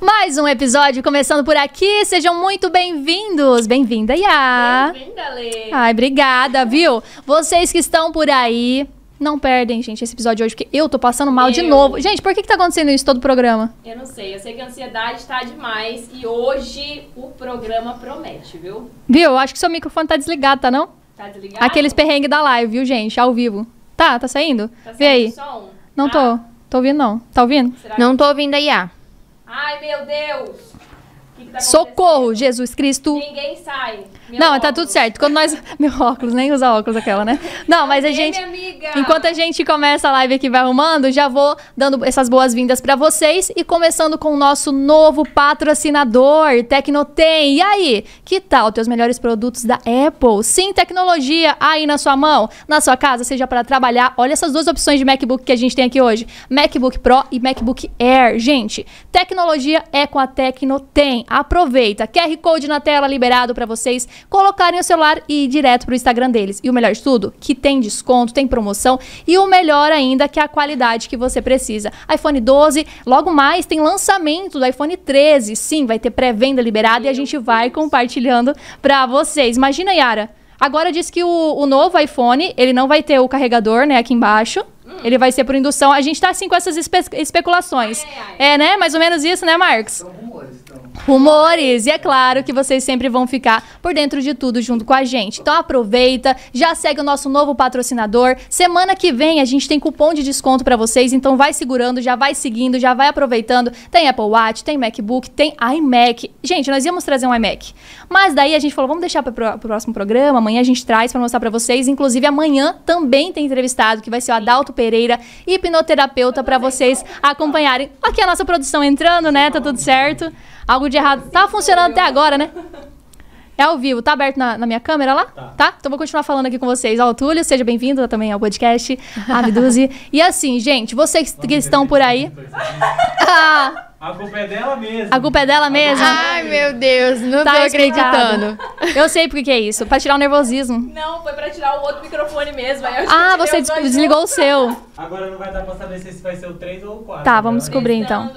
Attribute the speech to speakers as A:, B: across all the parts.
A: Mais um episódio começando por aqui. Sejam muito bem-vindos. Bem-vinda, Yá.
B: Bem-vinda, Lê.
A: Ai, obrigada, viu? Vocês que estão por aí, não perdem, gente, esse episódio de hoje, porque eu tô passando mal de
B: Eu.
A: novo. Gente, por que que tá acontecendo isso todo o programa?
B: Eu não sei, eu sei que a ansiedade tá demais e hoje o programa promete, viu?
A: Viu? Eu acho que seu microfone tá desligado, tá não?
B: Tá desligado?
A: Aqueles perrengues da live, viu, gente? Ao vivo. Tá, tá saindo?
B: Tá
A: Vê
B: saindo
A: aí.
B: som?
A: Não
B: Ah,
A: tô. Tô ouvindo, não. Tá ouvindo?
B: será que-
C: Não tô ouvindo a IA.
B: Ai, meu Deus! Que que tá
A: Socorro? Jesus Cristo.
B: Ninguém sai. Meu
A: Não, tá
B: óculos.
A: tudo certo. Quando nós. Meu óculos, nem usa óculos aquela, né? Não, mas a gente.
B: minha amiga!
A: Enquanto a gente começa a live aqui vai arrumando, já vou dando essas boas-vindas pra vocês e começando com o nosso novo patrocinador, Tecnotem. E aí, que tal teus melhores produtos da Apple? Sim, tecnologia aí na sua mão, na sua casa, seja para trabalhar. Olha essas duas opções de MacBook que a gente tem aqui hoje: MacBook Pro e MacBook Air. Gente, tecnologia é com a Tecnotem. Aproveita. QR Code na tela liberado pra vocês colocarem o celular e ir direto pro Instagram deles. E o melhor de tudo, que tem desconto, tem promoção e o melhor ainda que é a qualidade que você precisa. iPhone 12, logo mais tem lançamento do iPhone 13. Sim, vai ter pré-venda liberada e a gente vai compartilhando pra vocês. Imagina, Yara. Agora diz que o, o novo iPhone, ele não vai ter o carregador, né, aqui embaixo. Ele vai ser por indução. A gente tá assim com essas espe- especulações.
B: Ai, ai.
A: É, né? Mais ou menos isso, né, Marcos?
D: São rumores, então.
A: Rumores. E é claro que vocês sempre vão ficar por dentro de tudo junto com a gente. Então aproveita, já segue o nosso novo patrocinador. Semana que vem a gente tem cupom de desconto pra vocês, então vai segurando, já vai seguindo, já vai aproveitando. Tem Apple Watch, tem MacBook, tem iMac. Gente, nós íamos trazer um iMac. Mas daí a gente falou, vamos deixar para o próximo programa, amanhã a gente traz pra mostrar pra vocês. Inclusive amanhã também tem entrevistado, que vai ser o Adalto Pereira, hipnoterapeuta pra vocês acompanharem. Aqui a nossa produção entrando, né? Tá tudo certo. Algo de errado. Tá funcionando até agora, né? É ao vivo, tá aberto na, na minha câmera lá? Tá. Então vou continuar falando aqui com vocês. Ó, o Túlio, seja bem-vindo também ao podcast, a Abduzi. e assim, gente, vocês que estão por aí. Ah,
E: A culpa é dela mesmo.
A: a culpa é dela mesmo?
C: Ai, meu Deus, não
A: Tá
C: tô acreditando.
A: Eu sei por que é isso. Pra tirar o nervosismo.
B: Não, foi pra tirar o outro microfone mesmo. aí eu
A: Ah, você des- desligou o seu.
E: Agora não vai dar pra saber se esse vai ser o 3 ou o 4.
A: Tá, vamos descobrir então.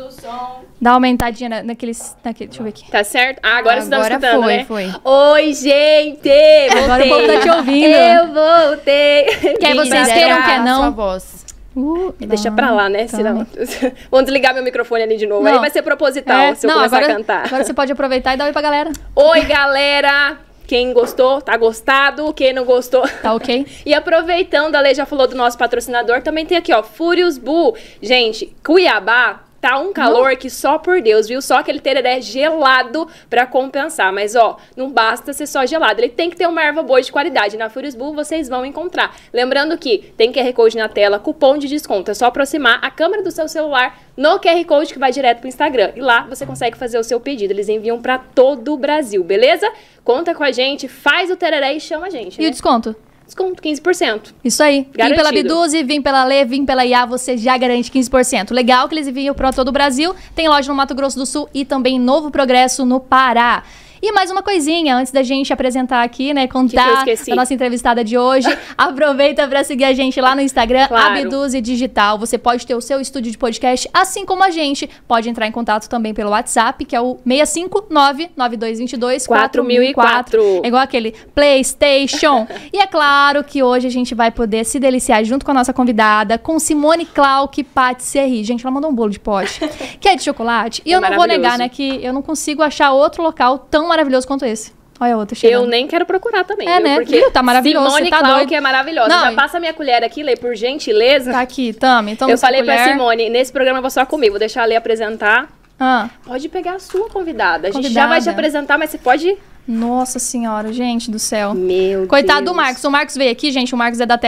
A: Dá uma aumentadinha na- naqueles. Naquele, deixa eu ver aqui.
B: Tá certo? Ah, agora, vocês
C: Agora
B: estão escutando,
C: foi,
B: né?
C: foi.
B: Oi, gente! Voltei.
A: Agora o povo tá te ouvindo.
B: Eu voltei.
A: Quer vocês queiram, quer
C: a
A: não?
C: Sua voz.
A: Uh,
B: Deixa pra lá, né?
A: tá.
B: Senão... Vamos desligar meu microfone ali de novo.
A: Não.
B: Aí vai ser proposital
A: É,
B: se eu
A: não,
B: começar
A: agora,
B: a cantar.
A: agora você pode aproveitar e dar oi pra galera.
B: Oi, galera! Quem gostou, tá gostado. Quem não gostou,
A: Tá ok?
B: E aproveitando, a Lei já falou do nosso patrocinador, também tem aqui, ó, Furious Bull. Gente, Cuiabá tá um calor que só por Deus, viu? Só aquele tereré gelado pra compensar. Mas, ó, não basta ser só gelado. Ele tem que ter uma erva boa de qualidade. Na Furious Bull vocês vão encontrar. Lembrando que tem QR Code na tela, cupom de desconto. É só aproximar a câmera do seu celular no QR Code que vai direto pro Instagram. E lá você consegue fazer o seu pedido. Eles enviam pra todo o Brasil, beleza? Conta com a gente, faz o tereré e chama a gente,
A: E
B: né?
A: o desconto?
B: Desconto 15%.
A: Isso aí. Vim pela
B: Garantido.
A: Biduze, vim pela Lê, vim pela IA, você já garante 15%. Legal que eles enviam para todo o Brasil. Tem loja no Mato Grosso do Sul e também Novo Progresso, no Pará. E mais uma coisinha, antes da gente apresentar aqui, né,
B: Que que
A: contar
B: esqueci?
A: a nossa entrevistada de hoje, aproveita para seguir a gente lá no Instagram,
B: Claro.
A: Abduze Digital. Você pode ter o seu estúdio de podcast, assim como a gente. Pode entrar em contato também pelo WhatsApp, que é o 659 9222 4004.
B: 4004.
A: É igual aquele PlayStation. e é claro que hoje a gente vai poder se deliciar junto com a nossa convidada, com Simone Clark Patisserie. Gente, ela mandou um bolo de pote, que é de chocolate. E
B: É
A: eu não vou negar, né, que eu não consigo achar outro local tão maravilhoso quanto esse. Olha a outra
B: Eu
A: chegando.
B: nem quero procurar também.
A: É,
B: viu?
A: né?
B: Porque
A: Viu? Tá maravilhoso,
B: Simone
A: tá
B: Clark
A: doido.
B: é maravilhosa.
A: Não,
B: Já passa a minha colher aqui, Lê, por gentileza.
A: Tá aqui, Tami. Toma
B: eu falei pra
A: colher.
B: Simone, nesse programa eu vou só comer. Vou deixar a Lê apresentar.
A: Ah,
B: Pode pegar a sua convidada. A gente já vai te apresentar, mas você pode...
A: nossa senhora, gente do céu.
B: Meu
A: Coitado
B: Deus.
A: do Marcos. O Marcos veio aqui, gente. O Marcos é da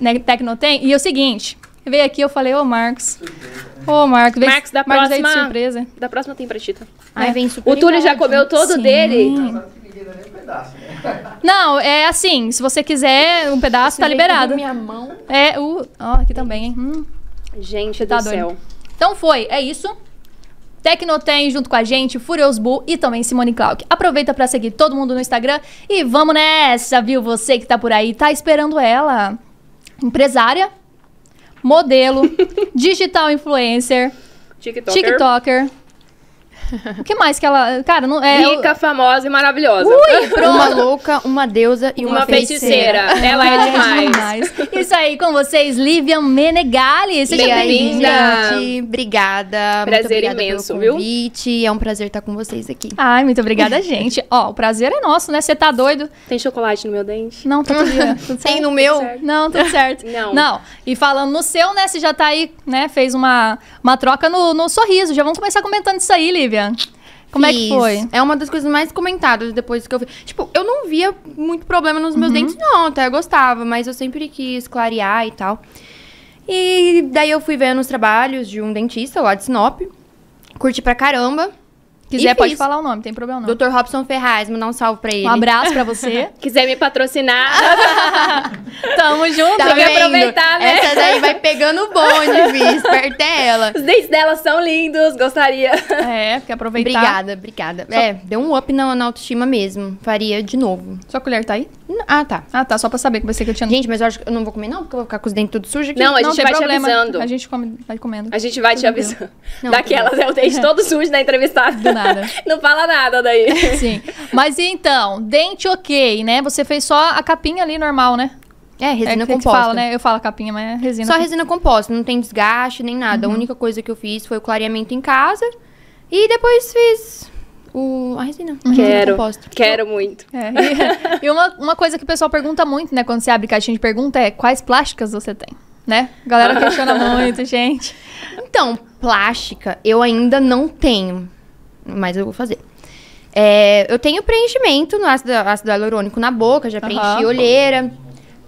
A: né, Tecnotem. E é o seguinte, veio aqui, eu falei, ô Marcos. Ô Marcos, veio,
B: Marcos, da
A: Marcos veio de
B: próxima-
A: surpresa.
B: Da próxima tem pra Tita.
C: Ai, vem super
B: O Túlio já comeu todo
A: Sim.
B: dele.
D: Um pedaço, né?
A: Não, é assim, se você quiser um pedaço,
C: Você
A: tá
C: vem
A: liberado.
C: Minha mão.
A: É o... Ó, aqui também, hein? Hum.
B: Gente
A: Tá
B: do
A: doido.
B: céu.
A: Então foi, é isso. Tecnotem junto com a gente, Furious Bull e também Simone Clark. Aproveita pra seguir todo mundo no Instagram e vamos nessa, viu? Você que tá por aí, tá esperando ela. Empresária, modelo, digital influencer,
B: TikToker.
A: TikToker. O que mais que ela. Cara, não é.
B: Rica, famosa e maravilhosa.
C: Uma louca, uma deusa e uma,
B: Uma feiticeira. Ela é demais.
A: Isso aí com vocês, Livian Menegali. Seja
B: bem-vinda.
C: obrigada. Muito
B: Prazer
C: obrigada
B: imenso,
C: pelo
B: viu?
C: convite. É um prazer estar com vocês aqui.
A: Ai, muito obrigada, gente. Ó, o prazer é nosso, né? Você tá doido?
B: Tem chocolate no meu dente?
A: Não, tá tudo, bem, tudo
C: Tem
A: certo.
C: no meu?
A: Não, tudo certo.
B: Não.
A: Não. E falando no seu, né? Você já tá aí, né? Fez uma, uma troca no, no sorriso. Já vamos começar comentando isso aí, Lívia. Como é que
C: Fiz.
A: foi?
C: É uma das coisas mais comentadas depois que eu vi. Tipo, eu não via muito problema nos
A: Uhum.
C: meus dentes, não. Até eu gostava, mas eu sempre quis clarear e tal. E daí eu fui vendo os trabalhos de um dentista lá de Sinop. Curti pra caramba.
A: Quiser,
C: E
A: pode
C: fiz.
A: falar o nome, tem problema não.
C: Dr. Robson Ferraz, mandar um salve pra ele.
A: Um abraço pra você.
B: Quiser me patrocinar,
A: Tamo junto.
C: Tá vendo?
B: aproveitar, né?
C: Essa daí vai pegando o bonde, vi. Esperta é ela.
B: os dentes dela são lindos, gostaria.
A: É, porque aproveitar.
C: Obrigada, obrigada. É, deu um up na, na autoestima mesmo. Faria de novo.
A: Sua colher tá aí?
C: Ah, tá.
A: Ah, tá. Só pra saber que você que eu tinha.
C: Gente, mas eu acho que eu não vou comer não, porque eu vou ficar com os dentes tudo sujos aqui.
B: Não, a
A: não
B: gente
A: tem
B: vai te
A: problema.
B: avisando.
A: A gente come, vai comendo.
B: A gente vai te avisando.
C: Não,
B: Daquelas, é o dente todo sujo da entrevistada.
A: Do nada.
B: Não fala nada daí.
A: Sim. Mas então, dente ok, né? Você fez só a capinha ali normal, né?
C: É, resina
A: é que, que
C: composta.
A: fala, né? Eu falo capinha, mas é resina.
C: Só resina composta, não tem desgaste nem nada.
A: Uhum.
C: A única coisa que eu fiz foi o clareamento em casa e depois fiz o, a resina.
A: Uhum.
B: Quero, quero muito.
A: É, e e uma, uma coisa que o pessoal pergunta muito, né? Quando você abre caixinha de pergunta é quais plásticas você tem, né? A galera questiona muito, gente.
C: Então, plástica eu ainda não tenho, mas eu vou fazer. É, eu tenho preenchimento no ácido, ácido hialurônico na boca, já preenchi
A: Aham.
C: olheira.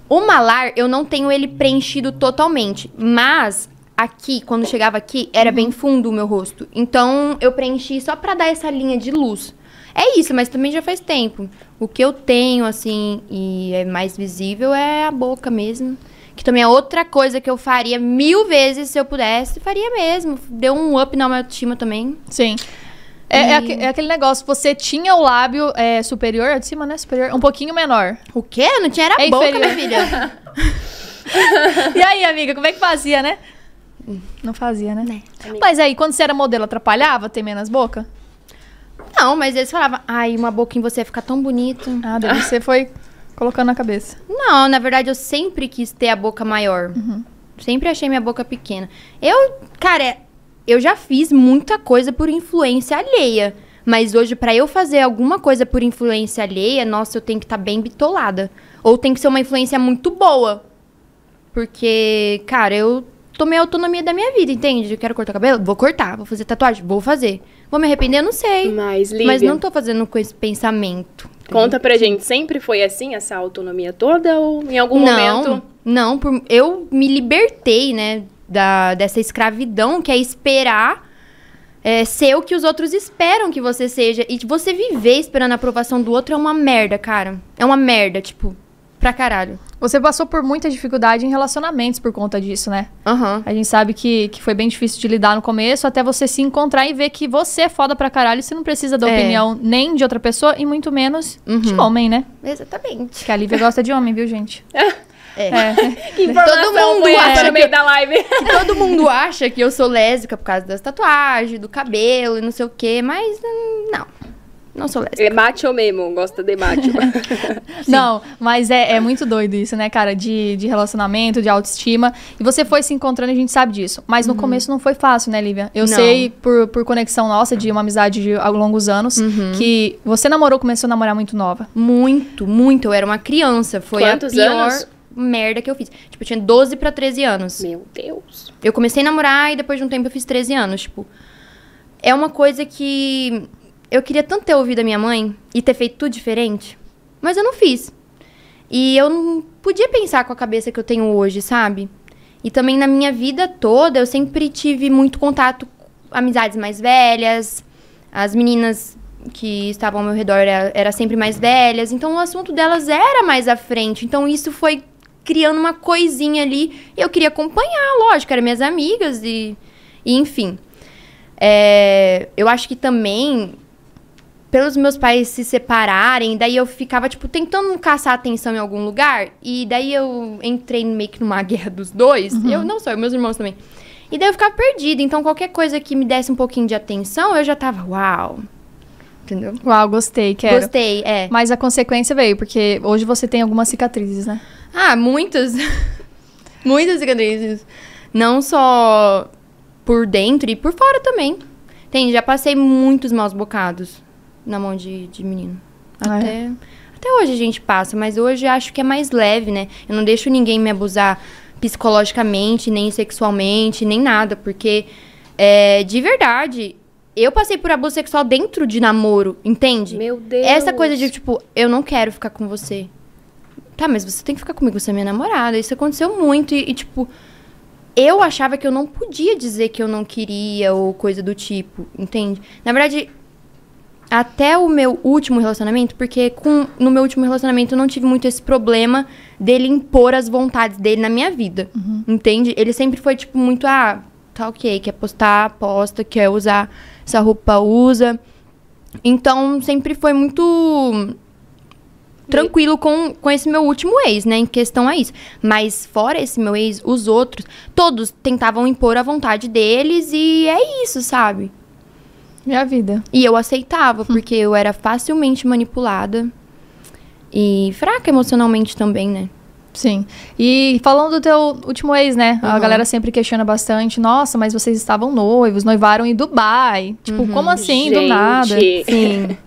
C: O malar, eu não tenho ele preenchido totalmente, mas aqui, quando chegava aqui, era bem fundo o meu rosto. Então, eu preenchi só pra dar essa linha de luz. É isso, mas também já faz tempo. O que eu tenho, assim, e é mais visível é a boca mesmo. Que também é outra coisa que eu faria mil vezes se eu pudesse. Faria mesmo. Deu um up na minha autoestima também.
A: Sim. É, é é aquele negócio, você tinha o lábio é, superior, é de cima, né? Superior, um pouquinho menor.
C: O quê? Não tinha era
A: É
C: boca,
A: inferior.
C: minha filha.
A: E aí, amiga, como é que fazia, né? Não fazia, né?
C: Né,
A: Mas aí, quando você era modelo, atrapalhava ter menos boca?
C: Não, mas eles falavam, ai, uma boca em você ia ficar tão bonito.
A: Ah, daí você foi colocando na cabeça.
C: Não, na verdade eu sempre quis ter a boca maior. Sempre achei minha boca pequena. Eu, cara, eu já fiz muita coisa por influência alheia. Mas hoje, pra eu fazer alguma coisa por influência alheia, nossa, eu tenho que estar bem bitolada. Ou tem que ser uma influência muito boa. Porque, cara, eu tomei a autonomia da minha vida, entende? Eu quero cortar o cabelo? Vou cortar. Vou fazer tatuagem? Vou fazer. Vou me arrepender? Não sei.
B: Mas, Lívia,
C: Mas não tô fazendo com esse pensamento.
B: conta pra gente, sempre foi assim, essa autonomia toda? Ou em algum
C: não,
B: momento...
C: Não, por- eu me libertei, né, da, dessa escravidão que é esperar é, ser o que os outros esperam que você seja. E você viver esperando a aprovação do outro é uma merda, cara. É uma merda, tipo, pra caralho.
A: Você passou por muita dificuldade em relacionamentos por conta disso, né?
C: Aham.
A: A gente sabe que, que foi bem difícil de lidar no começo, até você se encontrar e ver que você é foda pra caralho. Você não precisa da
C: É.
A: opinião nem de outra pessoa e muito menos de
C: Uhum.
A: homem, né?
C: Exatamente.
A: Que a Lívia gosta de homem, viu, gente?
C: É.
A: É.
B: Que informação
C: Todo mundo acha
B: no meio da live?
C: Que todo mundo acha que eu sou lésbica por causa das tatuagens, do cabelo e não sei o quê, mas hum, não. Não sou lésbica.
B: É macho mesmo, gosta de macho.
A: Não, mas é, é muito doido isso, né, cara? De, de relacionamento, de autoestima. E você foi se encontrando, a gente sabe disso. Mas no começo não foi fácil, né, Lívia? Eu
C: Uhum. Não.
A: sei, por, por conexão nossa, de uma amizade de há longos anos,
C: Uhum.
A: que você namorou, começou a namorar muito nova.
C: Muito, muito. Eu era uma criança. Foi
B: Quantos
C: a pior
B: anos?
C: merda que eu fiz. Tipo, eu tinha 12 pra 13 anos.
B: Meu Deus.
C: Eu comecei a namorar e depois de um tempo eu fiz 13 anos. Tipo, é uma coisa que eu queria tanto ter ouvido a minha mãe e ter feito tudo diferente, mas eu não fiz. E eu não podia pensar com a cabeça que eu tenho hoje, sabe? E também na minha vida toda eu sempre tive muito contato com amizades mais velhas, as meninas que estavam ao meu redor era, era sempre mais velhas, então o assunto delas era mais à frente. Então isso foi criando uma coisinha ali. E eu queria acompanhar, lógico, eram minhas amigas e, e enfim. É, eu acho que também, pelos meus pais se separarem, daí eu ficava, tipo, tentando caçar atenção em algum lugar. E daí eu entrei meio que numa guerra dos dois. Eu não só, meus irmãos também. E daí eu ficava perdida. Então, qualquer coisa que me desse um pouquinho de atenção, eu já tava, uau. Entendeu?
A: Uau, gostei, quero.
C: Gostei, é.
A: Mas a consequência veio, porque hoje você tem algumas cicatrizes, né?
C: Ah, muitas. muitas cicatrizes. Não só por dentro e por fora também. Tem, já passei muitos maus bocados na mão de, de menino.
A: Ah, é?
C: Até, até hoje a gente passa, mas hoje acho que é mais leve, né? Eu não deixo ninguém me abusar psicologicamente, nem sexualmente, nem nada, porque é, de verdade, eu passei por abuso sexual dentro de namoro, entende?
B: Meu Deus.
C: Essa coisa de, tipo, eu não quero ficar com você. Tá, mas você tem que ficar comigo, você é minha namorada. Isso aconteceu muito e, e, tipo, eu achava que eu não podia dizer que eu não queria ou coisa do tipo, entende? Na verdade, até o meu último relacionamento, porque com, no meu último relacionamento eu não tive muito esse problema dele impor as vontades dele na minha vida, entende? Ele sempre foi, tipo, muito, ah, tá ok, quer postar, posta, quer usar essa roupa, usa. Então, sempre foi muito tranquilo com, com esse meu último ex, né, em questão a isso. Mas fora esse meu ex, os outros, todos tentavam impor a vontade deles e é isso, sabe?
A: Minha vida.
C: E eu aceitava, porque eu era facilmente manipulada e fraca emocionalmente também, né?
A: Sim. E falando do teu último ex, né? A
C: Uhum.
A: galera sempre questiona bastante. Nossa, mas vocês estavam noivos, noivaram em Dubai. Tipo,
C: Uhum.
A: como assim? Do
B: Gente.
A: nada.
C: Sim.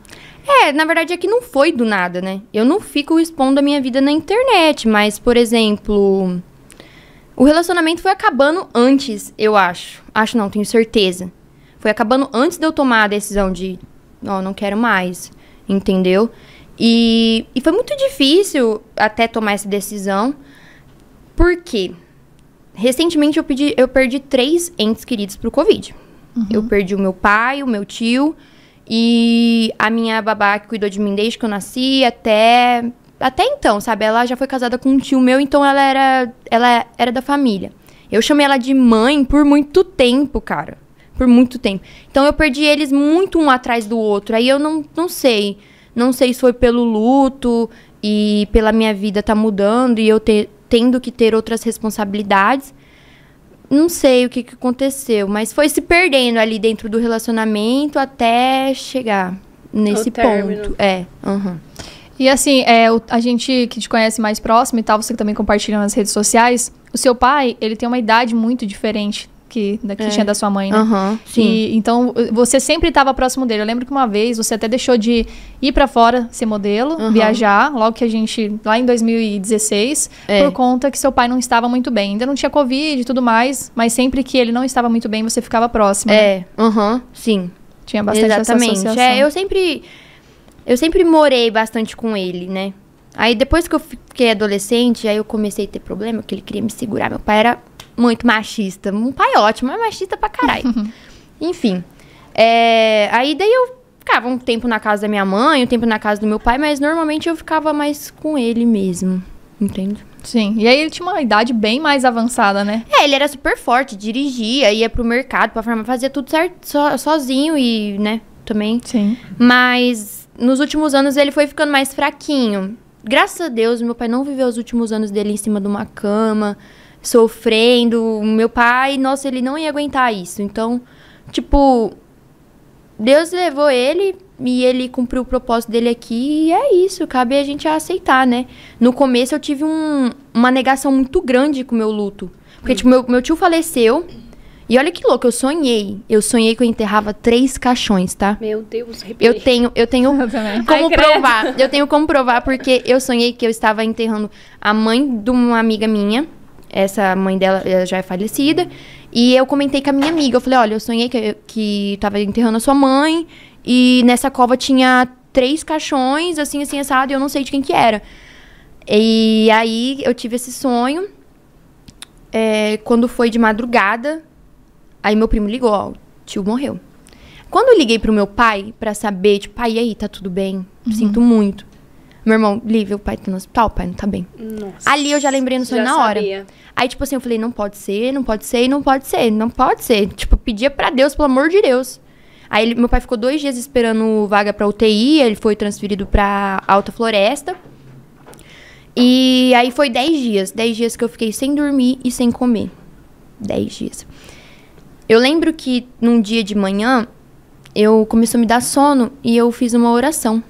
C: É, na verdade é que não foi do nada, né? Eu não fico expondo a minha vida na internet, mas, por exemplo, o relacionamento foi acabando antes, eu acho. Acho não, tenho certeza. Foi acabando antes de eu tomar a decisão de, ó, não quero mais, entendeu? E, e foi muito difícil até tomar essa decisão, porque recentemente eu, pedi, eu perdi três entes queridos pro Covid. Eu perdi o meu pai, o meu tio e a minha babá que cuidou de mim desde que eu nasci até até então, sabe? Ela já foi casada com um tio meu, então ela era ela era da família. Eu chamei ela de mãe por muito tempo, cara. Por muito tempo. Então eu perdi eles muito um atrás do outro. Aí eu não, não sei. Não sei se foi pelo luto e pela minha vida tá mudando e eu ter, tendo que ter outras responsabilidades. Não sei o que, que aconteceu, mas foi se perdendo ali dentro do relacionamento até chegar nesse ponto. É, aham.
A: E assim, é, o- a gente que te conhece mais próximo e tal, você que também compartilha nas redes sociais, o seu pai, ele tem uma idade muito diferente que, da que
C: É.
A: tinha da sua mãe, né?
C: Aham, sim.
A: E, então, você sempre estava próximo dele. Eu lembro que uma vez você até deixou de ir pra fora ser modelo,
C: Aham.
A: viajar, logo que a gente, lá em 2016,
C: É.
A: por conta que seu pai não estava muito bem. Ainda não tinha Covid e tudo mais, mas sempre que ele não estava muito bem, você ficava próximo. né?
C: É, aham, sim.
A: Tinha bastante
C: Exatamente. É, eu sempre eu sempre morei bastante com ele, né? Aí depois que eu fiquei adolescente, aí eu comecei a ter problema, que ele queria me segurar. Meu pai era muito machista. Um pai ótimo, mas machista pra caralho. Enfim. é, aí daí eu ficava um tempo na casa da minha mãe, um tempo na casa do meu pai, mas normalmente eu ficava mais com ele mesmo. Entende?
A: Sim. E aí ele tinha uma idade bem mais avançada, né?
C: É, ele era super forte, dirigia, ia pro mercado, pra farmácia, fazia tudo certo, so- sozinho e, né, também
A: Sim.
C: mas nos últimos anos ele foi ficando mais fraquinho. Graças a Deus, meu pai não viveu os últimos anos dele em cima de uma cama, sofrendo. Meu pai, nossa, ele não ia aguentar isso. Então, tipo, Deus levou ele e ele cumpriu o propósito dele aqui e é isso, cabe a gente aceitar, né? No começo eu tive um- uma negação muito grande com o meu luto. Porque, tipo, meu, meu tio faleceu e olha que louco, eu sonhei. Eu sonhei que eu enterrava três caixões, tá?
B: Meu Deus, arrepiei.
C: Eu tenho, eu tenho
A: Eu
C: como
B: Ai,
C: provar. Eu tenho como provar porque eu sonhei que eu estava enterrando a mãe de uma amiga minha. Essa mãe dela ela já é falecida. E eu comentei com a minha amiga. Eu falei, olha, eu sonhei que, que tava enterrando a sua mãe. E nessa cova tinha três caixões, assim, assim, assado. E eu não sei de quem que era. E aí eu tive esse sonho. É, quando foi de madrugada, aí meu primo ligou, ó, o tio morreu. Quando eu liguei pro meu pai pra saber, tipo, pai, e aí, tá tudo bem? Sinto muito. Meu irmão, Lívia, o pai tá no hospital, o pai não tá bem.
B: Nossa.
C: Ali eu já lembrei no sonho
B: Já
C: na hora.
B: sabia.
C: Aí, tipo assim, eu falei, não pode ser, não pode ser, não pode ser, não pode ser. Tipo, pedia pra Deus, pelo amor de Deus. Aí ele- meu pai ficou dois dias esperando vaga pra UTI, ele foi transferido pra Alta Floresta. E aí foi dez dias, dez dias que eu fiquei sem dormir e sem comer. Dez dias. Eu lembro que num dia de manhã, eu começou a me dar sono e eu fiz uma oração.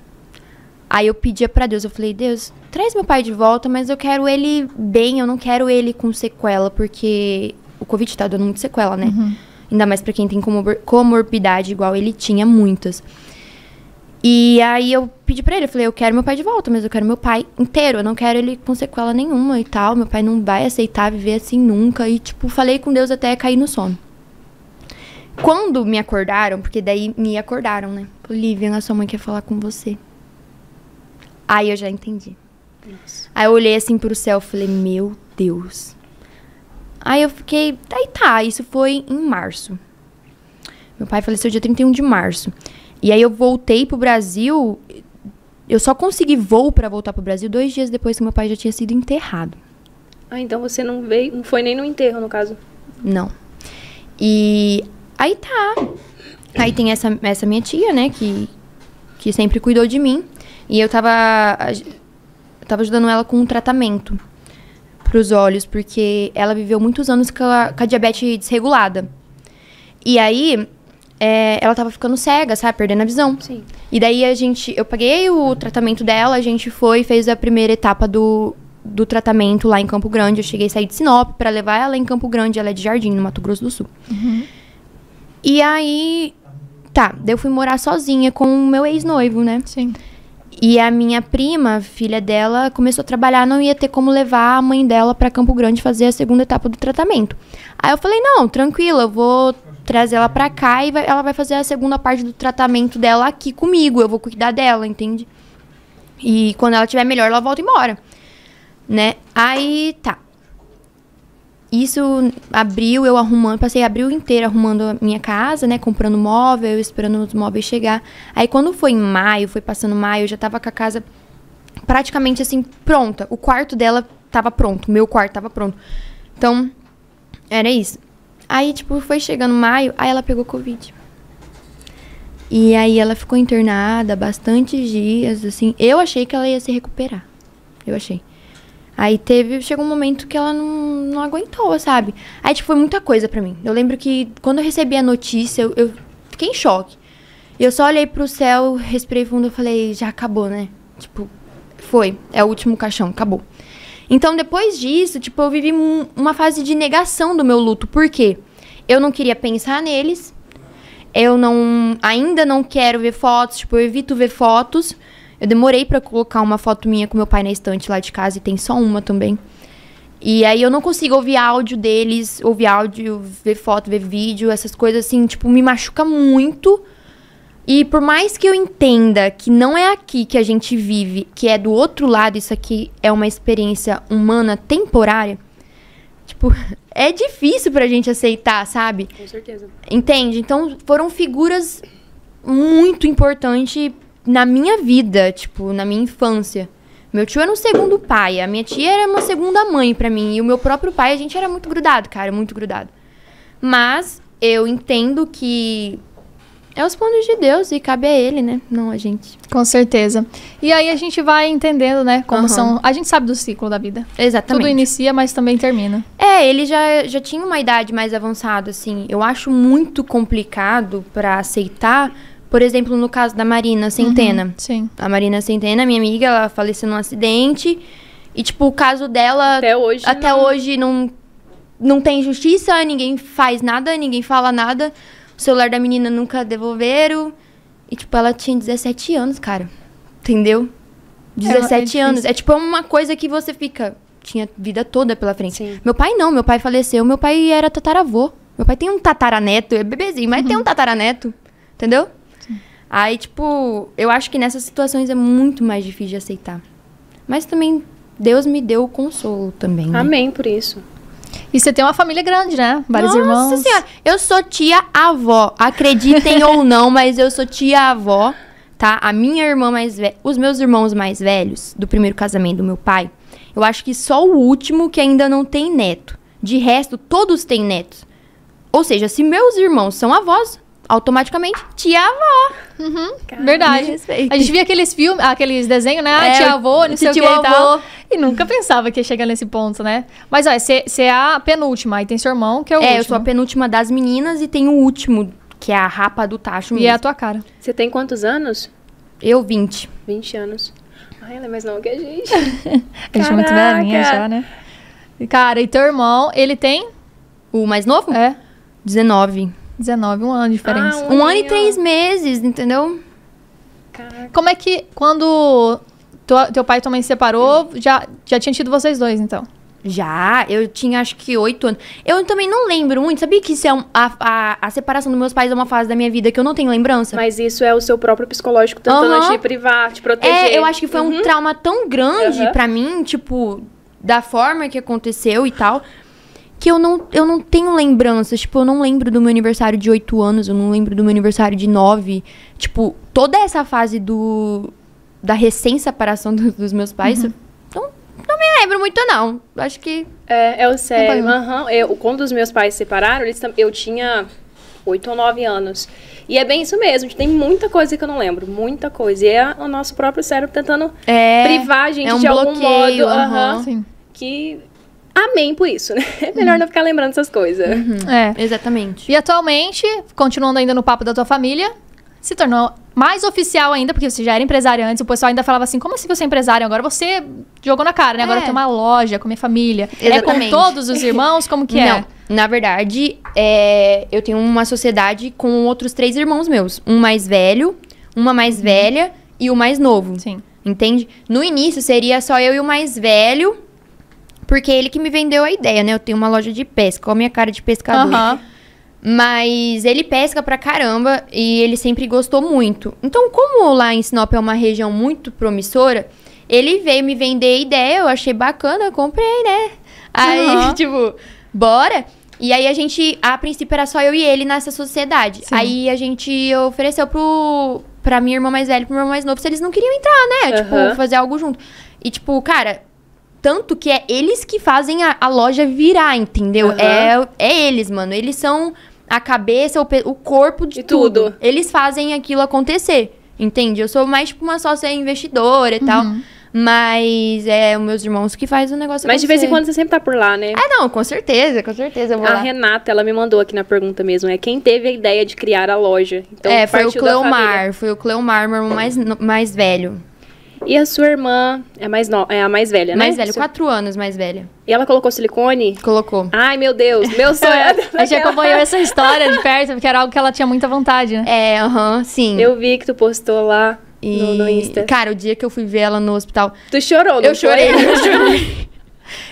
C: Aí eu pedia pra Deus, eu falei, Deus, traz meu pai de volta, mas eu quero ele bem, eu não quero ele com sequela, porque o Covid tá dando muito sequela, né? Ainda mais pra quem tem comor- comorbidade igual ele tinha muitas. E aí eu pedi pra ele, eu falei, eu quero meu pai de volta, mas eu quero meu pai inteiro, eu não quero ele com sequela nenhuma e tal. Meu pai não vai aceitar viver assim nunca. E, tipo, falei com Deus até cair no sono. Quando me acordaram, porque daí me acordaram, né? Olivia, a sua mãe quer falar com você. Aí eu já entendi. Aí eu olhei assim pro céu e falei, meu Deus. Aí eu fiquei, aí tá, isso foi em março. Meu pai faleceu dia 31 de março. E aí eu voltei pro Brasil. Eu só consegui voo pra voltar pro Brasil dois dias depois que meu pai já tinha sido enterrado.
B: Ah, então você não veio, não foi nem no enterro, no caso.
C: Não. E aí tá. Aí tem essa, essa minha tia, né, que, que sempre cuidou de mim. E eu tava, eu tava ajudando ela com um tratamento pros olhos, porque ela viveu muitos anos com a, com a diabetes desregulada. E aí, é, ela tava ficando cega, sabe, perdendo a visão.
B: Sim.
C: E daí a gente, eu paguei o tratamento dela, a gente foi e fez a primeira etapa do, do tratamento lá em Campo Grande. Eu cheguei a sair de Sinop pra levar ela em Campo Grande, ela é de Jardim, no Mato Grosso do Sul. E aí, tá, daí eu fui morar sozinha com o meu ex-noivo, né?
A: Sim.
C: E a minha prima, filha dela, começou a trabalhar, não ia ter como levar a mãe dela pra Campo Grande fazer a segunda etapa do tratamento. Aí eu falei: "Não, tranquila, eu vou trazer ela pra cá e vai- ela vai fazer a segunda parte do tratamento dela aqui comigo, eu vou cuidar dela, entende? E quando ela estiver melhor, ela volta embora." Né? Aí, tá. Isso abriu, eu arrumando, passei abril inteiro arrumando a minha casa, né? Comprando móvel, esperando os móveis chegar. Aí quando foi em maio, foi passando maio, eu já tava com a casa praticamente assim, pronta. O quarto dela tava pronto, meu quarto tava pronto. Então, era isso. Aí, tipo, foi chegando maio, aí ela pegou Covid. E aí ela ficou internada bastantes dias, assim. Eu achei que ela ia se recuperar. Eu achei. Aí teve, chegou um momento que ela não, não aguentou, sabe? Aí, tipo, foi muita coisa pra mim. Eu lembro que quando eu recebi a notícia, eu, eu fiquei em choque. Eu só olhei pro céu, respirei fundo e falei, já acabou, né? Tipo, foi. É o último caixão, acabou. Então, depois disso, tipo, eu vivi um- uma fase de negação do meu luto. Por quê? Eu não queria pensar neles. Eu não. Ainda não quero ver fotos. Tipo, eu evito ver fotos. Eu demorei pra colocar uma foto minha com meu pai na estante lá de casa e tem só uma também. E aí eu não consigo ouvir áudio deles, ouvir áudio, ver foto, ver vídeo, essas coisas assim, tipo, me machuca muito. E por mais que eu entenda que não é aqui que a gente vive, que é do outro lado, isso aqui é uma experiência humana temporária, tipo, é difícil pra gente aceitar, sabe?
B: Com certeza.
C: Entende? Então foram figuras muito importantes na minha vida, tipo, na minha infância. Meu tio era um segundo pai, a minha tia era uma segunda mãe pra mim, e o meu próprio pai, a gente era muito grudado, cara, muito grudado. Mas eu entendo que é os planos de Deus e cabe a ele, né? Não a gente.
A: Com certeza. E aí a gente vai entendendo, né? Como
C: Aham.
A: são. A gente sabe do ciclo da vida.
C: Exatamente.
A: Tudo inicia, mas também termina.
C: É, ele já, já tinha uma idade mais avançada, assim. Eu acho muito complicado pra aceitar, por exemplo, no caso da Marina Centena.
A: Sim.
C: A Marina Centena, minha amiga, ela faleceu num acidente. E, tipo, o caso dela.
B: Até hoje.
C: até
B: não-
C: hoje não, não tem justiça, ninguém faz nada, ninguém fala nada. O celular da menina nunca devolveram. E, tipo, ela tinha 17 anos, cara. Entendeu? 17
A: difícil.
C: anos. É tipo uma coisa que você fica. Tinha vida toda pela frente.
B: Sim.
C: Meu pai não, meu pai faleceu, meu pai era tataravô. Meu pai tem um tataraneto, é bebezinho, mas tem um tataraneto. Entendeu? Aí, tipo, eu acho que nessas situações é muito mais difícil de aceitar. Mas também Deus me deu o consolo também. né?
B: Amém por isso.
A: E você tem uma família grande, né? Vários
C: Nossa
A: irmãos.
C: senhora, eu sou tia-avó. Acreditem ou não, mas eu sou tia-avó, tá? A minha irmã mais velha, os meus irmãos mais velhos, do primeiro casamento do meu pai, eu acho que só o último que ainda não tem neto. De resto, todos têm netos. Ou seja, se meus irmãos são avós, automaticamente tia-avó. Me
A: Verdade.
C: respeita.
A: A gente via aqueles filmes, aqueles desenhos, né? Ah,
C: É,
A: tia avô, não sei o que
C: tio
A: e tal.
C: avô.
A: E nunca pensava que ia chegar nesse ponto, né? Mas, olha, você é a penúltima, aí tem seu irmão, que é o
C: É,
A: último.
C: eu sou a penúltima das meninas e tem o último, que é a rapa do tacho
A: E é a
C: mesmo.
A: tua cara.
B: Você tem quantos anos?
C: Eu, 20.
B: 20 anos. Ai, ela é mais nova que a gente.
A: A gente é muito velhinha já, né? Cara, e teu irmão, ele tem?
C: O mais novo?
A: É,
C: 19.
A: 19, um ano de diferença.
B: Ah,
C: Um ano e três meses, entendeu?
B: Caraca.
A: Como é que, quando tua- teu pai e tua mãe se separou, já, já tinha tido vocês dois, então?
C: Já, eu tinha acho que oito anos. Eu também não lembro muito. Sabia que isso é um- a, a, a separação dos meus pais é uma fase da minha vida que eu não tenho lembrança?
B: Mas isso é o seu próprio psicológico tentando
C: Aham.
B: te privar, te proteger.
C: É, eu acho que foi um trauma tão grande
B: Aham.
C: pra mim, tipo, da forma que aconteceu e tal, que eu não, eu não tenho lembranças. Tipo, eu não lembro do meu aniversário de 8 anos, eu não lembro do meu aniversário de 9. Tipo, toda essa fase do da recém-separação do- dos meus pais, eu não, não me lembro muito, não. Acho que.
B: É, é o sério.
A: Acompanhou.
B: Aham. Eu, quando os meus pais se separaram, eles, tam- eu tinha 8 ou 9 anos. E é bem isso mesmo. Tem muita coisa que eu não lembro. Muita coisa. E é o nosso próprio cérebro tentando
C: É.
B: privar a gente
C: é um
B: de algum
C: bloqueio,
B: modo.
C: aham.
B: aham,
A: Sim.
B: Que. Amém por isso, né? É melhor não ficar lembrando essas coisas.
A: É.
C: Exatamente.
A: E atualmente, continuando ainda no papo da tua família, se tornou mais oficial ainda, porque você já era empresária antes, o pessoal ainda falava assim, como assim você é empresária? Agora você jogou na cara, né? Agora
C: É.
A: tem uma loja com minha família.
C: Exatamente.
A: É com todos os irmãos? Como que é?
C: Não, na verdade, é, eu tenho uma sociedade com outros três irmãos meus. Um mais velho, uma mais velha e o mais novo.
A: Sim.
C: Entende? No início seria só eu e o mais velho, porque ele que me vendeu a ideia, né? Eu tenho uma loja de pesca, com a minha cara de pescador.
A: Aham.
C: Mas ele pesca pra caramba e ele sempre gostou muito. Então, como lá em Sinop é uma região muito promissora, ele veio me vender a ideia, eu achei bacana, eu comprei, né? Aí,
A: Aham.
C: tipo, bora. E aí a gente, a princípio era só eu e ele nessa sociedade.
A: Sim.
C: Aí a gente ofereceu pro pra minha irmã mais velha e pro meu irmão mais novo se eles não queriam entrar, né?
B: Aham.
C: Tipo, fazer algo junto. E tipo, cara, tanto que é eles que fazem a, a loja virar, entendeu?
B: Aham.
C: É, é eles, mano. Eles são a cabeça, o, o corpo de tudo.
B: tudo.
C: Eles fazem aquilo acontecer, entende? Eu sou mais tipo uma sócia investidora e tal.
A: Uhum.
C: Mas é os meus irmãos que fazem o negócio
B: Mas de vez em
C: acontecer.
B: quando você sempre tá por lá, né?
C: Ah, não, com certeza, com certeza.
B: A
C: lá.
B: Renata, ela me mandou aqui na pergunta mesmo, é quem teve a ideia de criar a loja. Então,
C: é, foi o. Cleomar, foi o Cleomar, meu irmão mais, mais velho.
B: E a sua irmã é, mais no... é a mais velha, né?
C: Mais velho,
B: Sua-
C: quatro anos mais velha.
B: E ela colocou silicone?
C: Colocou.
B: Ai, meu Deus, meu sonho é
A: A gente acompanhou essa história de perto, porque era algo que ela tinha muita vontade, né?
C: É, aham, sim.
B: Eu vi que tu postou lá
C: E,
B: no, no Insta.
C: Cara, o dia que eu fui ver ela no hospital,
B: Tu chorou, não
C: eu chorei, eu chorei.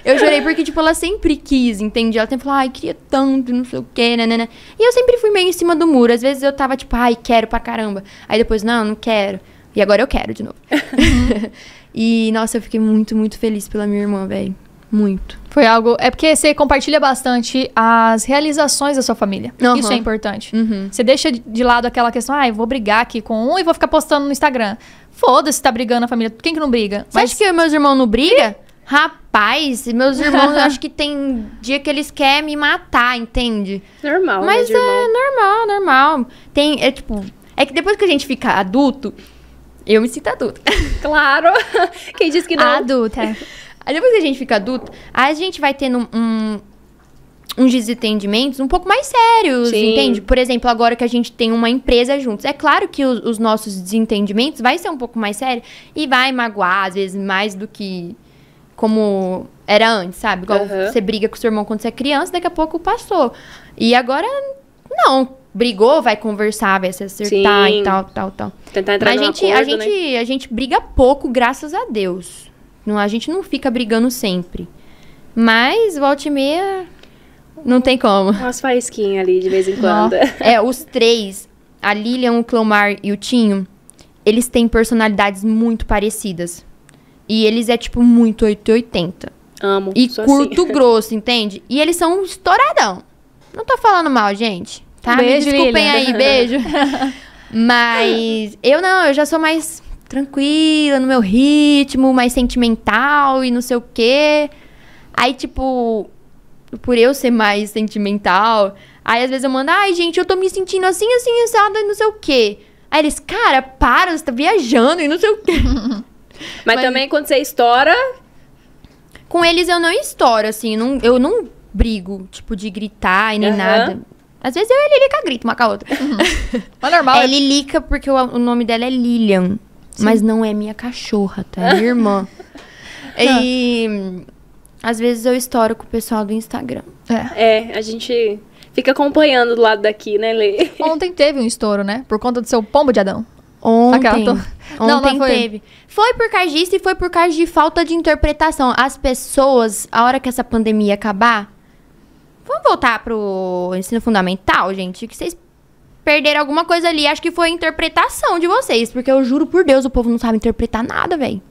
C: Eu chorei porque, tipo, ela sempre quis, entende? Ela sempre falou, ai, queria tanto, não sei o quê, né, E eu sempre fui meio em cima do muro. Às vezes eu tava, tipo, ai, quero pra caramba. Aí depois, não, não quero. E agora eu quero de novo. e, nossa, eu fiquei muito, muito feliz pela minha irmã, velho. Muito.
A: Foi algo. É porque você compartilha bastante as realizações da sua família.
C: Aham.
A: Isso é importante.
C: Uhum.
A: Você deixa de- lado aquela questão, ah, eu vou brigar aqui com um e vou ficar postando no Instagram. Foda-se, tá brigando a família. Quem que não briga?
C: Você acha que meus irmãos não brigam? Rapaz, meus irmãos, eu acho que tem dia que eles querem me matar, entende?
B: Normal,
C: Mas
B: né,
C: é normal, normal. Tem, é tipo. É que depois que a gente fica adulto, eu me sinto adulto.
B: Claro! Quem disse que não?
A: Adulta.
C: Aí depois que a gente fica adulto, aí a gente vai tendo um, uns desentendimentos um pouco mais sérios,
B: Sim.
C: entende? Por exemplo, agora que a gente tem uma empresa juntos. É claro que os, os nossos desentendimentos vai ser um pouco mais sério e vai magoar, às vezes, mais do que como era antes, sabe? Igual
B: Aham.
C: você briga com seu irmão quando você é criança, daqui a pouco passou. E agora, não. Brigou, vai conversar, vai se acertar
B: Sim.
C: e tal, tal, tal.
B: Tentar entrar
C: Mas a gente, a,
B: acordo, né?
C: gente, a gente briga pouco, graças a Deus. Não, a gente não fica brigando sempre. Mas, volta e meia, não tem como.
B: Umas faísquinhas ali de vez em quando.
C: É, os três, a Lilian, o Clomar e o Tinho, eles têm personalidades muito parecidas. E eles é, tipo, muito 880.
B: Amo.
C: E curto
B: assim.
C: grosso, entende? E eles são um estouradão. Não tô falando mal, gente. Tá?
A: Beijo,
C: Me desculpem
A: Lilian.
C: aí, beijo. Mas eu não, eu já sou mais tranquila no meu ritmo, mais sentimental e não sei o quê. Aí, tipo, por eu ser mais sentimental, aí às vezes eu mando, ai, gente, eu tô me sentindo assim, assim, assada e não sei o quê. Aí eles, cara, para, você tá viajando e não sei o quê.
B: Mas,
C: Mas-
B: também quando você estoura,
C: Com eles eu não estouro, assim, não, eu não brigo, tipo, de gritar e nem
B: Aham.
C: nada. Às vezes eu e a Lilica grito uma com a outra.
A: Mas normal.
C: É Lilica porque o, o nome dela é Lilian. Mas não é minha cachorra, tá? É minha irmã. e hum, às vezes eu estouro com o pessoal do Instagram.
A: É.
B: É, a gente fica acompanhando do lado daqui, né, Lê?
A: Ontem teve um estouro, né? Por conta do seu pombo de Adão.
C: Ontem.
A: Aquela
C: Ontem
A: Não, não foi.
C: teve. Foi por causa disso e foi por causa de falta de interpretação. As pessoas, a hora que essa pandemia acabar, vamos voltar pro ensino fundamental, gente, que vocês perderam alguma coisa ali. Acho que foi a interpretação de vocês, porque eu juro por Deus, o povo não sabe interpretar nada, velho.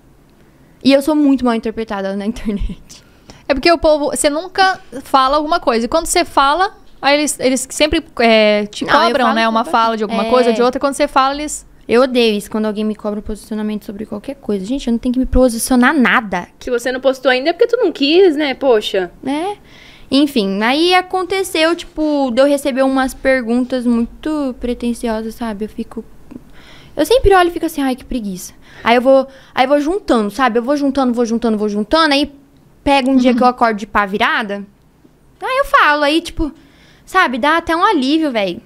C: E eu sou muito mal interpretada na internet.
A: É porque o povo, você nunca fala alguma coisa. E quando você fala, aí eles, eles sempre é, te
C: Não,
A: cobram, né? Uma fala de alguma
C: É.
A: coisa ou de outra. Quando você fala, eles.
C: Eu odeio isso quando alguém me cobra um posicionamento sobre qualquer coisa. Gente, eu não tenho que me posicionar nada.
B: Se você não postou ainda é porque tu não quis, né? Poxa.
C: né? Enfim, aí aconteceu, tipo, de eu receber umas perguntas muito pretensiosas, sabe? Eu fico. Eu sempre olho e fico assim, ai, que preguiça. Aí eu vou. Aí eu vou juntando, sabe? Eu vou juntando, vou juntando, vou juntando, aí pega um dia que eu acordo de pá virada. Aí eu falo, aí, tipo, sabe, dá até um alívio, velho.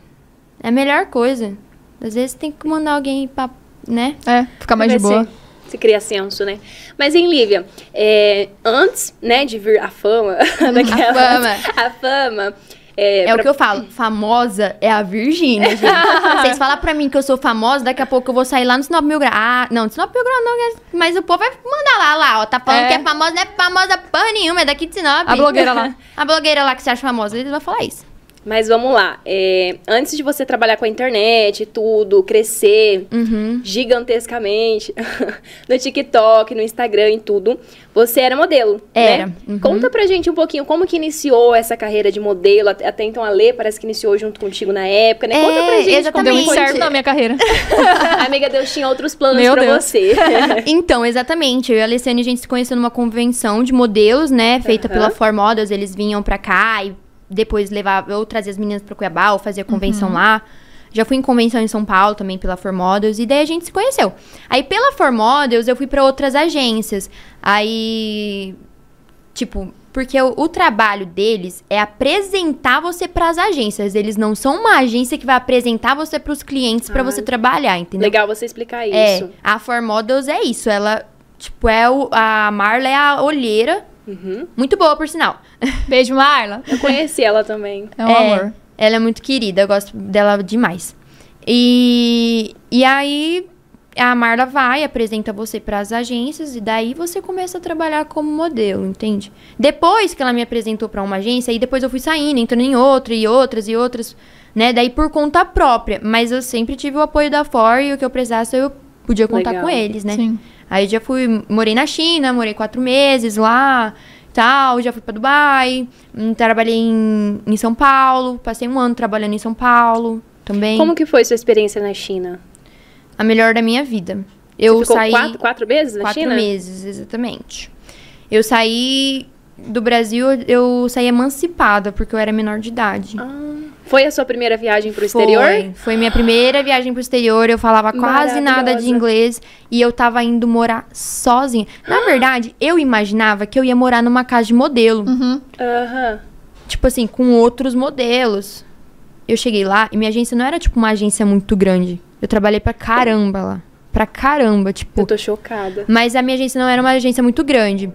C: É a melhor coisa. Às vezes tem que mandar alguém pra. né?
A: É, ficar mais de boa.
B: Se, se cria senso, né? Mas, hein, Lívia, é, antes, né, de vir a fama, daquela-
C: fama.
B: a fama, é,
C: É o
B: pra-
C: que eu falo, famosa é a Virgínia, gente. Vocês falam pra mim que eu sou famosa, daqui a pouco eu vou sair lá no Sinop Mil Grau. Ah, não, no Sinop Mil Grau não, né? mas o povo vai mandar lá, lá, ó. Tá falando
A: É.
C: que é famosa, não é famosa porra nenhuma, é daqui de Sinop.
A: A blogueira lá.
C: A blogueira lá que você acha famosa, eles vão falar isso.
B: Mas vamos lá. é, antes de você trabalhar com a internet e tudo, crescer
C: Uhum.
B: gigantescamente no TikTok, no Instagram e tudo, você era modelo,
C: Era,
B: né?
C: uhum.
B: Conta pra gente um pouquinho como que iniciou essa carreira de modelo. Até então a Lê parece que iniciou junto contigo na época, né? Conta
C: É,
B: pra gente
A: Deu
C: exatamente.
A: muito
B: como
A: certo
B: foi.
A: na minha carreira.
B: Amiga, Deus tinha outros planos
A: Meu
B: pra
A: Deus.
B: você.
C: Então, exatamente. Eu e a Alessiane, a gente se conheceu numa convenção de modelos, né? Feita
B: Aham.
C: pela For Models. Eles vinham pra cá e depois levava, eu trazia as meninas pra Cuiabá, ou fazia convenção lá. Já fui em convenção em São Paulo também pela For Models. E daí a gente se conheceu. Aí pela For Models eu fui pra outras agências. Aí, tipo, porque o, o trabalho deles é apresentar você pras agências. Eles não são uma agência que vai apresentar você pros clientes pra
B: Ah,
C: você trabalhar, entendeu?
B: Legal você explicar
C: É,
B: isso.
C: a For Models é isso. Ela, tipo, é o, a Marla é a olheira.
B: Uhum.
C: Muito boa, por sinal.
A: Beijo, Marla.
B: Eu conheci ela também.
A: É um amor.
C: Ela é muito querida, eu gosto dela demais. E, e aí a Marla vai, apresenta você para as agências e daí você começa a trabalhar como modelo, entende? Depois que ela me apresentou para uma agência, aí depois eu fui saindo, entrando em outra e outras e outras, né? Daí por conta própria, mas eu sempre tive o apoio da For e o que eu precisasse eu podia contar
B: Legal.
C: com eles, né?
A: Sim.
C: Aí já fui, morei na China, morei quatro meses lá, tal, já fui pra Dubai, hum, trabalhei em, em São Paulo, passei um ano trabalhando em São Paulo também.
B: Como que foi sua experiência na China?
C: A melhor da minha vida. Eu
B: Ficou
C: saí
B: quatro, quatro meses na
C: quatro
B: China?
C: meses, exatamente. Eu saí do Brasil, eu saí emancipada, porque eu era menor de idade.
B: Ah, foi a sua primeira viagem pro exterior?
C: Foi. Foi minha primeira viagem pro exterior. Eu falava quase nada de inglês. E eu tava indo morar sozinha. Na verdade, eu imaginava que eu ia morar numa casa de modelo.
A: Uhum.
B: Aham.
C: Tipo assim, com outros modelos. Eu cheguei lá e minha agência não era tipo uma agência muito grande. Eu trabalhei pra caramba lá. Pra caramba, tipo.
B: Eu tô chocada.
C: Mas a minha agência não era uma agência muito grande.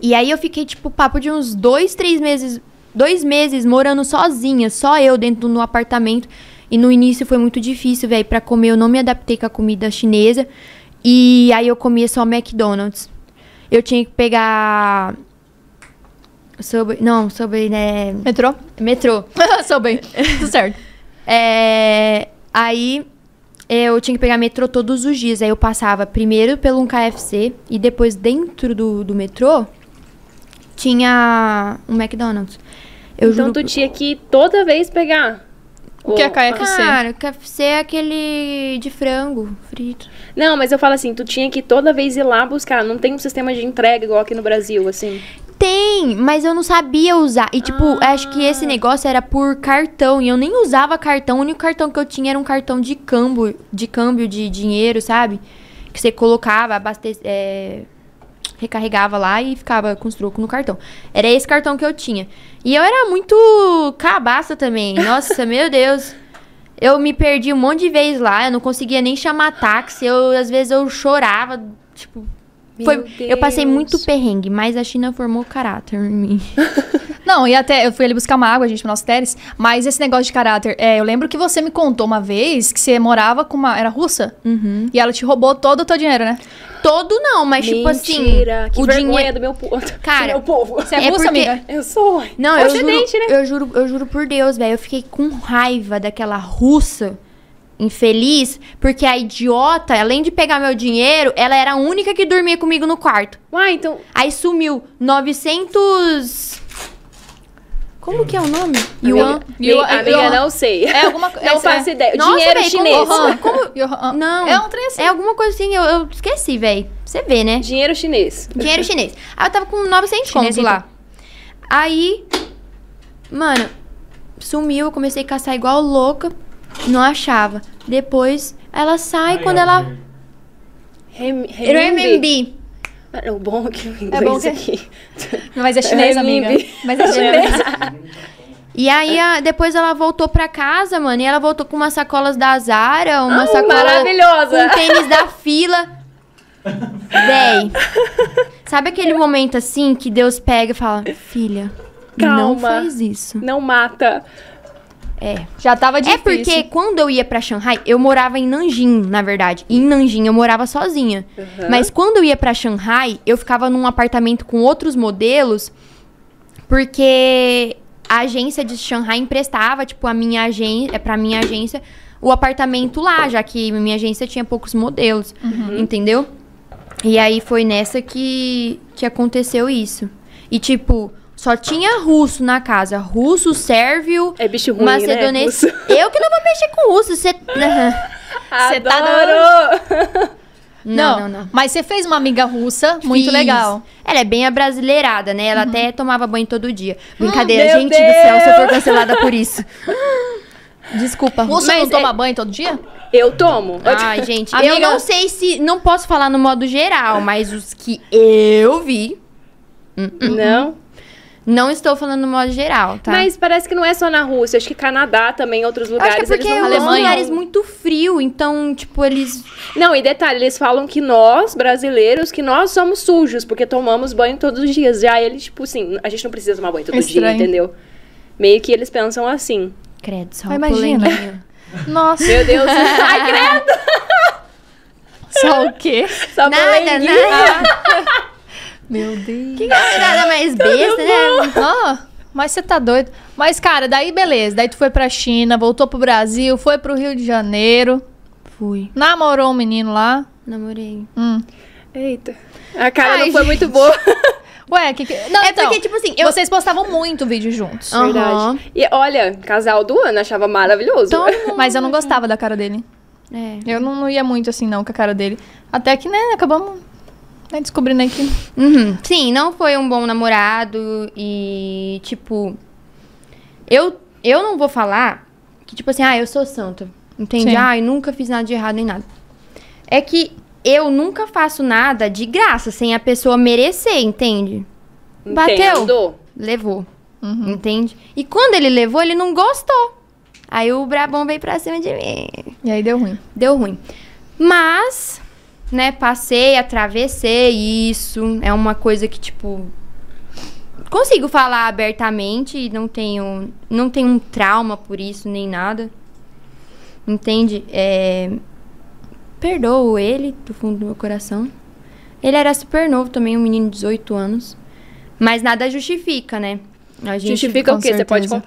C: E aí eu fiquei, tipo, papo de uns dois, três meses. Dois meses morando sozinha, só eu dentro do apartamento. E no início foi muito difícil, velho, pra comer. Eu não me adaptei com a comida chinesa. E aí eu comia só McDonald's. Eu tinha que pegar. Subway. Não, Subway, né?
A: Metrô?
C: Metrô.
A: Sou bem. Tudo certo.
C: É, aí eu tinha que pegar metrô todos os dias. Aí eu passava primeiro pelo um KFC e depois dentro do, do metrô tinha um McDonald's. Eu
B: então
C: juro.
B: tu tinha que toda vez pegar.
A: O que é KFC?
C: Cara, KFC é aquele de frango frito.
B: Não, mas eu falo assim, tu tinha que toda vez ir lá buscar. Não tem um sistema de entrega igual aqui no Brasil, assim.
C: Tem, mas eu não sabia usar. E, tipo,
B: Ah.
C: acho que esse negócio era por cartão. E eu nem usava cartão. O único cartão que eu tinha era um cartão de câmbio, de câmbio de dinheiro, sabe? Que você colocava, abastece. É... recarregava lá e ficava com os trocos no cartão. Era esse cartão que eu tinha. E eu era muito cabaça também. Nossa, meu Deus. Eu me perdi um monte de vezes lá, eu não conseguia nem chamar táxi. Eu, às vezes eu chorava, tipo, foi, eu passei muito perrengue, mas a China formou caráter em mim.
A: Não, e até eu fui ali buscar uma água, gente, pro nosso Teres. Mas esse negócio de caráter, é, eu lembro que você me contou uma vez que você morava com uma. Era russa?
C: Uhum.
A: E ela te roubou todo o teu dinheiro, né?
C: Todo não, mas tipo assim,
B: Mentira, que
C: o
B: vergonha
C: dinheiro
B: do meu, po-
C: Cara,
B: do meu povo.
A: Você é,
C: É
A: russa,
C: porque-
A: amiga?
B: Eu sou.
C: Não, eu juro,
B: né?
C: eu juro, eu juro por Deus, velho, eu fiquei com raiva daquela russa infeliz, porque a idiota, além de pegar meu dinheiro, ela era a única que dormia comigo no quarto.
B: Uai, então.
C: Aí sumiu 900 Como que é o nome? Yuan.
A: Yuan-
B: amiga, não sei.
A: É alguma co-
B: Não faço
A: é-
B: ideia.
C: Nossa,
B: Dinheiro
C: véi, como-
B: chinês.
C: Como-
A: Johan-
C: Não.
A: É um trem assim.
C: É alguma coisa assim, eu, eu esqueci, velho. Você vê, né?
B: Dinheiro chinês.
C: Dinheiro chinês. Aí eu tava com 900 contos
A: Chinesito.
C: lá. Aí, mano, sumiu, eu comecei a caçar igual louca, não achava. Depois, ela sai quando ela...
B: Rem,
C: Renminbi.
B: Ah, O bom é que o inglês
A: É bom que-
B: aqui.
A: Mas é chinês, amiga.
B: Renminbi.
A: Mas é chinês.
C: E aí, a- depois ela voltou pra casa, mano, e ela voltou com umas sacolas da Zara, uma
B: Ah,
C: sacola
B: maravilhosa.
C: com tênis da fila. Véi, sabe aquele momento assim que Deus pega e fala, filha, não
B: Calma.
C: faz isso.
B: Não mata.
C: É.
A: Já tava
C: É
A: difícil.
C: porque quando eu ia pra Shanghai, eu morava em Nanjing, na verdade. E em Nanjing eu morava sozinha.
B: Uhum.
C: Mas quando eu ia pra Shanghai, eu ficava num apartamento com outros modelos, porque a agência de Shanghai emprestava, tipo, a minha agência, pra minha agência, o apartamento lá, já que minha agência tinha poucos modelos, entendeu? E aí foi nessa que, que aconteceu isso. E tipo, só tinha russo na casa, russo, sérvio,
B: É bicho ruim,
C: macedonês.
B: né? russo?
C: Eu que não vou mexer com russo, você
A: Cê tá
B: Adoro!
C: Não, não, não.
A: Mas você fez uma amiga russa muito
C: Fiz.
A: legal.
C: Ela é bem abrasileirada, né? Ela até tomava banho todo dia. Brincadeira,
B: Meu
C: gente do céu, se eu for
B: Deus!
C: cancelada por isso. Desculpa.
A: Russo
B: Mas
A: não toma
B: é-
A: banho todo dia?
B: Eu tomo.
C: Ai, gente, eu
A: Amiga-
C: não sei se. Não posso falar no modo geral, mas os que eu vi.
B: Não.
C: Não estou falando no modo geral, tá?
B: Mas parece que não é só na Rússia. Acho que Canadá também, outros
C: eu acho
B: lugares.
C: que é porque
B: eles
C: é
B: não
C: um
A: Alemanha.
C: lugares muito frio, então, tipo, eles.
B: Não, e detalhe, eles falam que nós, brasileiros, que nós somos sujos, porque tomamos banho todos os dias. Já eles, tipo assim, a gente não precisa tomar banho todo
A: Estranho.
B: dia, entendeu? Meio que eles pensam assim.
C: Credo, só
A: Ah, imagina.
C: polêmica.
A: Nossa.
B: Meu Deus. Ai, credo.
A: Só o quê?
B: Só
C: Nada, nada.
A: Meu Deus.
C: Que nada mais besta, né?
A: Ah, mas você tá doido. Mas, cara, daí beleza. Daí tu foi pra China, voltou pro Brasil, foi pro Rio de Janeiro,
C: Fui.
A: namorou um menino lá.
C: Namorei.
A: Hum.
B: Eita. A cara
C: Ai,
B: não foi
C: gente.
B: muito boa.
A: Ué, que que... Não,
C: É
A: então,
C: porque, tipo assim, eu.
A: Vocês postavam muito vídeo juntos.
C: Aham.
B: Verdade. E olha, casal do ano, achava maravilhoso.
C: Então,
A: Mas eu não gostava da cara dele.
C: É.
A: Eu não, não ia muito assim, não, com a cara dele. Até que, né, acabamos né, descobrindo aí que...
C: Uhum. Sim, não foi um bom namorado e, tipo. Eu, eu não vou falar que, tipo assim, ah, eu sou santa. Entende?
A: Sim.
C: Ah, eu nunca fiz nada de errado nem nada. É que eu nunca faço nada de graça, sem a pessoa merecer, entende? Bateu.
B: Entendo.
C: Levou. Entende? E quando ele levou, ele não gostou. Aí o Brabão veio pra cima de mim.
A: E aí deu ruim.
C: Deu ruim. Mas, né, passei, atravessei isso. É uma coisa que, tipo. Consigo falar abertamente e não tenho, não tenho um trauma por isso, nem nada. Entende? É, perdoo ele do fundo do meu coração. Ele era super novo também, um menino de 18 anos. Mas nada justifica, né? A gente-
B: Justifica o quê? Você pode?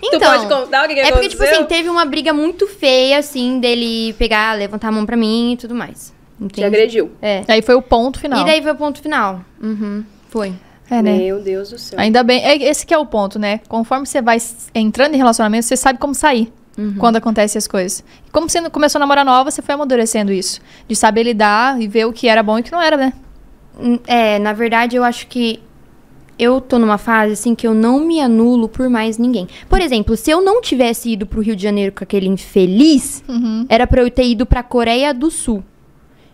C: Então,
B: tu pode contar o que, que
C: é porque, tipo
B: aconteceu?
C: assim, teve uma briga muito feia, assim, dele pegar, levantar a mão pra mim e tudo mais.
B: Te
C: Entende?
B: agrediu.
C: É.
A: Aí foi o ponto final.
C: E daí foi o ponto final. Uhum. Foi.
A: É, né?
B: Meu Deus do céu.
A: Ainda bem, é esse que é o ponto, né? Conforme você vai entrando em relacionamento, você sabe como sair
C: Uhum.
A: quando acontecem as coisas. E como você começou a namorar nova, você foi amadurecendo isso. De saber lidar e ver o que era bom e o que não era, né?
C: Hum, É, na verdade, eu acho que eu tô numa fase, assim, que eu não me anulo por mais ninguém. Por exemplo, se eu não tivesse ido pro Rio de Janeiro com aquele infeliz,
A: Uhum.
C: era pra eu ter ido pra Coreia do Sul.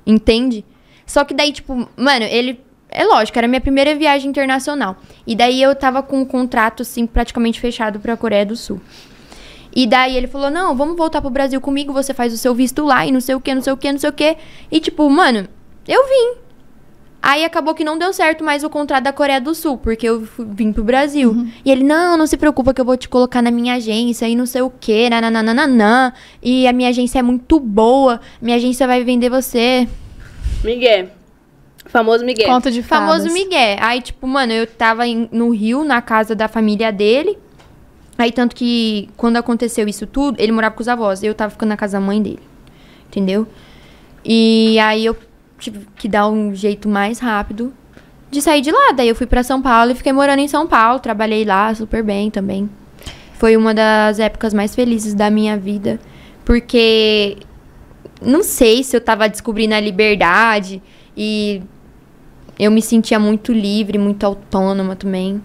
C: Entende? Só que daí, tipo, mano, ele É lógico, era minha primeira viagem internacional. E daí eu tava com um contrato, assim, praticamente fechado pra Coreia do Sul. E daí ele falou: Não, vamos voltar pro Brasil comigo, você faz o seu visto lá e não sei o que, não sei o que, não sei o que. E tipo, mano, eu vim. Aí acabou que não deu certo mais o contrato da Coreia do Sul, porque eu fu- vim pro Brasil. E ele, não, não se preocupa que eu vou te colocar na minha agência e não sei o que, nananana. E a minha agência é muito boa, minha agência vai vender você.
B: Miguel. Famoso Miguel.
A: Conto de fadas.
C: Famoso Miguel. Aí, tipo, mano, eu tava em- no Rio, na casa da família dele. Aí, tanto que quando aconteceu isso tudo, ele morava com os avós. Eu tava ficando na casa da mãe dele. Entendeu? E aí eu tive que dar um jeito mais rápido de sair de lá. Daí eu fui pra São Paulo e fiquei morando em São Paulo. Trabalhei lá super bem também. Foi uma das épocas mais felizes da minha vida. Porque não sei se eu tava descobrindo a liberdade e eu me sentia muito livre, muito autônoma também.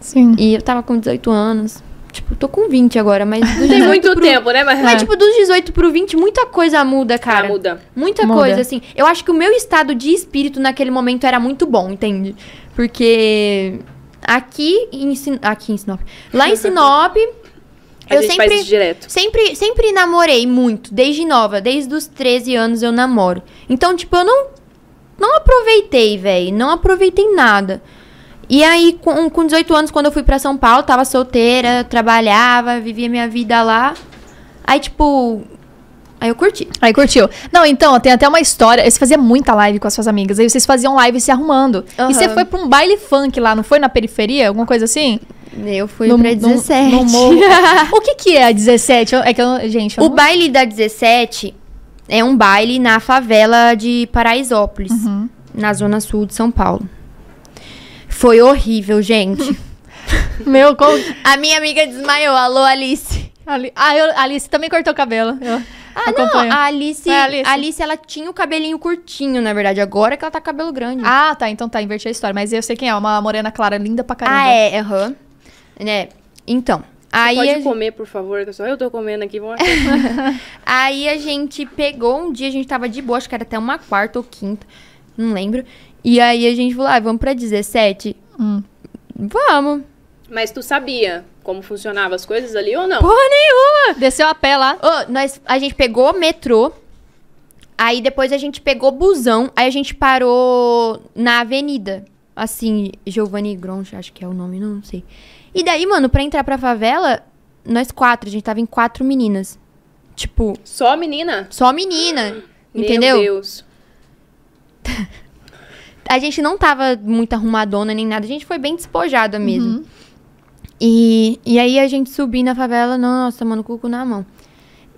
A: Sim.
C: E eu tava com 18 anos. Tipo, tô com 20 agora, mas
B: Tem
C: 18
B: muito
C: pro...
B: tempo, né? Mas,
C: Mas, tipo, dos 18 pro 20, muita coisa muda, cara.
B: Ah, muda.
C: Muita
A: Muda.
C: coisa, assim. Eu acho que o meu estado de espírito naquele momento era muito bom, entende? Porque aqui em, Sin- aqui em Sinop. Lá em Sinop,
B: A
C: eu
B: gente
C: sempre
B: faz isso direto.
C: Sempre, sempre namorei muito, desde nova, desde os 13 anos eu namoro. Então, tipo, eu não, não aproveitei, velho. Não aproveitei nada. E aí, com, com 18 anos, quando eu fui pra São Paulo, tava solteira, trabalhava, vivia minha vida lá. Aí, tipo. Aí eu curti.
A: Aí curtiu. Não, então, tem até uma história. Você fazia muita live com as suas amigas. Aí vocês faziam live se arrumando.
C: Aham.
A: E você foi pra um baile funk lá, não foi na periferia? Alguma coisa assim?
C: Eu fui
A: No-
C: pra
A: no-
C: 17.
A: no morro. o que que é a 17? Eu- É que eu, gente, eu
C: o
A: não-
C: baile da 17 é um baile na favela de Paraisópolis,
A: Uhum.
C: na zona sul de São Paulo. Foi horrível, gente.
A: Meu, qual...
C: A minha amiga desmaiou. Alô, Alice.
A: Ali... Ah, eu, a Alice também cortou o cabelo. Eu
C: Ah,
A: acompanho.
C: não. A Alice,
A: É, a Alice.
C: Alice. ela tinha o cabelinho curtinho, na verdade. Agora que ela tá com cabelo grande.
A: Ah, tá. Então tá, inverti a história. Mas eu sei quem é. Uma morena clara, linda pra caramba.
C: Ah, é, aham. Né? Então, aí
B: Pode
C: a,
B: comer, por favor, que só eu tô comendo aqui. Vamos
C: aí a gente pegou um dia, a gente tava de boa, acho que era até uma quarta ou quinta, não lembro. E aí a gente falou, ah, vamos pra 17?
A: Hum.
C: Vamos.
B: Mas tu sabia como funcionavam as coisas ali ou não?
C: Porra nenhuma!
A: Desceu a pé lá.
C: Ô, nós, a gente pegou metrô, aí depois a gente pegou busão, aí a gente parou na avenida. Assim, Giovanni Gronch, acho que é o nome, não sei. E daí, mano, pra entrar pra favela, nós quatro, a gente tava em quatro meninas. Tipo,
B: Só menina?
C: só menina.
B: Meu
C: entendeu?
B: Deus.
C: A gente não tava muito arrumadona nem nada, a gente foi bem despojada mesmo. E, e aí a gente subiu na favela, nossa, mano, com o cu na mão.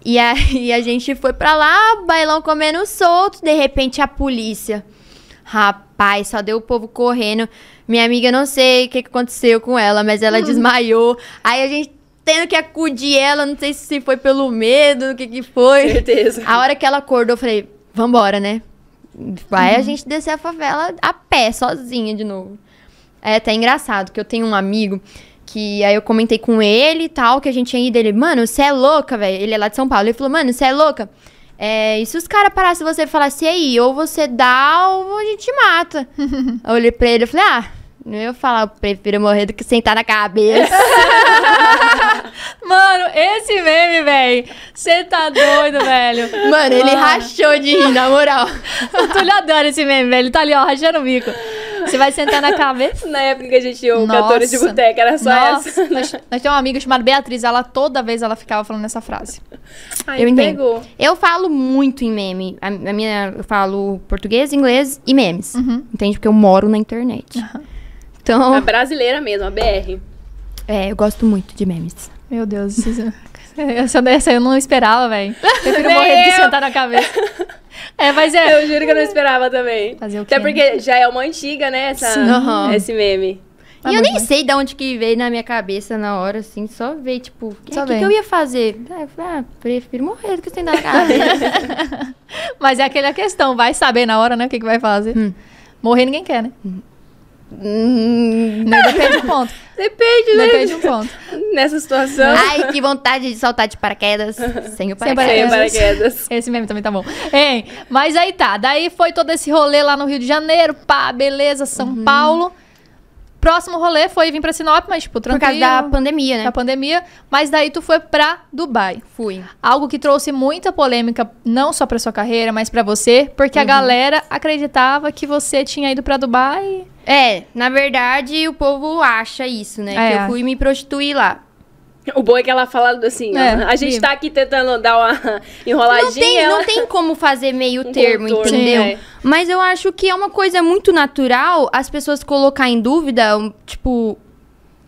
C: E aí a gente foi pra lá, bailão comendo solto, de repente a polícia. Rapaz, só deu o povo correndo. Minha amiga, não sei o que, que aconteceu com ela, mas ela desmaiou. Aí a gente tendo que acudir ela, não sei se foi pelo medo, o que que foi.
B: Certeza.
C: A hora que ela acordou, eu falei, vambora, né? Vai a gente descer a favela a pé, sozinha de novo. É até engraçado, que eu tenho um amigo que aí eu comentei com ele e tal, que a gente tinha ido. Ele, mano, você é louca, velho. Ele é lá de São Paulo. Ele falou, mano, você é louca? É, e se os caras parassem você e falassem, aí, ou você dá ou a gente mata. eu olhei pra ele e falei, ah, não ia falar, eu prefiro morrer do que sentar na cabeça.
A: Mano, esse meme, velho. Você tá doido, velho.
C: mano, ele
A: Mano.
C: rachou de rir, na moral.
A: O Túlio adora esse meme, velho. Ele tá ali, ó, rachando o bico. Você vai sentar na cabeça.
B: Na época que a gente ia cantores de boteca, era só
A: Nossa,
B: essa.
A: nós, nós temos uma amiga chamada Beatriz, ela toda vez ela ficava falando essa frase.
B: Ai,
C: Eu entendo.
B: pegou.
C: Eu falo muito em meme. A, a minha, eu falo português, inglês e memes. Entende? Porque eu moro na internet. Então,
B: A brasileira mesmo, a BR.
C: é, eu gosto muito de memes.
A: Meu Deus. isso- Essa, essa eu não esperava, velho. Prefiro
B: Nem
A: morrer do que
B: eu.
A: sentar na cabeça. É, mas é.
B: Eu juro que eu não esperava também.
A: Fazer o quê?
B: Até porque já é uma antiga, né? Essa,
C: Sim. Aham.
B: Esse meme.
A: Ah,
C: e eu nem
A: vai.
C: sei de onde que veio na minha cabeça na hora, assim, só ver, tipo, o que,
A: Só
C: que, que eu ia fazer? Ah, eu falei, ah, prefiro morrer do que sentar na cabeça.
A: Mas é aquela questão, vai saber na hora, né, o que, que vai fazer.
C: Hum.
A: Morrer ninguém quer, né?
C: Hum,
A: Não, depende do ponto.
B: Depende, né?
A: Depende do ponto.
B: Nessa situação.
C: Ai, que vontade de saltar de paraquedas sem o paraquedas.
B: Sem paraquedas.
A: Esse meme também tá bom. Hein? Mas aí tá. Daí foi todo esse rolê lá no Rio de Janeiro. Pá, beleza, São
C: Uhum.
A: Paulo. Próximo rolê foi vir pra Sinop, mas, tipo,
C: Por
A: tranquilo.
C: causa da pandemia, né?
A: da pandemia. Mas daí tu foi pra Dubai.
C: Fui.
A: Algo que trouxe muita polêmica, não só pra sua carreira, mas pra você. Porque a
C: Uhum.
A: galera acreditava que você tinha ido pra Dubai.
C: É, na verdade, o povo acha isso, né?
A: É.
C: Que eu fui me prostituir lá.
B: O bom é que ela fala assim,
A: É,
B: a gente
A: sim.
B: tá aqui tentando dar uma enroladinha.
C: Não tem,
B: ela-
C: não tem como fazer meio
B: Um
C: termo,
B: contorno,
C: entendeu?
B: é.
C: Mas eu acho que é uma coisa muito natural as pessoas colocar em dúvida, um, tipo,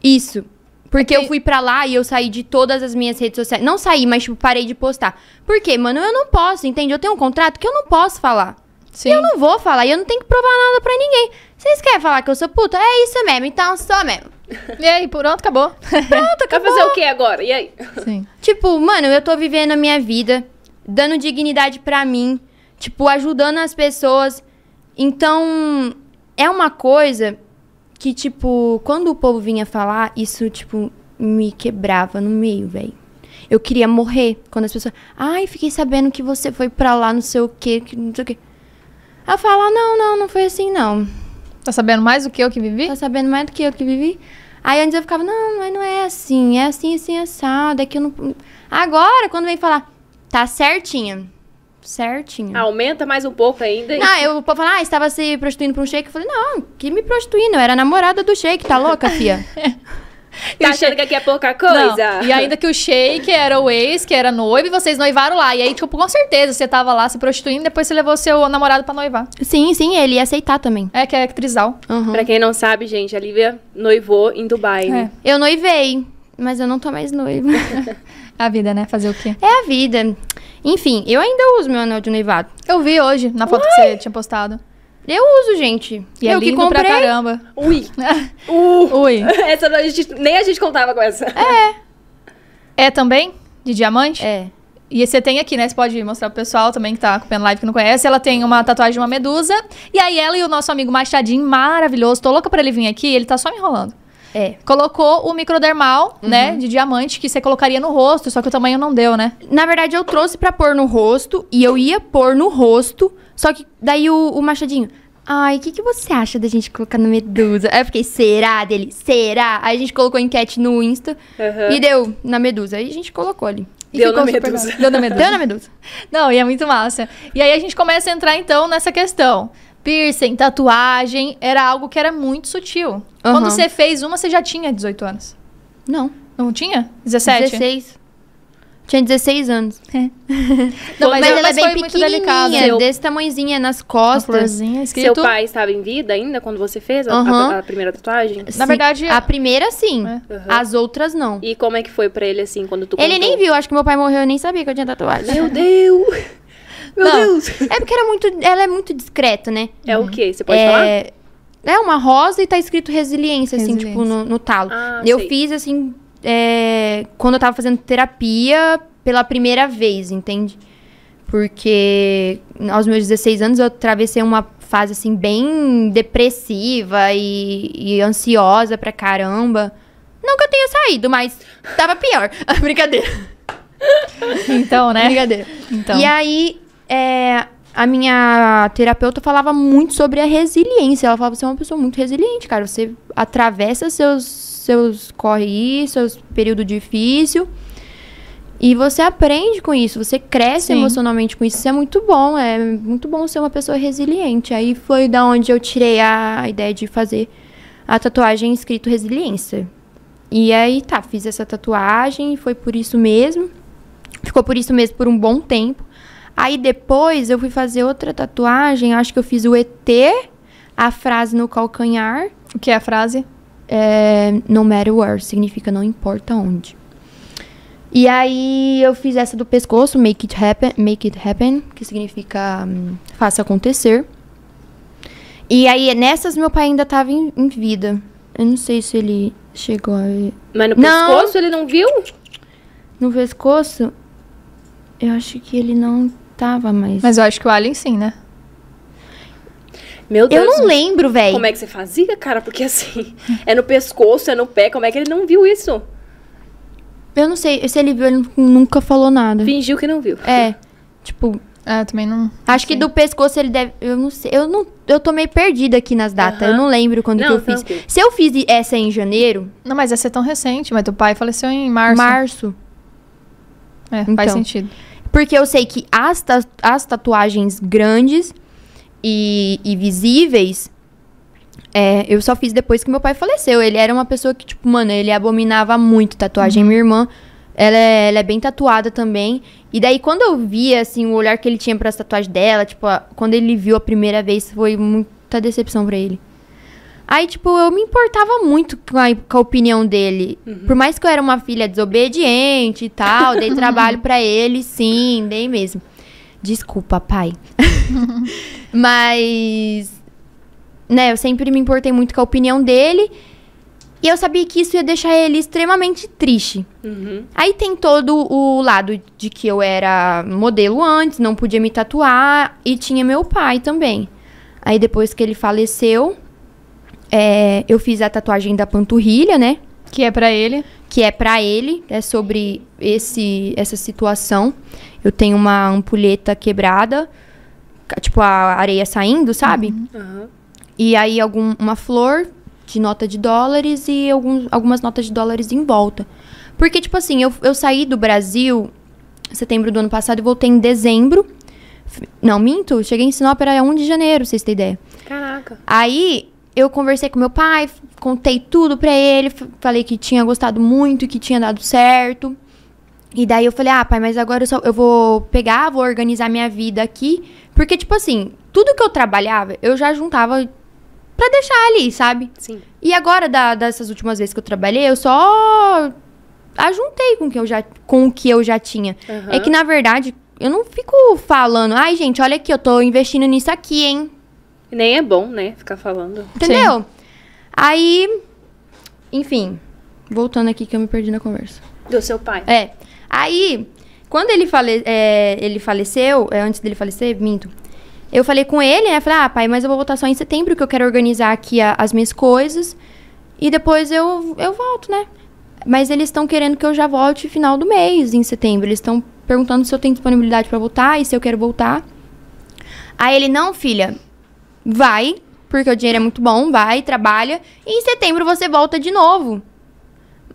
C: isso. Porque
A: que-
C: eu fui pra lá e eu saí de todas as minhas redes sociais. Não saí, mas, tipo, parei de postar. Por quê, mano? Eu não posso, entende? Eu tenho um contrato que eu não posso falar.
A: Sim.
C: E eu não vou falar, e eu não tenho que provar nada pra ninguém. Vocês querem falar que eu sou puta? É isso mesmo, então sou mesmo.
A: E aí, pronto, acabou.
B: Vai fazer o que agora? E aí?
A: Sim.
C: Tipo, mano, eu tô vivendo a minha vida, dando dignidade pra mim, tipo, ajudando as pessoas. Então, é uma coisa que, tipo, quando o povo vinha falar, isso, tipo, me quebrava no meio, velho. Eu queria morrer quando as pessoas. Ai, fiquei sabendo que você foi pra lá, não sei o quê, que não sei o quê. Eu falo, não, não, não foi assim, não.
A: Tá sabendo mais do que eu que vivi?
C: Tá sabendo mais do que eu que vivi? Aí antes eu ficava, não, mas não é assim, é assim, assim, assado, é que eu não... Agora, quando vem falar, tá certinho, certinho.
B: Aumenta mais um pouco ainda. e-
C: Não, eu vou falar, ah, estava se prostituindo pra um shake. Eu falei, não, que me prostituindo? Eu era namorada do shake, tá louca, fia?
B: Tá achando que aqui é pouca coisa?
A: Não, E ainda que o Sheik era o ex, que era noivo, e vocês noivaram lá. E aí, tipo, com certeza, você tava lá se prostituindo, depois você levou seu namorado pra noivar.
C: sim, sim, ele ia aceitar também.
A: É, que é actrizal.
C: Uhum.
B: Pra quem não sabe, gente, a Lívia noivou em Dubai. né?
C: Eu noivei, mas eu não tô mais noiva.
A: É a vida, né? Fazer o quê?
C: é a vida. Enfim, eu ainda uso meu anel de noivado.
A: Eu vi hoje, na foto que você tinha postado.
C: Eu uso, gente.
A: E
C: eu
A: é
C: que comprei.
A: pra caramba.
B: Ui! Uh!
A: Ui.
B: Essa a gente, nem a gente contava com essa.
A: É também? De diamante?
C: É.
A: E você tem aqui, né? Você pode mostrar pro pessoal também que tá acompanhando live que não conhece. Ela tem uma tatuagem de uma medusa. E aí ela e o nosso amigo Machadinho, maravilhoso. Tô louca pra ele vir aqui, ele tá só me enrolando.
C: É.
A: Colocou o microdermal, né? De diamante, que você colocaria no rosto, só que o tamanho não deu, né?
C: Na verdade, eu trouxe pra pôr no rosto e eu ia pôr no rosto, só que daí o, o Machadinho. Ai, o que, que você acha da gente colocar no Medusa? Aí eu fiquei, será dele? Será? Aí a gente colocou enquete no Insta
B: Aham.
C: e deu na Medusa. Aí a gente colocou ali.
A: E
B: Deu na medusa.
A: Deu na medusa.
C: Deu na Medusa.
A: Não, e é muito massa. E aí a gente começa a entrar, então, nessa questão. Piercing, tatuagem, era algo que era muito sutil. Quando
C: Aham.
A: você fez uma, você já tinha 18 anos.
C: Não.
A: Não tinha? 17?
C: 16. Tinha 16 anos.
A: Não, mas,
C: Mas, ela é bem pequenininha, desse tamanhozinha nas
A: Uma
C: costas.
B: Seu pai estava em vida ainda quando você fez a, a-
C: Aham.
B: a primeira tatuagem?
A: Na
C: Sim,
A: verdade-
C: A primeira, sim.
A: É.
C: As outras, não.
B: E como é que foi pra ele, assim, quando tu
C: Ele
B: contou?
C: nem viu. Acho que meu pai morreu. Eu nem sabia que eu tinha tatuagem.
B: Meu Deus! Meu
A: Não.
B: Deus!
C: É porque era muito, ela é muito discreta, né?
B: É o quê? Você pode falar?
C: é, é uma rosa e tá escrito resiliência, assim,
A: Resiliência.
C: tipo, no, no talo.
B: Ah,
C: eu
B: sei.
C: fiz, assim, é, quando eu tava fazendo terapia pela primeira vez, entende? Porque aos meus 16 anos eu atravessei uma fase, assim, bem depressiva e, e ansiosa pra caramba. Não que eu tenha saído, mas tava pior. Brincadeira.
A: Então, né?
C: Brincadeira.
A: Então.
C: E aí, é, a minha terapeuta falava muito sobre a resiliência. Ela falava, você é uma pessoa muito resiliente, cara. Você atravessa seus, seus corre seus períodos difíceis. E você aprende com isso, você cresce
A: Sim.
C: emocionalmente com isso. Isso é muito bom, é muito bom ser uma pessoa resiliente. Aí foi da onde eu tirei a ideia de fazer a tatuagem escrito resiliência. E aí, tá, fiz essa tatuagem, foi por isso mesmo. Ficou por isso mesmo por um bom tempo. Aí depois eu fui fazer outra tatuagem, acho que eu fiz o ET, a frase no calcanhar,
A: O que é a frase?
C: É, no matter where, significa não importa onde. E aí eu fiz essa do pescoço, make it happen, make it happen, que significa hum, faça acontecer. E aí nessas meu pai ainda tava em, em vida. Eu não sei se ele chegou a
B: Mas no
C: Não.
B: pescoço ele não viu?
C: no pescoço. Eu acho que ele não tava mais.
A: Mas eu acho que o Alien sim, né?
B: Meu Deus.
C: Eu não lembro, velho.
B: Como é que você fazia, cara? Porque assim, é no pescoço, é no pé. Como é que ele não viu isso?
C: Eu não sei. Se ele viu, ele nunca falou nada.
B: Fingiu que não viu.
C: É. Tipo,
A: É, também não.
C: acho que do pescoço ele deve. Eu não sei. Eu, não, eu tô meio perdida aqui nas datas.
B: Aham.
C: Eu não lembro quando que
B: Não,
C: eu fiz. Se eu fiz essa em janeiro,
A: Não, mas essa é tão recente, mas teu pai faleceu em março.
C: março.
A: É,
C: Então.
A: faz sentido.
C: Porque eu sei que as, ta- as tatuagens grandes e, e visíveis, é, eu só fiz depois que meu pai faleceu. Ele era uma pessoa que, tipo, mano, ele abominava muito tatuagem. Minha irmã, ela é, ela é bem tatuada também. E daí, quando eu via, assim, o olhar que ele tinha para as tatuagens dela, tipo, a- quando ele viu a primeira vez, foi muita decepção pra ele. Aí, tipo, eu me importava muito com a, com a opinião dele. Por mais que eu era uma filha desobediente e tal, dei trabalho pra ele, sim, dei mesmo. Desculpa, pai. Mas, né, eu sempre me importei muito com a opinião dele. E eu sabia que isso ia deixar ele extremamente triste.
B: Uhum.
C: Aí tem todo o lado de que eu era modelo antes, não podia me tatuar, e tinha meu pai também. Aí depois que ele faleceu, é, eu fiz a tatuagem da panturrilha, né?
A: Que é pra ele.
C: Que é pra ele, é sobre esse, essa situação. Eu tenho uma ampulheta quebrada, tipo a areia saindo, sabe?
B: Aham.
C: E aí algum, uma flor de nota de dólares e alguns, algumas notas de dólares em volta. Porque, tipo assim, eu, eu saí do Brasil em setembro do ano passado e voltei em dezembro. Não, minto, cheguei em Sinop era 1 de janeiro, pra vocês terem ideia.
B: Caraca.
C: Aí eu conversei com meu pai, contei tudo pra ele, falei que tinha gostado muito e que tinha dado certo. E daí eu falei, ah, pai, mas agora eu, só, eu vou pegar, vou organizar minha vida aqui. Porque, tipo assim, tudo que eu trabalhava, eu já juntava pra deixar ali, sabe?
B: Sim.
C: E agora, da- dessas últimas vezes que eu trabalhei, eu só ajuntei com o que eu já, com o que eu já tinha.
B: Aham.
C: É que, na verdade, eu não fico falando, ai, gente, olha aqui, eu tô investindo nisso aqui, hein?
B: Nem é bom, né? Ficar falando.
C: Entendeu? Aí, enfim, voltando aqui que eu me perdi na conversa.
B: Do seu pai.
C: É, aí, quando ele, fale, é, ele faleceu, é, antes dele falecer, minto, eu falei com ele, né, falei, ah, pai, mas eu vou voltar só em setembro, que eu quero organizar aqui a- as minhas coisas, e depois eu, eu volto, né. Mas eles estão querendo que eu já volte final do mês, em setembro. Eles estão perguntando se eu tenho disponibilidade pra voltar e se eu quero voltar. Aí ele, não, filha, vai, porque o dinheiro é muito bom, vai, trabalha, e em setembro você volta de novo.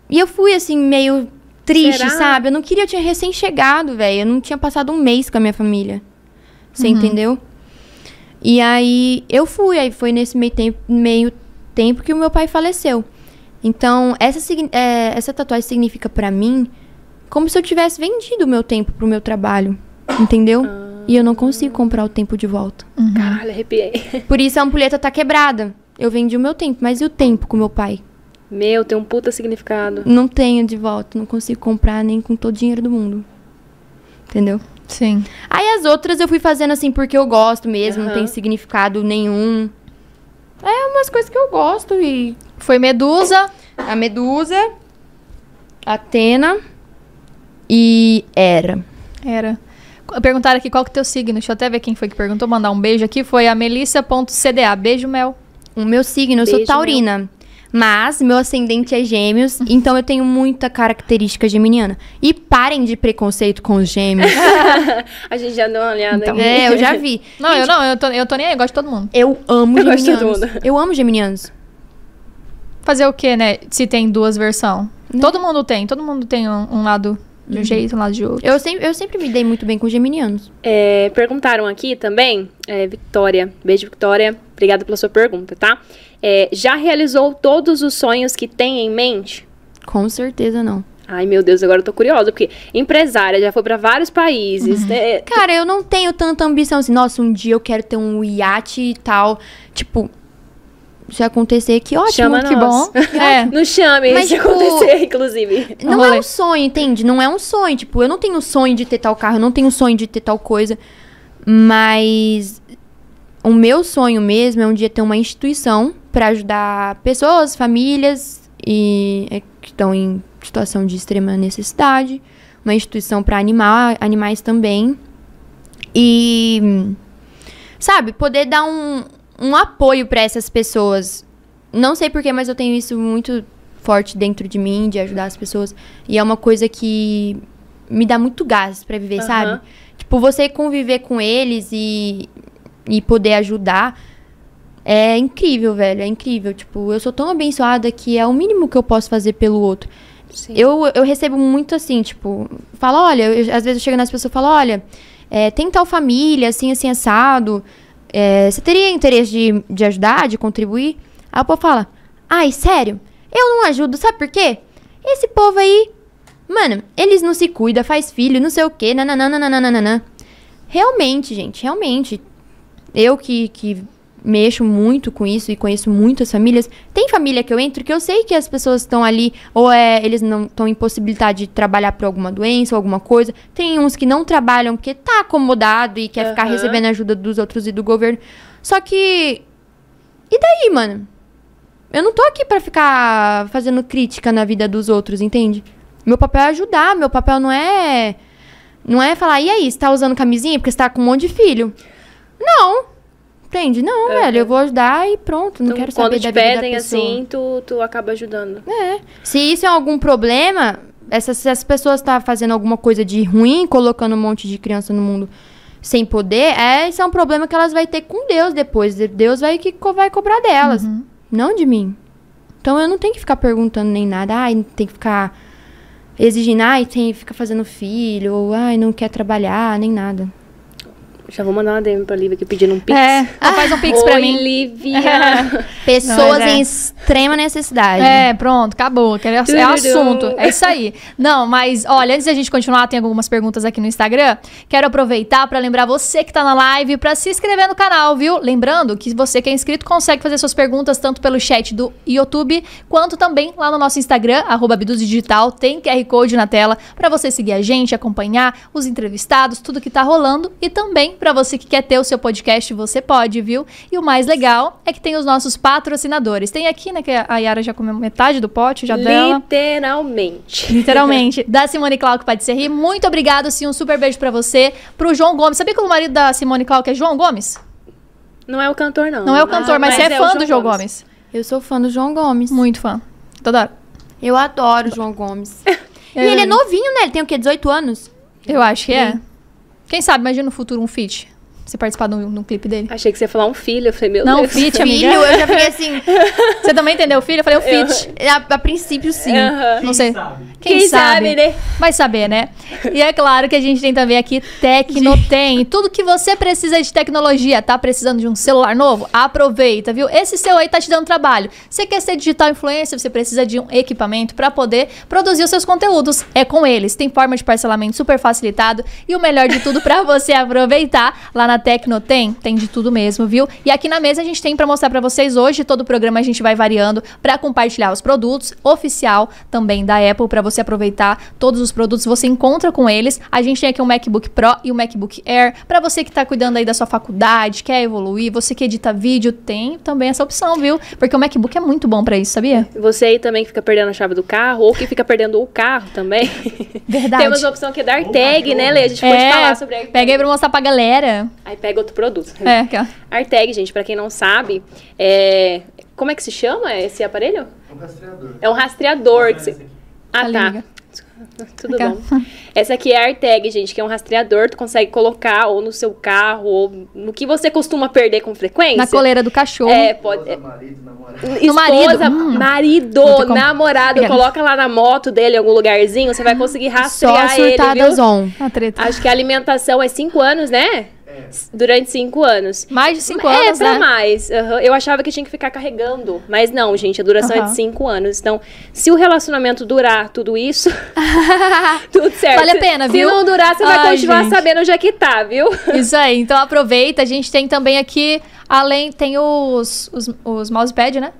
C: E eu fui, assim, meio triste,
B: Será?
C: sabe? Eu não queria, eu tinha recém-chegado, velho. Eu não tinha passado um mês com a minha família. Você entendeu? E aí eu fui, aí foi nesse meio tempo, meio tempo que o meu pai faleceu. Então, essa, é, essa tatuagem significa pra mim como se eu tivesse vendido o meu tempo pro meu trabalho. Entendeu? E eu não consigo comprar o tempo de volta.
B: Caralho, arrepiei.
C: Por isso a ampulheta tá quebrada. Eu vendi o meu tempo, mas e o tempo com meu pai?
B: Meu, tem um puta significado.
C: Não tenho de volta, não consigo comprar nem com todo o dinheiro do mundo. Entendeu?
A: Sim.
C: Aí as outras eu fui fazendo assim porque eu gosto mesmo, não
B: Aham.
C: tem significado nenhum. É umas coisas que eu gosto e
A: Foi Medusa.
C: a Medusa, Atena e Hera.
A: Era. Perguntaram aqui qual que é o teu signo. Deixa eu até ver quem foi que perguntou. Mandar um beijo aqui. Foi a Melissa.cda. Beijo, Mel.
C: O meu signo, eu sou taurina. Mas meu ascendente é gêmeos, então eu tenho muita característica geminiana. E parem de preconceito com os gêmeos.
B: A gente já deu uma olhada
A: Então.
B: aqui.
C: é, eu já vi.
A: Não, eu não. Eu tô, eu tô nem aí. Eu gosto de todo mundo.
C: Eu amo
B: Eu gosto de
C: geminianos.
B: todo mundo.
C: Eu amo geminianos.
A: Fazer o quê, né? Se tem duas versões. Todo mundo tem. Todo mundo tem um, um lado de um jeito, um lado de outro.
C: Eu sempre, eu sempre me dei muito bem com geminianos.
B: É, perguntaram aqui também, é, Vitória. Beijo, Vitória. Obrigada pela sua pergunta, tá? É, já realizou todos os sonhos que tem em mente?
C: Com certeza não.
B: Ai, meu Deus, agora eu tô curiosa, porque empresária, já foi pra vários países, né?
C: Cara, eu não tenho tanta ambição assim, nossa, um dia eu quero ter um iate e tal. Tipo, se acontecer, que ótimo.
B: Chama
A: que
B: nós.
A: bom. É.
B: Não chame
C: Mas,
B: se
C: tipo,
B: acontecer, inclusive.
C: Não
A: Rolê.
C: é um sonho, entende? Não é um sonho. Tipo, eu não tenho sonho de ter tal carro, eu não tenho sonho de ter tal coisa. Mas o meu sonho mesmo é um dia ter uma instituição pra ajudar pessoas, famílias e é, que estão em situação de extrema necessidade. Uma instituição pra animar, animais também. E, sabe, poder dar um, um apoio pra essas pessoas. Não sei porquê, mas eu tenho isso muito forte dentro de mim, de ajudar as pessoas. E é uma coisa que me dá muito gás pra viver,
B: Aham.
C: sabe? Tipo, você conviver com eles e, e poder ajudar é incrível, velho. É incrível. Tipo, eu sou tão abençoada que é o mínimo que eu posso fazer pelo outro.
B: Sim.
C: Eu, eu recebo muito assim, tipo, fala, olha, eu- às vezes eu chego nas pessoas e falo, olha, é, tem tal família, assim, assim, assado. É, você teria interesse de, de ajudar, de contribuir? Aí o povo fala, ai, sério? Eu não ajudo, sabe por quê? Esse povo aí, mano, eles não se cuidam, faz filho, não sei o quê, nananana. Realmente, gente, realmente. Eu que, que mexo muito com isso e conheço muitas famílias. Tem família que eu entro que eu sei que as pessoas estão ali, ou é, eles não estão impossibilitados de trabalhar por alguma doença ou alguma coisa. Tem uns que não trabalham porque tá acomodado e quer ficar
B: Aham.
C: recebendo ajuda dos outros e do governo. Só que. E daí, mano? Eu não tô aqui pra ficar fazendo crítica na vida dos outros, entende? Meu papel é ajudar, meu papel não é. Não é falar, e aí, você tá usando camisinha porque você tá com um monte de filho? Não. Entende? Não,
B: Aham.
C: velho, eu vou ajudar e pronto. Não
B: Então,
C: quero
B: quando
C: saber
B: te
C: da vida da
B: pedem
C: pessoa.
B: assim, tu, tu acaba ajudando.
C: É. Se isso é algum problema, essas, se as pessoas estão fazendo alguma coisa de ruim, colocando um monte de criança no mundo sem poder, é, isso é um problema que elas vão ter com Deus depois. Deus vai que vai cobrar delas, não de mim. Então eu não tenho que ficar perguntando nem nada. Ai, tem que ficar exigindo, ai, tem que ficar fazendo filho, ou ai, não quer trabalhar, nem nada.
B: Já vou mandar uma DM pra Lívia aqui pedindo um pix.
A: É, então faz um pix pra
B: Oi,
A: mim.
B: Lívia.
C: Pessoas
A: Não, é.
C: em extrema necessidade.
A: É, pronto, acabou. É, é assunto. É isso aí. Não, mas olha, antes da gente continuar, tem algumas perguntas aqui no Instagram. Quero aproveitar pra lembrar você que tá na live pra se inscrever no canal, viu? Lembrando que você que é inscrito consegue fazer suas perguntas tanto pelo chat do YouTube quanto também lá no nosso Instagram, arroba Digital. Tem QR Code na tela pra você seguir a gente, acompanhar os entrevistados, tudo que tá rolando e também pra você que quer ter o seu podcast, você pode, viu? E o mais legal é que tem os nossos patrocinadores. Tem aqui, né, que a Yara já comeu metade do pote já dela.
B: Literalmente.
A: Literalmente. da Simone Clark Pode Ser Rir. Muito obrigado, sim. Um super beijo pra você. Pro João Gomes. Sabia que o marido da Simone Clark é João Gomes?
B: Não é o cantor, não.
A: Não é o cantor, mas, você é,
B: o
A: fã do João Gomes.
C: Eu sou fã do João Gomes.
A: Muito fã. Toda hora.
C: Eu adoro o João Gomes. E ele é novinho, né? Ele tem o quê? 18 anos?
A: Eu acho que é. Quem sabe, imagina no futuro um feat. Você participar de um, de um clipe dele.
B: Achei que você ia falar um filho. Eu falei, meu
A: Não,
B: Deus.
A: feat, amiga.
C: Filho, eu já fiquei assim.
A: Você também entendeu, filho? Eu falei, o feat.
C: A, a princípio, sim.
A: Não sei.
E: sabe?
A: Quem,
B: Quem
A: sabe,
B: sabe, né?
A: Vai saber, né? E é claro que a gente tem também aqui Tecnotem. Tudo que você precisa de tecnologia. Tá precisando de um celular novo? Aproveita, viu? Esse seu aí tá te dando trabalho. Você quer ser digital influencer? Você precisa de um equipamento para poder produzir os seus conteúdos. É com eles. Tem forma de parcelamento super facilitado. E o melhor de tudo para você aproveitar lá na Tecnotem, tem de tudo mesmo, viu? E aqui na mesa a gente tem para mostrar para vocês hoje. Todo o programa a gente vai variando para compartilhar os produtos oficial também da Apple para você aproveitar todos os produtos você encontra com eles. A gente tem aqui um MacBook Pro e um MacBook Air para você que tá cuidando aí da sua faculdade, quer evoluir, você que edita vídeo, tem também essa opção, viu? Porque o MacBook é muito bom para isso, sabia?
B: Você aí também que fica perdendo a chave do carro, ou que fica perdendo o carro também.
A: Verdade.
B: Temos a opção que é da AirTag,
E: cachorro.
B: né, Lê? A gente pode
A: é,
B: falar sobre a AirTag.
A: peguei pra mostrar pra galera.
B: Aí pega outro produto.
A: É, aqui, ó.
B: AirTag, gente, pra quem não sabe, é... Como é que se chama esse aparelho?
D: Um rastreador.
B: É um rastreador.
E: Aqui.
B: Ah,
A: Ali,
B: tá.
A: amiga.
B: Tudo bom. Essa aqui é a AirTag, gente, que é um rastreador. Tu consegue colocar ou no seu carro, ou no que você costuma perder com frequência.
A: Na coleira do cachorro.
B: É, pode...
D: Esposa, marido, namorado.
B: Esposa,
A: marido? Hum.
B: marido, namorado,
A: Obrigada.
B: coloca lá na moto dele em algum lugarzinho, você vai conseguir
C: Só
B: rastrear ele,
C: surtadas
B: viu?
C: on.
A: Uma treta.
B: Acho que a alimentação é 5 anos, né?
D: É.
B: Durante 5 anos.
A: Mais de cinco
B: é,
A: anos,
B: pra
A: né?
B: mais. Aham. Eu achava que tinha que ficar carregando. Mas não, gente, a duração é
A: Aham.
B: de 5 anos. Então, se o relacionamento durar tudo isso, tudo certo.
A: Vale a pena,
B: se
A: viu?
B: Se não durar, você vai
A: Ai,
B: continuar
A: gente.
B: sabendo onde é que tá, viu?
A: Isso aí, então aproveita. A gente tem também aqui, além, tem os, os, os mousepad, né?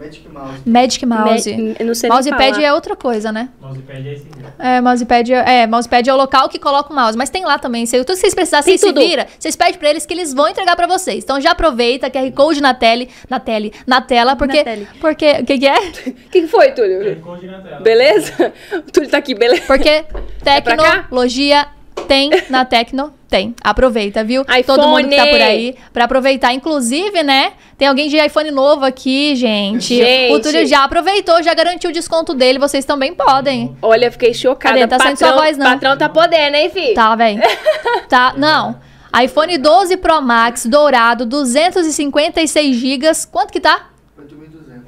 D: Magic Mouse.
A: Magic Mouse.
B: Me- eu não sei nem
A: Mousepad
B: falar.
A: é outra coisa, né?
E: Mousepad é esse ó.
A: É, mousepad é, é, mousepad é o local que coloca o mouse, mas tem lá também. Se, tudo que vocês precisarem, vocês se vira, vocês pedem pra eles que eles vão entregar pra vocês. Então já aproveita, QR Code na tele, na tele, na tela, porque
C: tele.
A: porque o que que é?
B: O que, que foi, Túlio?
E: Tem code na tela.
B: Beleza? O Túlio tá aqui, beleza?
A: Porque
B: É
A: tecnologia tem na Tecno, Tem. Aproveita, viu?
B: iPhone!
A: Todo mundo que tá por aí. Pra aproveitar. Inclusive, né? Tem alguém de iPhone novo aqui, gente.
B: Gente.
A: O Túlio já aproveitou, já garantiu o desconto dele. Vocês também podem.
B: Olha, fiquei chocada.
A: Cadê? Tá saindo sua voz, não.
B: patrão tá podendo, hein, fi?
A: Tá, velho. tá, não. iPhone 12 Pro Max dourado, 256 GB. Quanto que tá?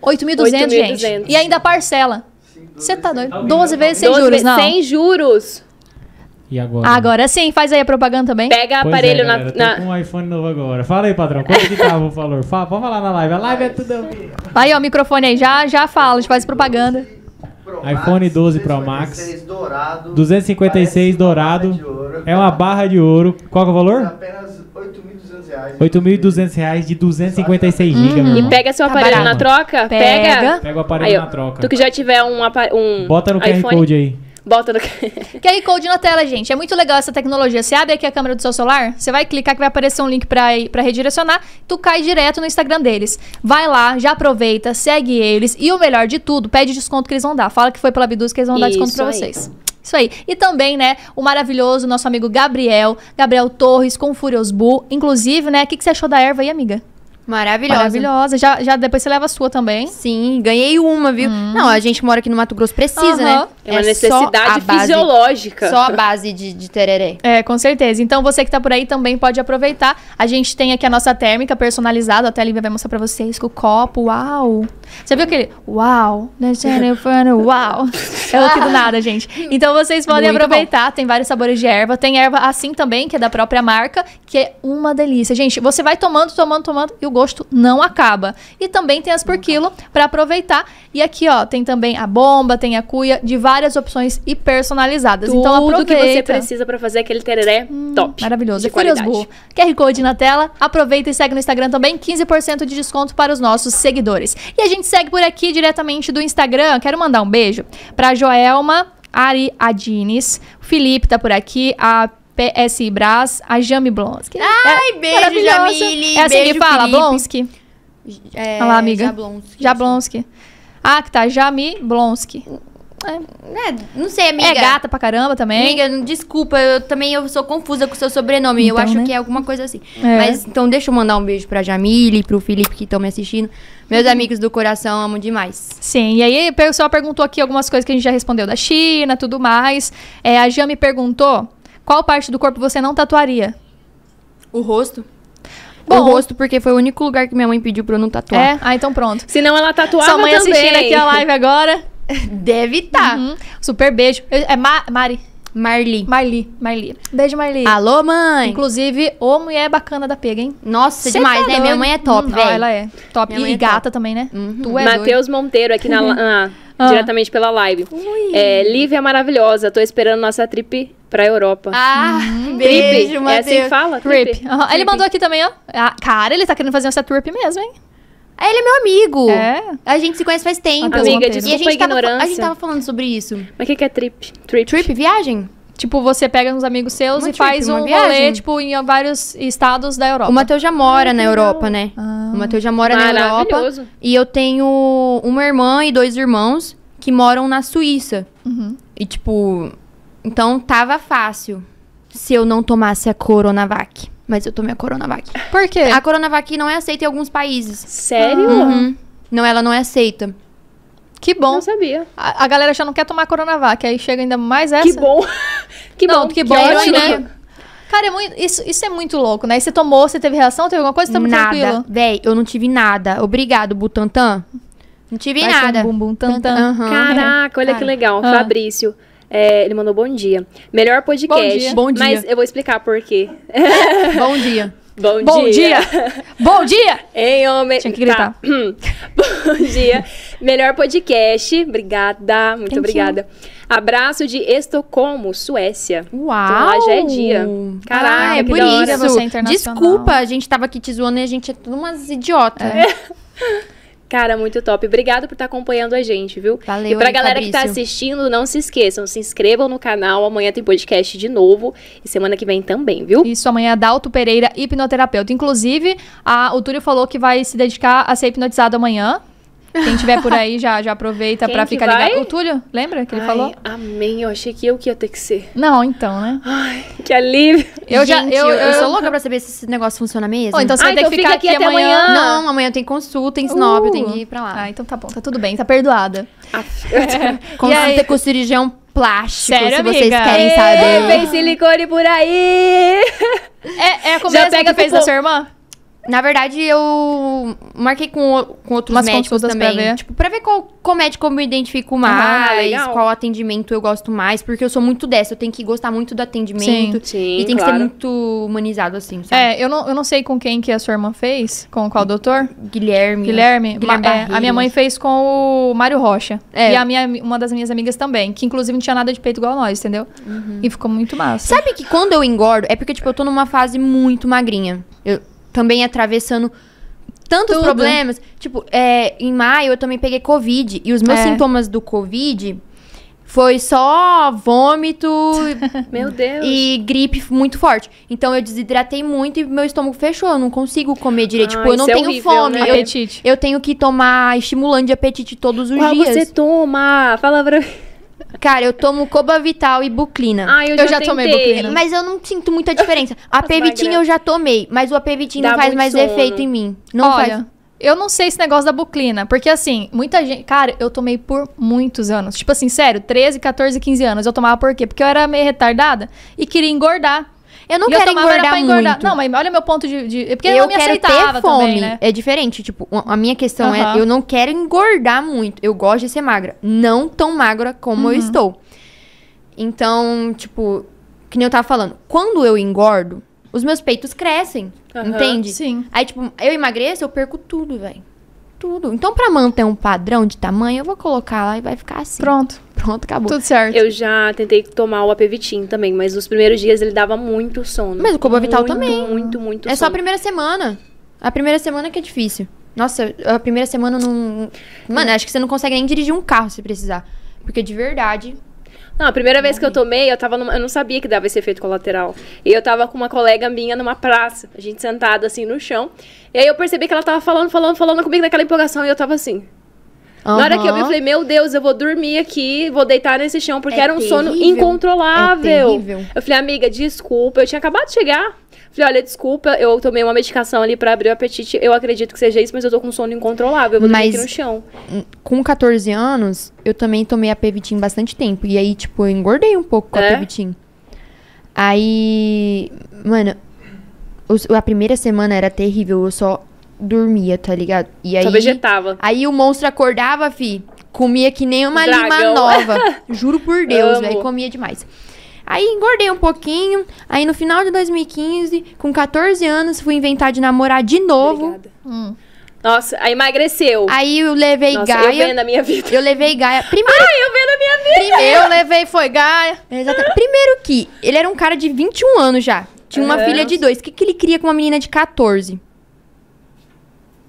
D: 8.200.
A: 8.200,
B: 8.200.
A: gente. E ainda parcela. Você tá doido? 12 vezes sem
B: 12
A: juros,
B: vezes
A: não.
B: Sem juros.
E: E agora?
A: Agora sim, faz aí a propaganda também.
B: Pega
E: Pois
B: aparelho
E: é,
B: na,
E: galera, tô
B: na-
E: com um iPhone novo agora. Fala aí, patrão. Quanto que tava o valor? Fala, pode falar na live. A live é tudo.
A: Aí, ó, o microfone aí. Já, já fala, a gente faz propaganda.
D: Pro
E: iPhone 12 Pro
D: 256 dourado.
E: 256
D: parece uma
E: dourado. É uma barra de ouro. Qual que é o valor?
D: apenas 8.200 reais.
E: 8.200 reais de 256 GB, meu
B: E pega seu
A: Tá
B: aparelho na
E: barato.
B: troca.
A: Pega.
B: Pega.
E: Pega o aparelho
B: Aí,
E: na troca.
B: Tu que já tiver um, um
E: Bota no QR
B: iPhone,
E: Code aí.
B: Bota no...
A: QR Code na tela, gente. É muito legal essa tecnologia. Você abre aqui a câmera do seu celular, você vai clicar que vai aparecer um link pra, pra redirecionar, tu cai direto no Instagram deles. Vai lá, já aproveita, segue eles e o melhor de tudo, pede desconto que eles vão dar. Fala que foi pela Biduz que eles vão dar desconto
B: Isso aí.
A: vocês. Isso aí. E também, né, o maravilhoso nosso amigo Gabriel, Gabriel Torres com Furious Bull. Inclusive, né, o que, que você achou da erva aí, amiga?
C: Maravilhosa.
A: Maravilhosa. Já, já depois você leva a sua também.
C: Sim, ganhei uma, viu? Não, a gente mora aqui no Mato Grosso precisa,
A: Hum. Aham.
C: né?
B: É uma
C: só
B: necessidade
C: base-
B: fisiológica.
C: Só a base de, de tereré.
A: É, com certeza. Então você que tá por aí também pode aproveitar. A gente tem aqui a nossa térmica personalizada, até a Lívia vai mostrar pra vocês com o copo. Uau! Você viu aquele uau? Uau! É aqui do nada, gente. Então vocês podem
C: Muito
A: aproveitar. Tem vários sabores de erva. Tem erva assim também, que é da própria marca, que é uma delícia. Gente, você vai tomando, tomando, tomando e o gosto não acaba. E também tem as por quilo pra aproveitar. E aqui, ó, tem também a bomba, tem a cuia, de várias opções e personalizadas.
B: Tudo
A: então aproveita.
B: que você precisa pra fazer aquele tereré top.
A: Maravilhoso.
B: De.
A: Bull. QR Code na tela. Aproveita e segue no Instagram também. 15% de desconto para os nossos seguidores. E a gente segue por aqui diretamente do Instagram. Quero mandar um beijo pra Joelma Ariadines. O Felipe tá por aqui. A PSI Brás. A Jami Blonski.
C: Ai, beijo,
A: Maravilhosa.
C: Jamile.
A: É assim
C: beijo,
A: que fala,
C: Felipe.
A: Blonski.
C: É,
A: Olha lá, amiga.
C: Jablonski.
A: Jablonski. Ah, que tá. Jami Blonski.
C: É, não sei, amiga.
A: É gata pra caramba também.
C: Amiga, desculpa, eu também eu sou confusa com o seu sobrenome. eu
A: Então,
C: acho
A: né?
C: que é alguma coisa assim.
A: É.
C: Mas então deixa eu mandar um beijo pra Jamile, pro Felipe que estão me assistindo. Meus amigos do coração, amo demais.
A: Sim, e aí o pessoal perguntou aqui algumas coisas que a gente já respondeu da China, tudo mais. É, a Jam me perguntou qual parte do corpo você não tatuaria.
C: O rosto?
A: Bom.
C: o rosto, porque foi o único lugar que minha mãe pediu pra eu não tatuar.
A: É? Ah, então pronto.
B: Senão ela tatuava
A: Sua mãe
B: também.
A: assistindo aqui a live agora.
C: Deve estar.
A: Uhum. Super beijo. É Ma- Mari.
C: Marli.
A: Marli. Marli. Beijo, Marli.
C: Alô, mãe?
A: Inclusive, ô mulher bacana da pega, hein?
C: Nossa,
A: Cê
C: demais,
A: tá
C: né? Minha
A: doido.
C: mãe é top,
A: Hum,
C: velho.
A: Ela é top.
C: Minha
A: E,
C: é
A: gata
C: top.
A: também, né?
C: Uhum.
A: Tu é.
B: Matheus Monteiro aqui na, na-
A: Ah.
B: diretamente pela live. É, Lívia maravilhosa, tô esperando nossa trip pra Europa.
C: Ah,
B: Trip?
C: beijo,
B: é
C: Matheus.
B: assim que fala?
A: Trip. Aham. Ele mandou aqui também, ó. Ah, cara, ele tá querendo fazer essa trip mesmo, hein?
C: Ah, Ele é meu amigo.
A: É.
C: A gente se conhece faz tempo.
A: Matheus
B: Amiga,
A: Monteiro.
C: e a
B: desculpa a
C: gente, tava,
B: ignorância.
C: a gente tava falando sobre isso.
B: Mas o que, que é trip? Trip.
C: Trip, viagem?
A: Tipo, você pega uns amigos seus
C: Uma
A: e
C: trip,
A: faz um
C: viagem.
A: rolê, tipo, em vários estados da Europa.
C: O Matheus já mora na Europa, né?
A: Ah.
C: O Matheus já mora na Europa. E eu tenho uma irmã e dois irmãos que moram na Suíça.
A: Uhum.
C: E, tipo, então tava fácil se eu não tomasse a Coronavac. Mas eu tomei a Coronavac.
A: Por quê?
C: A Coronavac não é aceita em alguns países.
B: Sério?
C: Uhum. Não, ela não é aceita.
A: Que bom.
B: Não sabia.
A: A, a galera já não quer tomar Coronavac, aí chega ainda mais essa.
B: Que bom. que
A: Não,
B: bom.
A: que bom,
B: ótimo.
A: né? Cara, é muito, isso, isso é muito louco, né? E você tomou, você teve reação, teve alguma coisa? Tá muito
C: nada.
A: tranquilo.
C: Véi, eu não tive nada. Obrigado, Butantan. Não tive
A: Vai ser um
C: nada.
A: bum, bum, tam, tam.
C: Aham.
B: Caraca, olha
C: Cara.
B: que legal.
A: Ah.
B: Fabrício. É, ele mandou bom dia. Melhor podcast.
A: Bom dia.
C: Bom dia.
B: Mas eu vou explicar por quê.
C: Bom dia.
B: Bom,
A: Bom dia! Bom dia!
B: Hein, homem?
A: Tinha que gritar.
B: Tá. Bom dia. Melhor podcast. Obrigada. Muito
A: Thank you.
B: obrigada. Abraço de Estocolmo, Suécia.
C: Uau!
B: Então lá já é dia. Caraca,
C: ah, é
B: que
C: por isso.
A: Você é internacional.
C: Desculpa, a gente tava aqui te zoando e a gente é tudo umas idiotas.
B: Cara, muito top. Obrigado por estar acompanhando a gente, viu?
C: Valeu
B: E pra
C: aí,
B: galera que tá
C: Fabrício.
B: assistindo, não se esqueçam, se inscrevam no canal. Amanhã tem podcast de novo. E semana que vem também, viu?
A: Isso, amanhã é Dalto Pereira, hipnoterapeuta. Inclusive, a, o Túlio falou que vai se dedicar a ser hipnotizado amanhã. Quem tiver por aí já, já aproveita
B: que
A: ficar
B: vai?
A: ligado. O Túlio, lembra que ele
B: Ai,
A: falou?
B: Amém. Eu achei que eu que ia ter que ser.
A: Não, então, né?
B: Ai, que alívio.
A: Eu já-
C: Gente,
A: eu-
C: eu, eu
A: eu-
C: sou louca pra saber se esse negócio funciona mesmo.
A: Ou então você
B: Ah,
A: vai ter
B: então
A: que ficar
B: fica aqui
A: aqui,
B: até
A: amanhã.
B: amanhã.
C: Não, amanhã tem consulta em Sinop, eu tenho que ir pra lá.
A: Ah, então tá bom, tá tudo bem, tá perdoada.
C: Consulta
A: aí?
C: com cirurgião plástico,
A: Sério,
C: se vocês
A: amiga?
C: querem saber.
B: Vem silicone por aí.
A: É, é a
B: Já
A: que fez
B: pro
A: da sua irmã?
C: Na verdade, eu marquei com, com outros
A: Umas
C: médicos
A: consultas pra
C: também.
A: ver.
C: Tipo, pra ver qual, qual médico eu me identifico mais,
B: legal.
C: qual atendimento eu gosto mais. Porque eu sou muito dessa, eu tenho que gostar muito do atendimento.
B: Sim,
C: e tem que
B: claro.
C: ser muito humanizado, assim, sabe?
A: É, eu não, eu não sei com quem que a sua irmã fez, com qual doutor.
C: Guilherme.
A: Guilherme,
C: Guilherme
A: é, a minha mãe fez com o Mário Rocha.
C: É.
A: E a minha, uma das minhas amigas também, que inclusive não tinha nada de peito igual nós, entendeu? E ficou muito massa.
C: Sabe que quando eu engordo, é porque, tipo, eu tô numa fase muito magrinha. Eu também atravessando tantos
A: Tudo.
C: problemas. Tipo, é, em maio eu também peguei Covid. E os meus
A: É.
C: sintomas do Covid foi só vômito
B: Meu Deus.
C: e gripe muito forte. Então eu desidratei muito e meu estômago fechou. Eu não consigo comer direito.
B: Ah,
C: tipo, eu não
B: é
C: tenho
B: horrível,
C: fome.
B: né?
C: Eu,
A: Apetite.
C: eu tenho que tomar estimulante de apetite todos os
B: Qual
C: dias.
B: você toma? Fala pra mim.
C: Cara, eu tomo Cobavital e Buclina.
B: Ai, eu,
A: Eu
B: já,
A: já tomei. Buclina.
C: Mas eu não sinto muita diferença. A Pevitin eu já tomei, mas o Apevitin não faz mais
B: sono.
C: efeito em mim. Não
A: Olha,
C: faz.
A: eu não sei esse negócio da buclina, porque assim, muita gente. Cara, eu tomei por muitos anos. Tipo assim, sério, 13, 14, 15 anos. Eu tomava por quê? Porque eu era meio retardada e queria engordar.
C: Eu não
A: E eu
C: quero
A: era
C: engordar
A: pra
C: muito.
A: Não, mas olha meu ponto de. de- é porque eu,
C: eu
A: não me
C: quero
A: aceitava
C: ter fome.
A: também, né?
C: É diferente. Tipo, a minha questão
A: Aham.
C: é, eu não quero engordar muito. Eu gosto de ser magra. Não tão magra como
A: Uhum.
C: eu estou. Então, tipo, que nem eu tava falando. Quando eu engordo, os meus peitos crescem.
B: Aham,
C: entende?
A: sim.
C: Aí, tipo, eu emagreço, eu perco tudo, velho. Tudo. Então, pra manter um padrão de tamanho, eu vou colocar lá e vai ficar assim.
A: Pronto,
C: Pronto, acabou.
A: tudo certo.
B: Eu já tentei tomar o Apevitin também, mas nos primeiros dias ele dava muito sono.
C: Mas o Cobavital
B: muito,
C: também.
B: Muito, muito
C: É só a
B: sono.
C: primeira semana. A primeira semana que é difícil. Nossa, a primeira semana não. Mano, acho que você não consegue nem dirigir um carro se precisar. Porque de verdade.
B: Não, a primeira vez que eu tomei, eu tava numa, eu não sabia que dava esse efeito colateral. E eu tava com uma colega minha numa praça, a gente sentada assim no chão. E aí eu percebi que ela tava falando, falando, falando comigo naquela empolgação e eu tava assim. Na hora que eu vi, eu falei, meu Deus, eu vou dormir aqui, vou deitar nesse chão, porque
C: É
B: era um sono
C: terrível.
B: incontrolável.
C: É.
B: Eu falei, amiga, desculpa, eu tinha acabado de chegar. Falei, olha, desculpa, eu tomei uma medicação ali pra abrir o apetite. Eu acredito que seja isso, mas eu tô com sono incontrolável. Eu vou dormir
C: Mas-
B: aqui no chão.
C: Com 14 anos, eu também tomei a Pevitin bastante tempo. E aí, tipo, eu engordei um pouco com a
B: É?
C: Pevitin. Aí. Mano, a primeira semana era terrível. Eu só dormia, tá ligado? E aí.
B: Só vegetava.
C: Aí o monstro acordava, fi. Comia que nem uma
B: Dragão.
C: lima nova. Juro por Deus, velho. Comia demais. Aí engordei um pouquinho. Aí no final de 2015, com 14 anos, fui inventar de namorar de novo.
A: Hum.
B: Nossa, aí emagreceu.
C: Aí eu levei
B: Nossa, eu
C: Gaia.
B: vendo a minha vida.
C: Eu levei Gaia. Primeiro,
B: Ai, eu vendo a minha vida.
A: Eu levei, foi Gaia.
C: Exata- Primeiro que ele era um cara de 21 anos já. Tinha uma filha de dois. O que, que ele queria com uma menina de 14?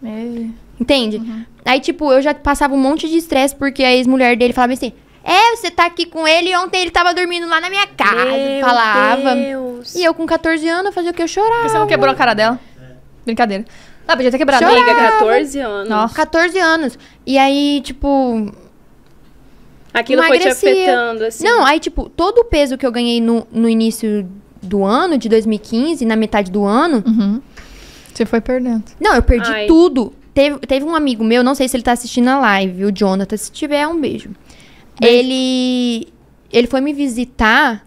A: É.
C: Entende? Aí, tipo, eu já passava um monte de estresse porque a ex-mulher dele falava assim: É, você tá aqui com ele e ontem ele tava dormindo lá na minha casa.
B: Meu
C: falava.
B: Deus.
C: E eu com 14 anos, eu fazia o que? Eu chorava.
A: Você não quebrou a cara dela? Brincadeira. Ah, podia ter quebrado.
C: Chorava.
B: Amiga, 14 anos.
A: Nossa.
C: 14 anos. E aí, tipo.
B: Aquilo foi te
C: emagrecia.
B: afetando, assim.
C: Não, aí, tipo, todo o peso que eu ganhei no, no início do ano, de 2015, na metade do ano,
A: Uhum. Você foi perdendo.
C: Não, eu perdi
B: Ai.
C: tudo. Teve, teve um amigo meu, não sei se ele tá assistindo a live, o Jonathan. Se tiver, um beijo.
A: Beijo.
C: Ele. Ele foi me visitar.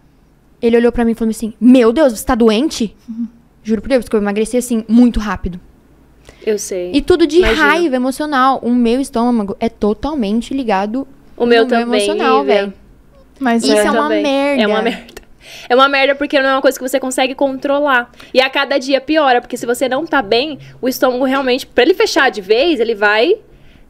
C: Ele olhou pra mim e falou assim: Meu Deus, você tá doente?
B: Uhum.
C: Juro por Deus, que eu emagreci assim, muito rápido.
B: Eu sei.
C: E tudo de
B: Imagino.
C: raiva emocional. O meu estômago é totalmente ligado
B: o meu
C: no meu
B: também.
C: emocional,
B: Lívia.
C: velho.
A: Mas
C: Isso
A: é.
C: é uma
B: também.
C: merda.
B: É uma merda. É uma merda porque não é uma coisa que você consegue controlar. E a cada dia piora, porque se você não tá bem, o estômago realmente, pra ele fechar de vez, ele vai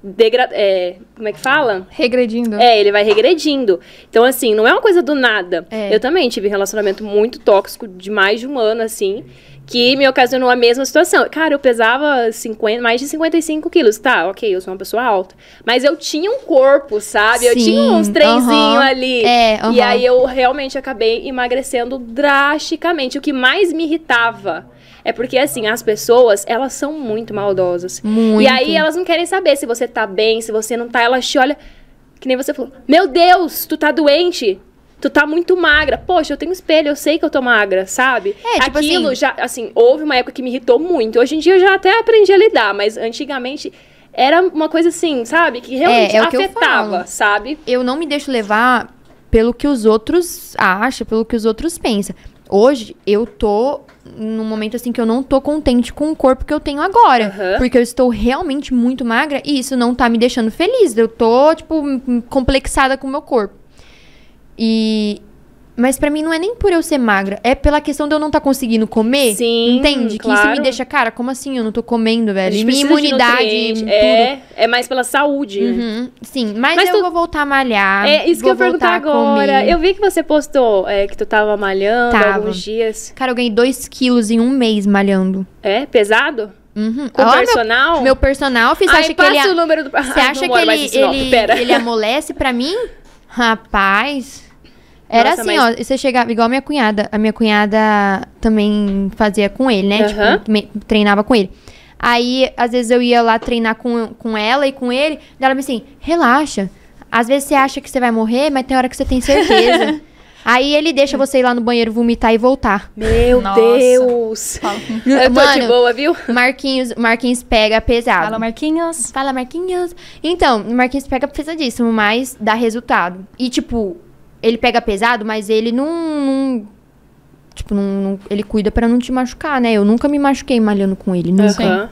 B: degradar. É, como é que fala?
A: Regredindo.
B: É, ele vai regredindo. Então, assim, não é uma coisa do nada.
C: É.
B: Eu também tive um relacionamento muito tóxico de mais de um ano, assim, que me ocasionou a mesma situação. Cara, eu pesava 50, mais de 55 quilos. Tá, ok, eu sou uma pessoa alta. Mas eu tinha um corpo, sabe? eu
C: Sim,
B: tinha uns trenzinhos
C: aham.
B: ali.
C: É,
B: E
C: aham.
B: aí eu realmente acabei emagrecendo drasticamente. O que mais me irritava É porque, assim, as pessoas, elas são muito maldosas.
C: Muito.
B: E aí elas não querem saber se você tá bem, se você não tá. Elas te olham, que nem você falou, meu Deus, tu tá doente. Tu tá muito magra. Poxa, eu tenho espelho, eu sei que eu tô magra, sabe?
C: É, tipo
B: Aquilo
C: assim-
B: já, assim, houve uma época que me irritou muito. Hoje em dia eu já até aprendi a lidar, mas antigamente era uma coisa assim, sabe? Que realmente
C: é o que eu
B: afetava,
C: falo.
B: sabe?
C: eu não me deixo levar pelo que os outros acham, pelo que os outros pensam. Hoje, eu tô num momento assim que eu não tô contente com o corpo que eu tenho agora.
B: Aham.
C: Porque eu estou realmente muito magra e isso não tá me deixando feliz. Eu tô, tipo, complexada com o meu corpo. E. Mas pra mim não é nem por eu ser magra, é pela questão de eu não estar conseguindo comer.
B: Sim,
C: Entende? Que isso me
B: claro.
C: deixa, cara, como assim eu não tô comendo, velho? E minha imunidade,
B: nutriente.
C: tudo.
B: É, é mais pela saúde. né?
C: Uhum, sim, mas,
B: Mas
C: eu
B: tu-
C: vou voltar a malhar.
B: É isso que
C: vou
B: eu ia perguntar agora. Eu vi que você postou é, que tu tava malhando
C: Tava.
B: alguns dias.
C: Cara, eu ganhei 2 quilos em um mês malhando.
B: É pesado?
C: Uhum.
B: Com
C: meu-
B: personal?
C: Meu, personal, fiz. Você
B: Ai,
C: acha que ele,
B: o número do...
C: você acha que ele amolece pra mim? Rapaz. Era
B: Nossa,
C: assim,
B: mas-
C: ó. Você chegava igual a minha cunhada. A minha cunhada também fazia com ele, né?
B: Aham.
C: Tipo, me- treinava com ele. Aí, às vezes eu ia lá treinar com, com ela e com ele. Daí ela me assim, relaxa. Às vezes você acha que você vai morrer, mas tem hora que você tem certeza. Aí ele deixa você ir lá no banheiro vomitar e voltar.
B: Meu
A: Nossa.
B: Deus.
A: Fala,
B: Eu tô de
C: Mano,
B: boa, viu?
C: Marquinhos, Marquinhos pega pesado.
A: Fala, Marquinhos.
C: Fala, Marquinhos. Então, o Marquinhos pega pesadíssimo, mas dá resultado. E, tipo, ele pega pesado, mas ele não. não- tipo, não, não- ele cuida pra não te machucar, né? Eu nunca me machuquei malhando com ele, nunca.
B: Aham.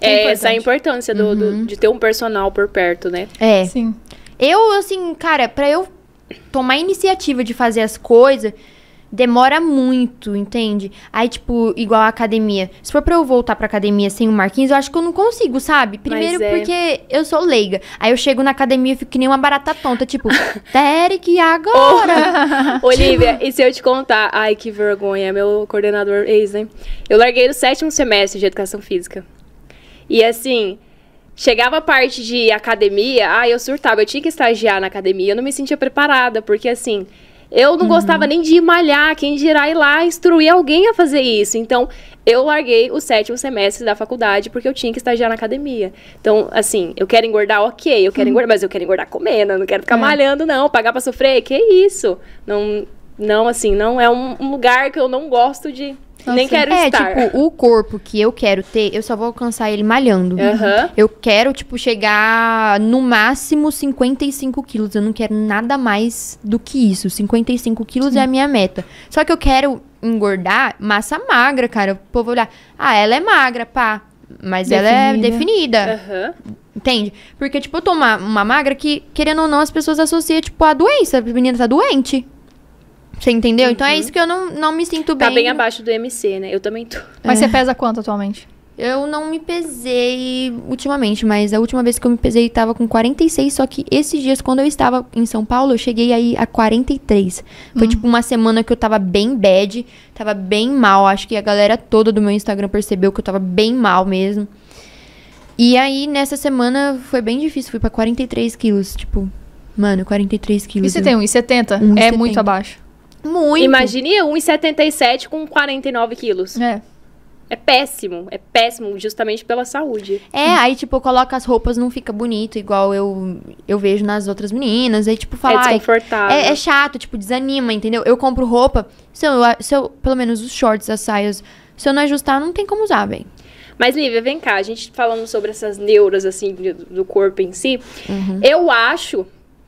A: É
B: É, essa é a importância do, do-
C: Uhum.
B: de ter um personal por perto, né?
C: É.
A: Sim.
C: Eu, assim, cara, pra eu tomar a iniciativa de fazer as coisas, demora muito, entende? Aí, tipo, igual a academia. Se for pra eu voltar pra academia sem o Marquinhos, eu acho que eu não consigo, sabe? Primeiro
B: é.
C: porque eu sou leiga. Aí eu chego na academia e fico que nem uma barata tonta, tipo, Derek, e agora?
B: Olivia, e se eu te contar? Ai, que vergonha, meu coordenador ex, né? Eu larguei no sétimo semestre de educação física. E assim, chegava a parte de academia, ai, eu surtava, eu tinha que estagiar na academia, eu não me sentia preparada, porque assim, eu não gostava nem de malhar, quem dirá ir lá instruir alguém a fazer isso. Então, eu larguei o sétimo semestre da faculdade porque eu tinha que estagiar na academia. Então, assim, eu quero engordar, ok, eu quero engordar, mas eu quero engordar comendo, eu não quero ficar
A: É.
B: malhando, não, pagar pra sofrer, que isso? Não, não assim, não é um, um lugar que eu não gosto de, nem quero
C: é,
B: estar.
C: tipo, o corpo que eu quero ter, eu só vou alcançar ele malhando.
B: Aham.
C: Eu quero, tipo, chegar no máximo 55 quilos. Eu não quero nada mais do que isso. 55 quilos é a minha meta. Só que eu quero engordar massa magra, cara. O povo olhar, ah, ela é magra, pá. Mas ela é
A: Definida.
C: definida.
B: Aham.
C: Entende? Porque, tipo, eu tô uma, uma magra que, querendo ou não, as pessoas associam, tipo, a doença. A menina tá doente. Você entendeu? Então é isso que eu não, não me sinto bem.
B: Tá bem abaixo do MC, né? Eu também tô.
A: Mas você pesa quanto atualmente?
C: Eu não me pesei ultimamente, mas a última vez que eu me pesei tava com 46, só que esses dias, quando eu estava em São Paulo, eu cheguei aí a 43. Foi tipo uma semana que eu tava bem bad, tava bem mal. Acho que a galera toda do meu Instagram percebeu que eu tava bem mal mesmo. E aí, nessa semana, foi bem difícil, fui pra 43 quilos, tipo... Mano, 43
A: E
C: quilos.
A: você
C: eu-
A: tem 1,70?
C: 1,70.
A: É muito abaixo.
C: Muito.
B: Imagine 1,77 com 49 quilos.
A: É.
B: É péssimo. É péssimo, justamente pela saúde.
C: É, aí, tipo, eu coloco as roupas, não fica bonito, igual eu, eu vejo nas outras meninas. Aí, tipo,
B: é
C: fala, ai,
B: desconfortável.
C: É, é chato, tipo, desanima, entendeu? Eu compro roupa, se eu, se eu, pelo menos os shorts, as saias, se eu não ajustar, não tem como usar, velho.
B: Mas, Lívia, vem cá, a gente falando sobre essas neuras, assim, de- do corpo em si,
C: Uhum.
B: eu acho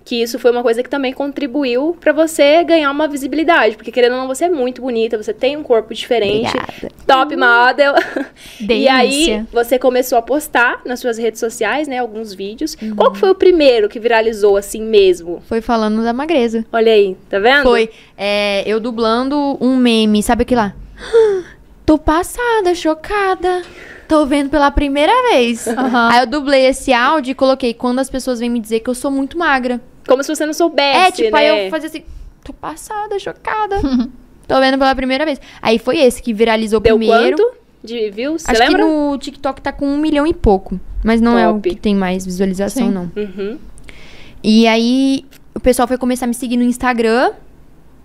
B: que isso foi uma coisa que também contribuiu pra você ganhar uma visibilidade. Porque, querendo ou não, você é muito bonita, você tem um corpo diferente.
C: Obrigada.
B: Top model. E aí,
A: Delícia.
B: você começou a postar nas suas redes sociais, né, alguns vídeos.
C: Uhum.
B: Qual que foi o primeiro que viralizou assim mesmo?
C: Foi falando da magreza.
B: Olha aí, tá vendo?
C: Foi é, eu dublando um meme, sabe aquele lá? Tô passada, chocada. Tô vendo pela primeira vez.
A: Aham.
C: Aí eu dublei esse áudio e coloquei quando as pessoas vêm me dizer que eu sou muito magra.
B: Como se você não soubesse,
C: É, tipo,
B: né?
C: aí eu fazia assim, tô passada, chocada. Tô vendo pela primeira vez. Aí foi esse que viralizou
B: Deu
C: primeiro.
B: quanto de views?
C: Acho
B: lembra?
C: que no TikTok tá com um milhão e pouco. Mas não é o
B: Top.
C: que tem mais visualização,
A: Sim.
C: não.
B: Uhum.
C: E aí, o pessoal foi começar a me seguir no Instagram.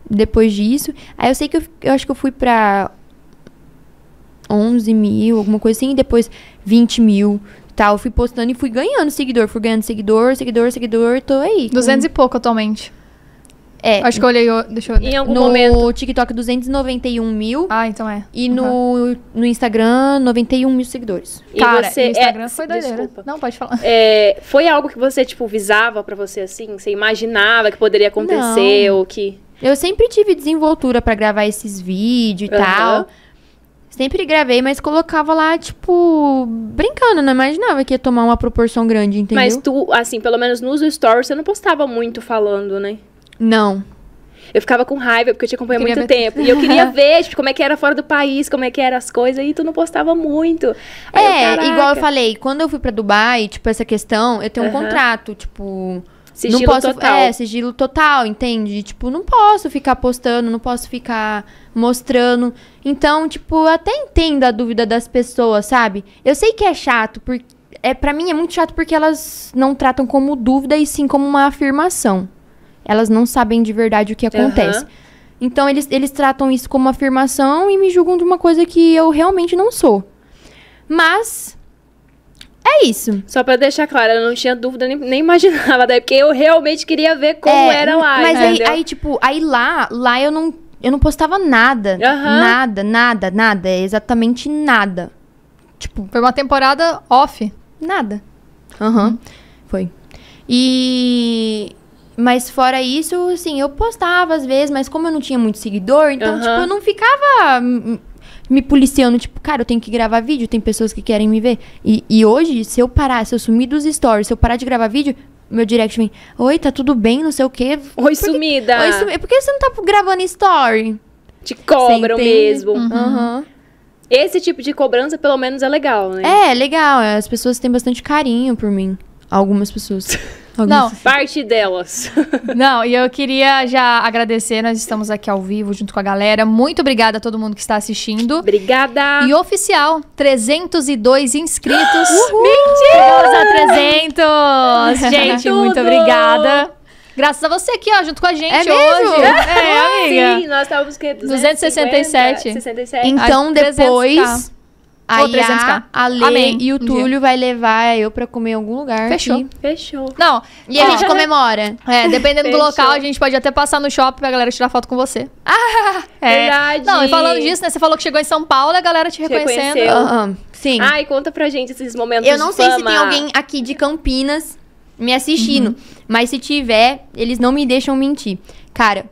C: Depois disso. Aí eu sei que eu, eu acho que eu fui pra 11 mil, alguma coisa assim, e depois 20 mil. Tal, fui postando e fui ganhando seguidor, fui ganhando seguidor, seguidor, seguidor, tô aí. com-
A: 200 e pouco atualmente.
C: É,
A: Acho que eu olhei. o- Deixa eu
B: Em algum
C: no
B: momento.
C: TikTok 291 mil
A: Ah, então é.
C: e no, no Instagram 91 mil seguidores.
B: E
A: Cara,
B: você-
A: o Instagram
B: é,
A: foi doideira.
B: desculpa.
A: Não, pode falar.
B: É, foi algo que você, tipo, visava pra você assim? Você imaginava que poderia acontecer ou que.
C: Eu sempre tive desenvoltura pra gravar esses vídeos e
B: Aham.
C: tal. Sempre gravei, mas colocava lá, tipo, brincando, não imaginava que ia tomar uma proporção grande, entendeu?
B: Mas tu, assim, pelo menos nos stories, você não postava muito falando, né?
C: Não.
B: Eu ficava com raiva, porque eu te
A: Queria
B: muito
A: ver
B: tempo. E eu queria ver, tipo, como é que era fora do país, como é que eram as coisas, e tu não postava muito. Aí eu,
C: é,
B: "Caraca".
C: igual eu falei, quando eu fui pra Dubai, tipo, essa questão, eu tenho um contrato, tipo.
B: Sigilo
C: não posso,
B: total.
C: É, sigilo total, entende? Tipo, não posso ficar postando, não posso ficar mostrando. Então, tipo, eu até entendo a dúvida das pessoas, sabe? Eu sei que é chato, porque. É, pra mim é muito chato porque elas não tratam como dúvida e sim como uma afirmação. Elas não sabem de verdade o que acontece.
B: Aham.
C: Então, eles, eles tratam isso como uma afirmação e me julgam de uma coisa que eu realmente não sou. Mas. É isso.
B: Só pra deixar claro, eu não tinha dúvida, nem, nem imaginava, daí, porque eu realmente queria ver como
C: É,
B: era lá,
C: Mas aí, aí, tipo, aí lá, lá eu não, eu não postava nada.
B: Aham.
C: Nada, nada, nada. É exatamente nada. Tipo,
A: Foi uma temporada off.
C: nada. Aham. Foi. E. Mas fora isso, assim, eu postava às vezes, mas como eu não tinha muito seguidor, então, tipo, eu não ficava me policiando, tipo, cara, eu tenho que gravar vídeo, tem pessoas que querem me ver. E, e hoje, se eu parar, se eu sumir dos stories, se eu parar de gravar vídeo, meu direct vem, oi, tá tudo bem, não sei o quê.
B: Oi,
C: Por que-
B: sumida!
C: Oi, sumi- Por que você não tá gravando story?
B: Te cobram mesmo.
C: Aham.
B: Esse tipo de cobrança, pelo menos, é legal, né?
C: É, legal. As pessoas têm bastante carinho por mim. Algumas pessoas.
A: Não,
B: Parte delas.
A: não, e eu queria já agradecer, nós estamos aqui ao vivo junto com a galera. Muito obrigada a todo mundo que está assistindo.
B: Obrigada.
A: E oficial, 302 inscritos.
B: Mentira!
A: Chegamos a 300! Gente,
B: Tudo!
A: muito obrigada. Graças a você aqui, ó, junto com a gente
C: É mesmo?
A: hoje. É, amiga.
B: Sim, nós estávamos quê?
A: 267.
B: 67.
C: Então,
A: 300k.
C: depois.
A: Ou
C: Aí
A: 300k.
C: a, a Lê
A: Amém.
C: e o
A: Um dia.
C: Túlio vai levar eu pra comer em algum lugar.
A: Fechou.
C: aqui.
B: Fechou.
A: Não,
C: E a gente comemora.
A: É, dependendo do local, a gente pode até passar no shopping pra galera tirar foto com você. Ah,
B: verdade.
A: Não, e falando disso, né? Você falou que chegou em São Paulo e a galera te
B: Te
A: reconhecendo.
B: reconheceu.
C: Aham, Sim.
B: Ai, conta pra gente esses momentos
C: eu não
B: de
C: sei se
B: fama.
C: tem alguém aqui de Campinas me assistindo.
A: Uhum.
C: Mas se tiver, eles não me deixam mentir. Cara,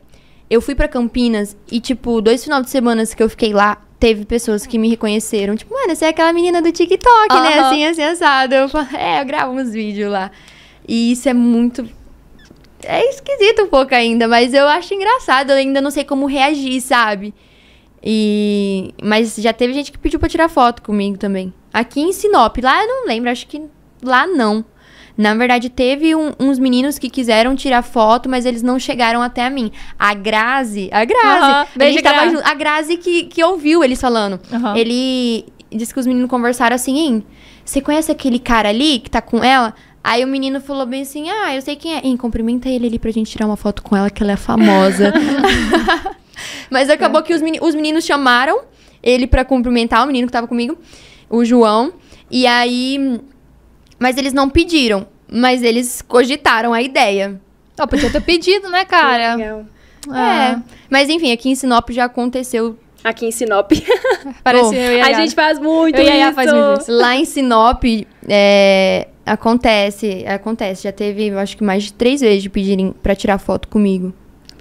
C: eu fui pra Campinas e, tipo, dois final de semana que eu fiquei lá, teve pessoas que me reconheceram. Tipo, mano, você é aquela menina do TikTok, né? Assim, assim, assado. Eu falo, é, eu gravo uns vídeos lá. E isso é muito. É esquisito um pouco ainda, mas eu acho engraçado. Eu ainda não sei como reagir, sabe? E. Mas já teve gente que pediu pra tirar foto comigo também. Aqui em Sinop. Lá eu não lembro, acho que lá não. Na verdade, teve um- uns meninos que quiseram tirar foto, mas eles não chegaram até a mim. A Grazi. A Grazi.
A: Aham,
C: a,
A: Gra.
C: junto, a Grazi que, que ouviu eles falando.
A: Aham.
C: Ele disse que os meninos conversaram assim, hein? Você conhece aquele cara ali que tá com ela? Aí o menino falou bem assim: Ah, eu sei quem é. Hein, cumprimenta ele ali pra gente tirar uma foto com ela, que ela é famosa. Mas acabou que os, meni- os meninos chamaram ele pra cumprimentar o menino que tava comigo, o João. E aí. Mas eles não pediram. Mas eles cogitaram a ideia.
A: Ó, podia ter pedido, né, cara?
B: Legal.
A: Ah,
C: É. Mas enfim, aqui em Sinop já aconteceu.
B: Aqui em Sinop.
A: Parece
C: Pô,
A: eu e a,
B: a gente faz muito
A: Eu e a
B: isso.
A: faz muito isso.
C: Lá em Sinop, é, acontece, acontece. Já teve, acho que mais de três vezes de pedirem pra tirar foto comigo.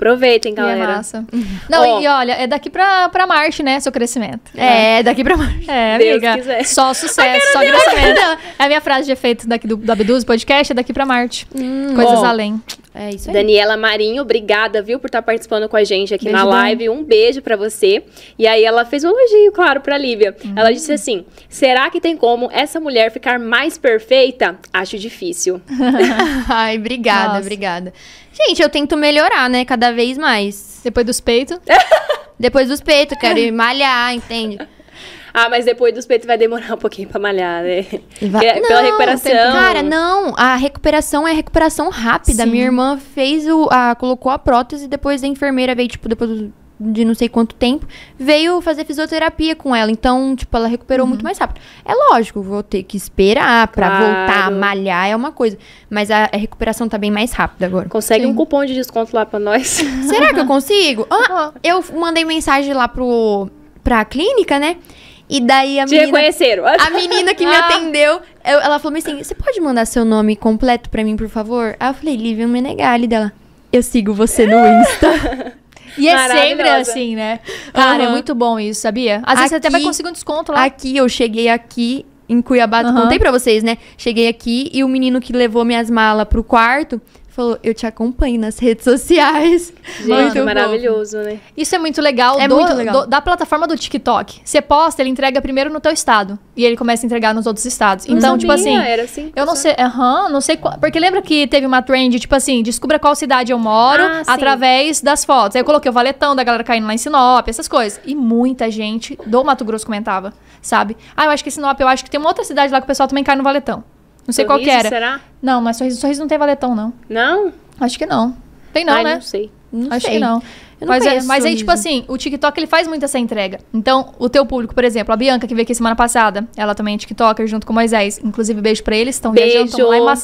B: Aproveitem,
A: E é
B: galera.
A: massa. Não,
B: Ó.
A: e olha, é daqui pra, pra Marte, né, seu crescimento.
C: É, daqui pra baixo.
A: É, amiga.
B: quiser.
A: Só sucesso, só crescimento. É a minha frase de efeito daqui do, do Abduz Podcast, é daqui pra Marte. Coisas
B: Ó.
A: além.
C: É isso aí.
B: Daniela Marinho, obrigada, viu, por estar participando com a gente aqui
C: Beijo,
B: na
C: Dani.
B: live. Um beijo pra você. E aí ela fez um elogio, claro, pra Lívia. Ela disse assim: será que tem como essa mulher ficar mais perfeita? Acho difícil.
C: Ai, obrigada,
A: Nossa.
C: obrigada. Gente, eu tento melhorar, né? Cada vez mais.
A: Depois dos peitos.
C: Depois dos peitos, quero ir malhar, entende?
B: Ah, mas depois dos peitos vai demorar um pouquinho pra malhar, né?
C: Vai-
B: Porque- Pela recuperação.
C: Cara, não. A recuperação é recuperação rápida.
A: Sim.
C: Minha irmã fez o. A, colocou a prótese e depois a enfermeira veio, tipo, depois de não sei quanto tempo, veio fazer fisioterapia com ela. Então, tipo, ela recuperou muito mais rápido. É lógico, vou ter que esperar pra
B: Claro.
C: voltar a malhar, é uma coisa. Mas a, a recuperação tá bem mais rápida agora.
B: Consegue
A: Sim.
B: um cupom de desconto lá pra nós.
C: Será que eu consigo? Ah, eu mandei mensagem lá pro, pra clínica, né? E daí a
B: Te
C: menina...
B: reconheceram.
C: A menina que me
A: Ah.
C: atendeu, eu- ela falou assim: você pode mandar seu nome completo pra mim, por favor? Aí eu falei, Lívia Menegali dela. Eu sigo você no Insta.
A: E é sempre assim, né? Cara, é
C: Aham.
A: muito bom isso, sabia? Às vezes você até vai
C: Aqui-
A: conseguir um desconto lá.
C: aqui, eu cheguei aqui em Cuiabá,
A: Aham.
C: contei pra vocês, né? Cheguei aqui e o menino que levou minhas malas pro quarto falou: eu te acompanho nas redes sociais.
B: Gente,
C: Muito
B: maravilhoso, né?
A: Isso é muito legal,
C: É
A: do-
C: muito legal.
A: do- da plataforma do TikTok. Você posta, ele entrega primeiro no teu estado. E ele começa a entregar nos outros estados.
B: Não
A: Então, tipo assim.
B: sabia, era assim.
A: Eu não sei, aham, não sei qual. Porque lembra que teve uma trend, tipo assim, descubra qual cidade eu moro
B: Ah, sim.
A: através das fotos. Aí eu coloquei o valetão da galera caindo lá em Sinop, essas coisas. E muita gente do Mato Grosso comentava, sabe? Ah, eu acho que Sinop, eu acho que tem uma outra cidade lá que o pessoal também cai no valetão. Não sei qual que era.
B: Será?
A: Não, mas sorriso, sorriso não tem valetão, não.
B: Não?
A: Acho que não. Tem não,
B: Ai,
A: né?
B: não sei.
C: Não
A: Acho
C: sei.
A: que não. Mas, é- mas aí, tipo assim, o TikTok ele faz muito essa entrega. Então, o teu público, por exemplo, a Bianca, que veio aqui semana passada, ela também é TikToker junto com o Moisés. Inclusive, beijo pra eles. Estão viajando, lá em, Mac...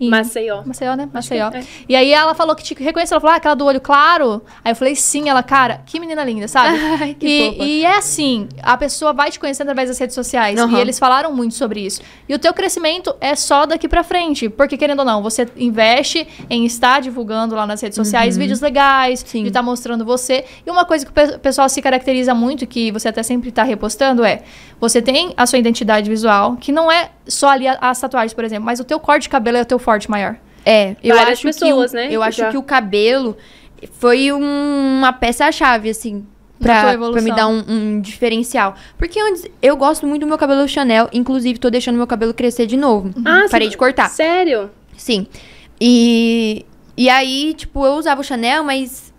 A: em
B: Maceió.
A: Maceió, né? Maceió.
B: é.
A: E aí ela falou que te reconheceu, ela falou, ah, aquela do olho claro. Aí eu falei, sim, ela, cara, que menina linda, sabe?
C: Ai, que
A: e,
C: fofa.
A: e é assim, a pessoa vai te conhecendo através das redes sociais.
C: Aham.
A: E eles falaram muito sobre isso. E o teu crescimento é só daqui pra frente. Porque, querendo ou não, você investe em estar divulgando lá nas redes sociais vídeos legais,
C: Uhum. Sim.
A: de estar mostrando você. E uma coisa que o pe- pessoal se caracteriza muito, que você até sempre tá repostando, é você tem a sua identidade visual, que não é só ali as tatuagens, por exemplo, mas o teu corte de cabelo é o teu forte maior.
C: É, eu
B: Várias
C: acho
B: pessoas,
C: que o,
B: né,
C: eu acho
B: já.
C: que o cabelo foi um- uma peça-chave, assim, pra, pra me dar um, um diferencial. Porque antes, eu gosto muito do meu cabelo Chanel, inclusive tô deixando meu cabelo crescer de novo.
B: Ah,
C: Parei
B: você-
C: de cortar.
B: Sério?
C: Sim. E, e aí, tipo, eu usava o Chanel, mas.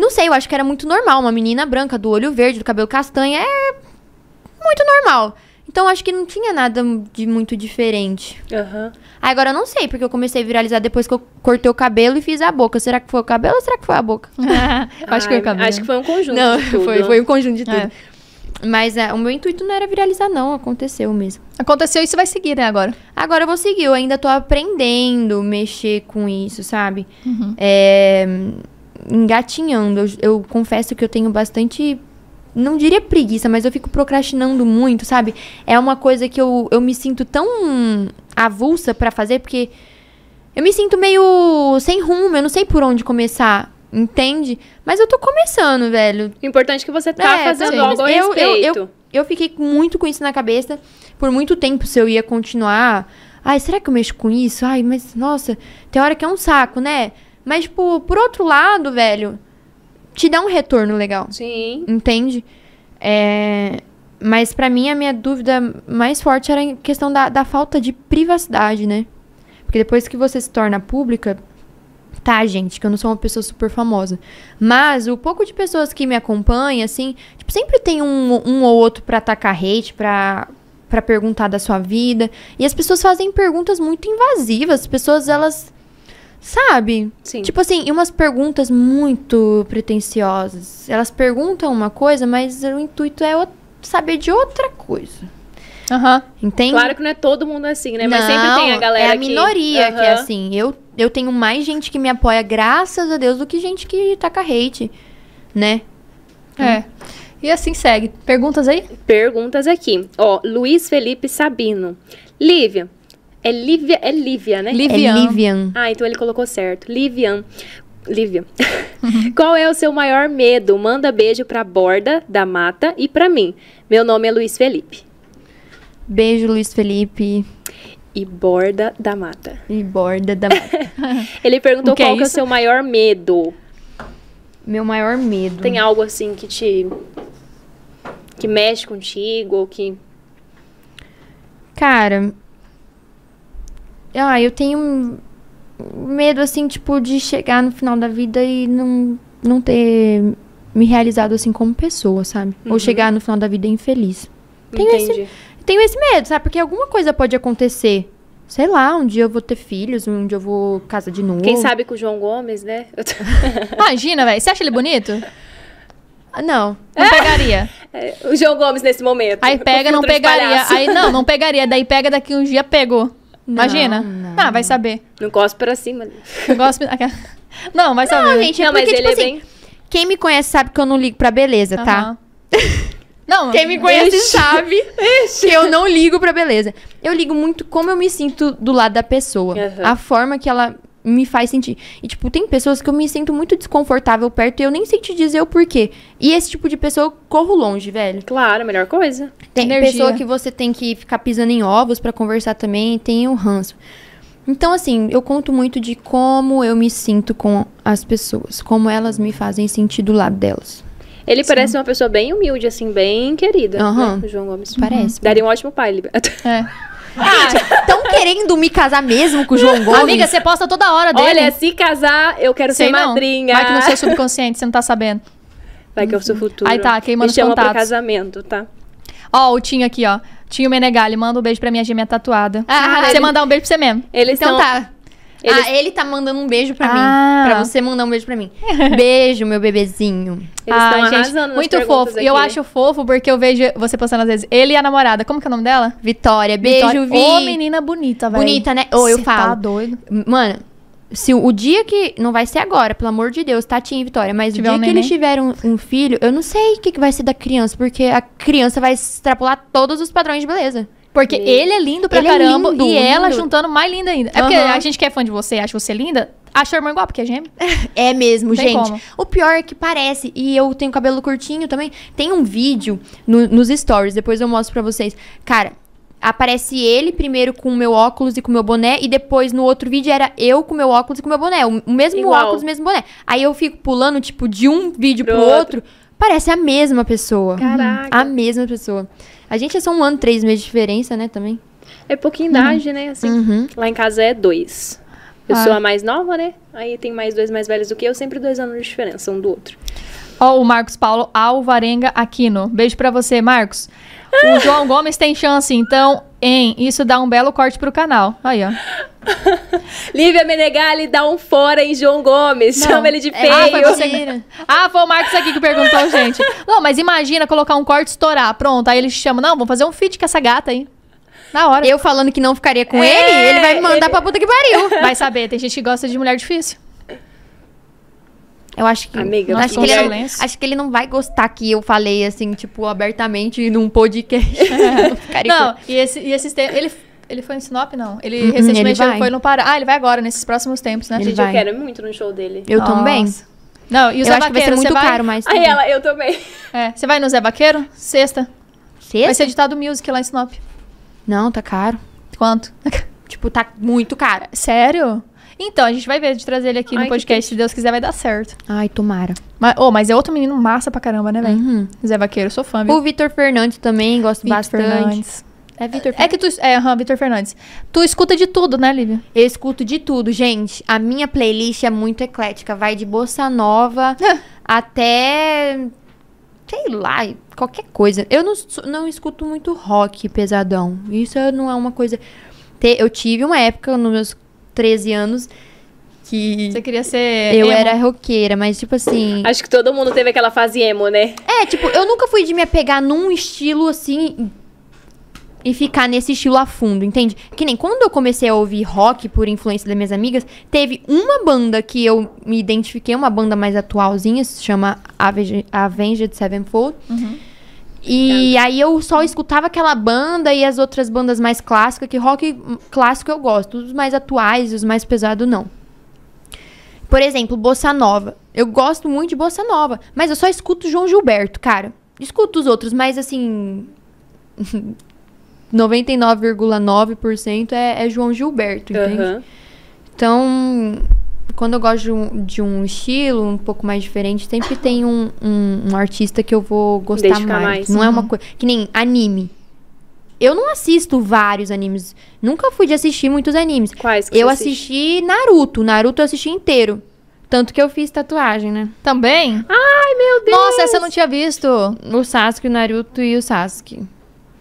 C: Não sei, eu acho que era muito normal. Uma menina branca, do olho verde, do cabelo castanho, é muito normal. Então, eu acho que não tinha nada de muito diferente.
B: Aham.
C: Aí, Agora, eu não sei, porque eu comecei a viralizar depois que eu cortei o cabelo e fiz a boca. Será que foi o cabelo ou será que foi a boca?
A: acho que
B: Ai,
A: eu cabelo.
B: Acho que foi um conjunto
C: Não,
B: de tudo.
C: foi, foi um conjunto de tudo.
A: É.
C: Mas é, o meu intuito não era viralizar, não. Aconteceu mesmo.
A: Aconteceu isso vai seguir, né, agora?
C: Agora eu vou seguir, eu ainda tô aprendendo mexer com isso, sabe? É, engatinhando. Eu, eu confesso que eu tenho bastante. Não diria preguiça, mas eu fico procrastinando muito, sabe? É uma coisa que eu, eu me sinto tão avulsa pra fazer, porque eu me sinto meio sem rumo, eu não sei por onde começar, entende? Mas eu tô começando, velho.
B: O importante é que você tá
C: É,
B: fazendo
C: sim.
B: algo a
C: Eu- eu-
B: respeito.
C: eu- Eu fiquei muito com isso na cabeça por muito tempo se eu ia continuar. Ai, será que eu mexo com isso? Ai, mas nossa, tem hora que é um saco, né? Mas, tipo, por outro lado, velho, te dá um retorno legal.
B: Sim.
C: Entende? É, Mas pra mim a minha dúvida mais forte era em questão da, da falta de privacidade, né? Porque depois que você se torna pública, tá, gente, que eu não sou uma pessoa super famosa. Mas o pouco de pessoas que me acompanham, assim, tipo, sempre tem um, um ou outro pra atacar hate, pra, pra perguntar da sua vida. E as pessoas fazem perguntas muito invasivas. As pessoas, elas. Sabe?
B: Sim.
C: Tipo assim, e umas perguntas muito pretensiosas. Elas perguntam uma coisa, mas o intuito é o- saber de outra coisa.
A: Aham.
C: Entende?
B: Claro que não é todo mundo assim, né? Mas sempre tem a galera
C: É a
B: que...
C: minoria que é assim. Eu, eu tenho mais gente que me apoia, graças a Deus, do que gente que taca hate, né?
A: É. E assim segue. Perguntas aí?
B: Perguntas aqui. Ó, Luiz Felipe Sabino. Lívia. É Lívia, é Lívia, né?
A: Livian.
C: É Livian.
B: Ah, então ele colocou certo. Livian. Lívia. Qual é o seu maior medo? Manda beijo pra Borda da Mata e pra mim. Meu nome é Luiz Felipe.
C: Beijo, Luiz Felipe.
B: E Borda da Mata.
C: E borda da.
B: Ele perguntou
A: que é
B: qual que é o seu maior medo.
C: Meu maior medo.
B: Tem algo assim que te. que mexe contigo ou que.
C: Cara. Ah, eu tenho medo, assim, tipo, de chegar no final da vida e não, não ter me realizado assim como pessoa, sabe? Ou chegar no final da vida infeliz. Tenho esse, tenho esse medo, sabe? Porque alguma coisa pode acontecer. Sei lá, um dia eu vou ter filhos, um dia eu vou casar de novo.
B: Quem sabe com o João Gomes, né? Tô-
A: Imagina, velho. Você acha ele bonito?
C: Ah, Não.
A: Não pegaria.
B: É, o João Gomes nesse momento.
A: Aí pega, não pegaria. Aí não, não pegaria. Daí pega daqui uns dias, pegou. Imagina?
C: não.
A: Ah, vai saber.
B: Não cospe pra cima.
A: Eu gosto... Não, vai saber.
C: Não, gente, é
B: Não, mas
C: porque,
B: ele
C: tipo
B: é
C: assim,
B: bem...
C: quem me conhece sabe que eu não ligo pra beleza, tá?
A: Não,
C: Quem me conhece
B: Ixi.
C: sabe que eu não ligo pra beleza. Eu ligo muito como eu me sinto do lado da pessoa.
B: Aham.
C: A forma que ela me faz sentir. E, tipo, tem pessoas que eu me sinto muito desconfortável perto e eu nem sei te dizer o porquê. E esse tipo de pessoa eu corro longe, velho.
B: Claro, a melhor coisa.
C: Tem
A: Energia.
C: pessoa que você tem que ficar pisando em ovos pra conversar também, tem o ranço. Então, assim, eu conto muito de como eu me sinto com as pessoas, como elas me fazem sentir do lado delas.
B: Ele parece uma pessoa bem humilde, assim, bem querida.
C: Aham.
B: né, o João Gomes.
C: Parece.
B: Daria um ótimo pai. Liber-
A: É.
C: Estão querendo me casar mesmo com o João Gomes?
A: Amiga, você posta toda hora dele.
B: Olha, se casar, eu quero
A: Sei
B: ser
A: não.
B: madrinha.
A: Vai que no seu subconsciente, você não tá sabendo.
B: Vai que é o seu futuro.
A: Aí tá, queimando
B: Me
A: os
B: chama pra
A: contatos.
B: casamento, tá?
A: Ó, o Tinho aqui, ó. Tinho Menegali, manda um beijo pra minha gêmea tatuada.
C: Ah,
A: você
C: ele-
A: mandar um beijo pra você mesmo.
B: Eles
C: Então
B: são...
C: tá.
B: Eles-
C: Ah, ele tá mandando um beijo pra
A: Ah.
C: mim. Pra você mandar um beijo pra mim. Beijo, meu bebezinho.
B: Eles
A: Ah,
B: estão
A: gente, Muito fofo. E eu acho fofo porque eu vejo você postando às vezes. Ele e a namorada. Como que é o nome dela?
C: Vitória, beijo,
A: Vitória.
C: Vi.
A: Ô, menina bonita, velho.
C: Bonita, né? Ô, eu
A: Cê
C: falo.
A: Tá doido.
C: Mano, se o, o dia que. Não vai ser agora, pelo amor de Deus, Tatinha e Vitória. Mas
A: Tiver
C: o dia
A: um
C: que eles tiverem um, um filho, eu não sei o que, que vai ser da criança, porque a criança vai extrapolar todos os padrões de beleza.
A: Porque ele é lindo pra
C: Ele é
A: caramba
C: lindo,
A: e ela
C: lindo.
A: juntando mais linda ainda. É porque
C: Aham.
A: a gente que é fã de você, acha você linda, acha a irmã igual, porque é gêmeo.
C: É mesmo,
A: Tem
C: gente.
A: como.
C: O pior é que parece. E eu tenho cabelo curtinho também. Tem um vídeo no- nos stories, depois eu mostro pra vocês. Cara, aparece ele primeiro com o meu óculos e com o meu boné. E depois no outro vídeo era eu com o meu óculos e com o meu boné. O, mesmo
B: Igual.
C: óculos, o mesmo boné. Aí eu fico pulando, tipo, de um vídeo pro,
B: Pro
C: outro. Parece a mesma pessoa.
B: Caraca.
C: A mesma pessoa. A gente é só um ano, três meses de diferença, né, também.
B: É pouquinho idade, né? Assim.
C: Uhum.
B: Lá em casa é dois. Eu
A: Ah.
B: sou a mais nova, né? Aí tem mais dois mais velhos do que eu, sempre dois anos de diferença um do outro.
A: Ó, o Marcos Paulo Alvarenga Aquino. Beijo pra você, Marcos.
C: Ah.
A: O João Gomes tem chance, então, em isso dá um belo corte pro canal. Aí, ó.
B: Lívia Menegali dá um fora em João Gomes.
A: Não.
B: Chama ele de
C: É,
B: feio.
A: Ah, foi você. Ah, foi o Marcos aqui que perguntou, gente. Não, mas imagina colocar um corte e estourar. Pronto, aí eles chamam, não, vamos fazer um feat com essa gata aí. Na hora.
C: Eu falando que não ficaria com
B: É,
C: ele, ele vai me mandar
B: ele-
C: pra puta que pariu.
A: Vai saber, tem gente que gosta de mulher difícil.
C: Eu acho que.
B: Amiga,
C: acho,
A: nossa,
C: que ele não, acho que ele não vai gostar que eu falei assim, tipo, abertamente num podcast. Não
A: Não, e, esse, e esses tempos. Ele, ele foi em Sinop, não? Ele
C: Uhum,
A: recentemente
C: ele vai.
A: foi no Pará. Ah, ele vai agora, nesses próximos tempos, né?
C: Ele
B: Gente,
C: vai.
B: eu quero muito no show dele.
C: Eu também.
A: Nossa. Não, e o
C: Eu
A: Zé
C: acho que vai ser
A: Vaqueiro,
C: muito
A: você vai?
C: caro, mas.
B: Aí ela, eu também.
A: É, você vai no Zé Vaqueiro? Sexta. Vai
C: Sexta?
A: ser editado Music lá em Sinop.
C: Não, tá caro.
A: Quanto?
C: Tipo, tá muito caro.
A: Sério? Então, a gente vai ver de trazer ele aqui
B: Ai,
A: no podcast. Se Deus quiser, vai dar certo.
C: Ai, tomara.
A: Mas, oh, mas é outro menino massa pra caramba, né, velho?
C: Uhum.
A: Zé Vaqueiro, sou fã, viu?
C: O Vitor Fernandes também, gosto
A: Vitor
C: bastante.
A: Fernandes.
C: É Vitor
A: É que tu... É, aham, Vitor Fernandes. Tu escuta de tudo, né, Lívia?
C: Eu escuto de tudo, gente. A minha playlist é muito eclética. Vai de bossa nova até. Sei lá, qualquer coisa. Eu não, não escuto muito rock pesadão. Isso não é uma coisa. Eu tive uma época, nos meus 13 anos, que
A: Você queria ser
C: eu
A: emo?
C: era roqueira, mas tipo assim.
B: Acho que todo mundo teve aquela fase emo, né?
C: É, tipo, eu nunca fui de me apegar num estilo assim e ficar nesse estilo a fundo, entende? Que nem quando eu comecei a ouvir rock por influência das minhas amigas, teve uma banda que eu me identifiquei, uma banda mais atualzinha, se chama Avenged, Avenged Sevenfold. E aí eu só escutava aquela banda e as outras bandas mais clássicas, que rock clássico eu gosto, os mais atuais, os mais pesados não. Por exemplo, Bossa Nova. Eu gosto muito de Bossa Nova, mas eu só escuto João Gilberto, cara. Escuto os outros, mas assim. 99,9% é, é João Gilberto, entende?
B: Aham.
C: Então, quando eu gosto de um, de um estilo um pouco mais diferente, sempre tem um, um, um artista que eu vou gostar mais.
B: mais.
C: Não é uma coisa. Que nem anime. Eu não assisto vários animes. Nunca fui de assistir muitos animes.
B: Quais que
C: Eu
B: assiste?
C: assisti Naruto. Naruto eu assisti inteiro. Tanto que eu fiz tatuagem, né?
A: Também?
B: Ai, meu Deus!
A: Nossa, essa eu não tinha visto.
C: O Sasuke, o Naruto e o Sasuke.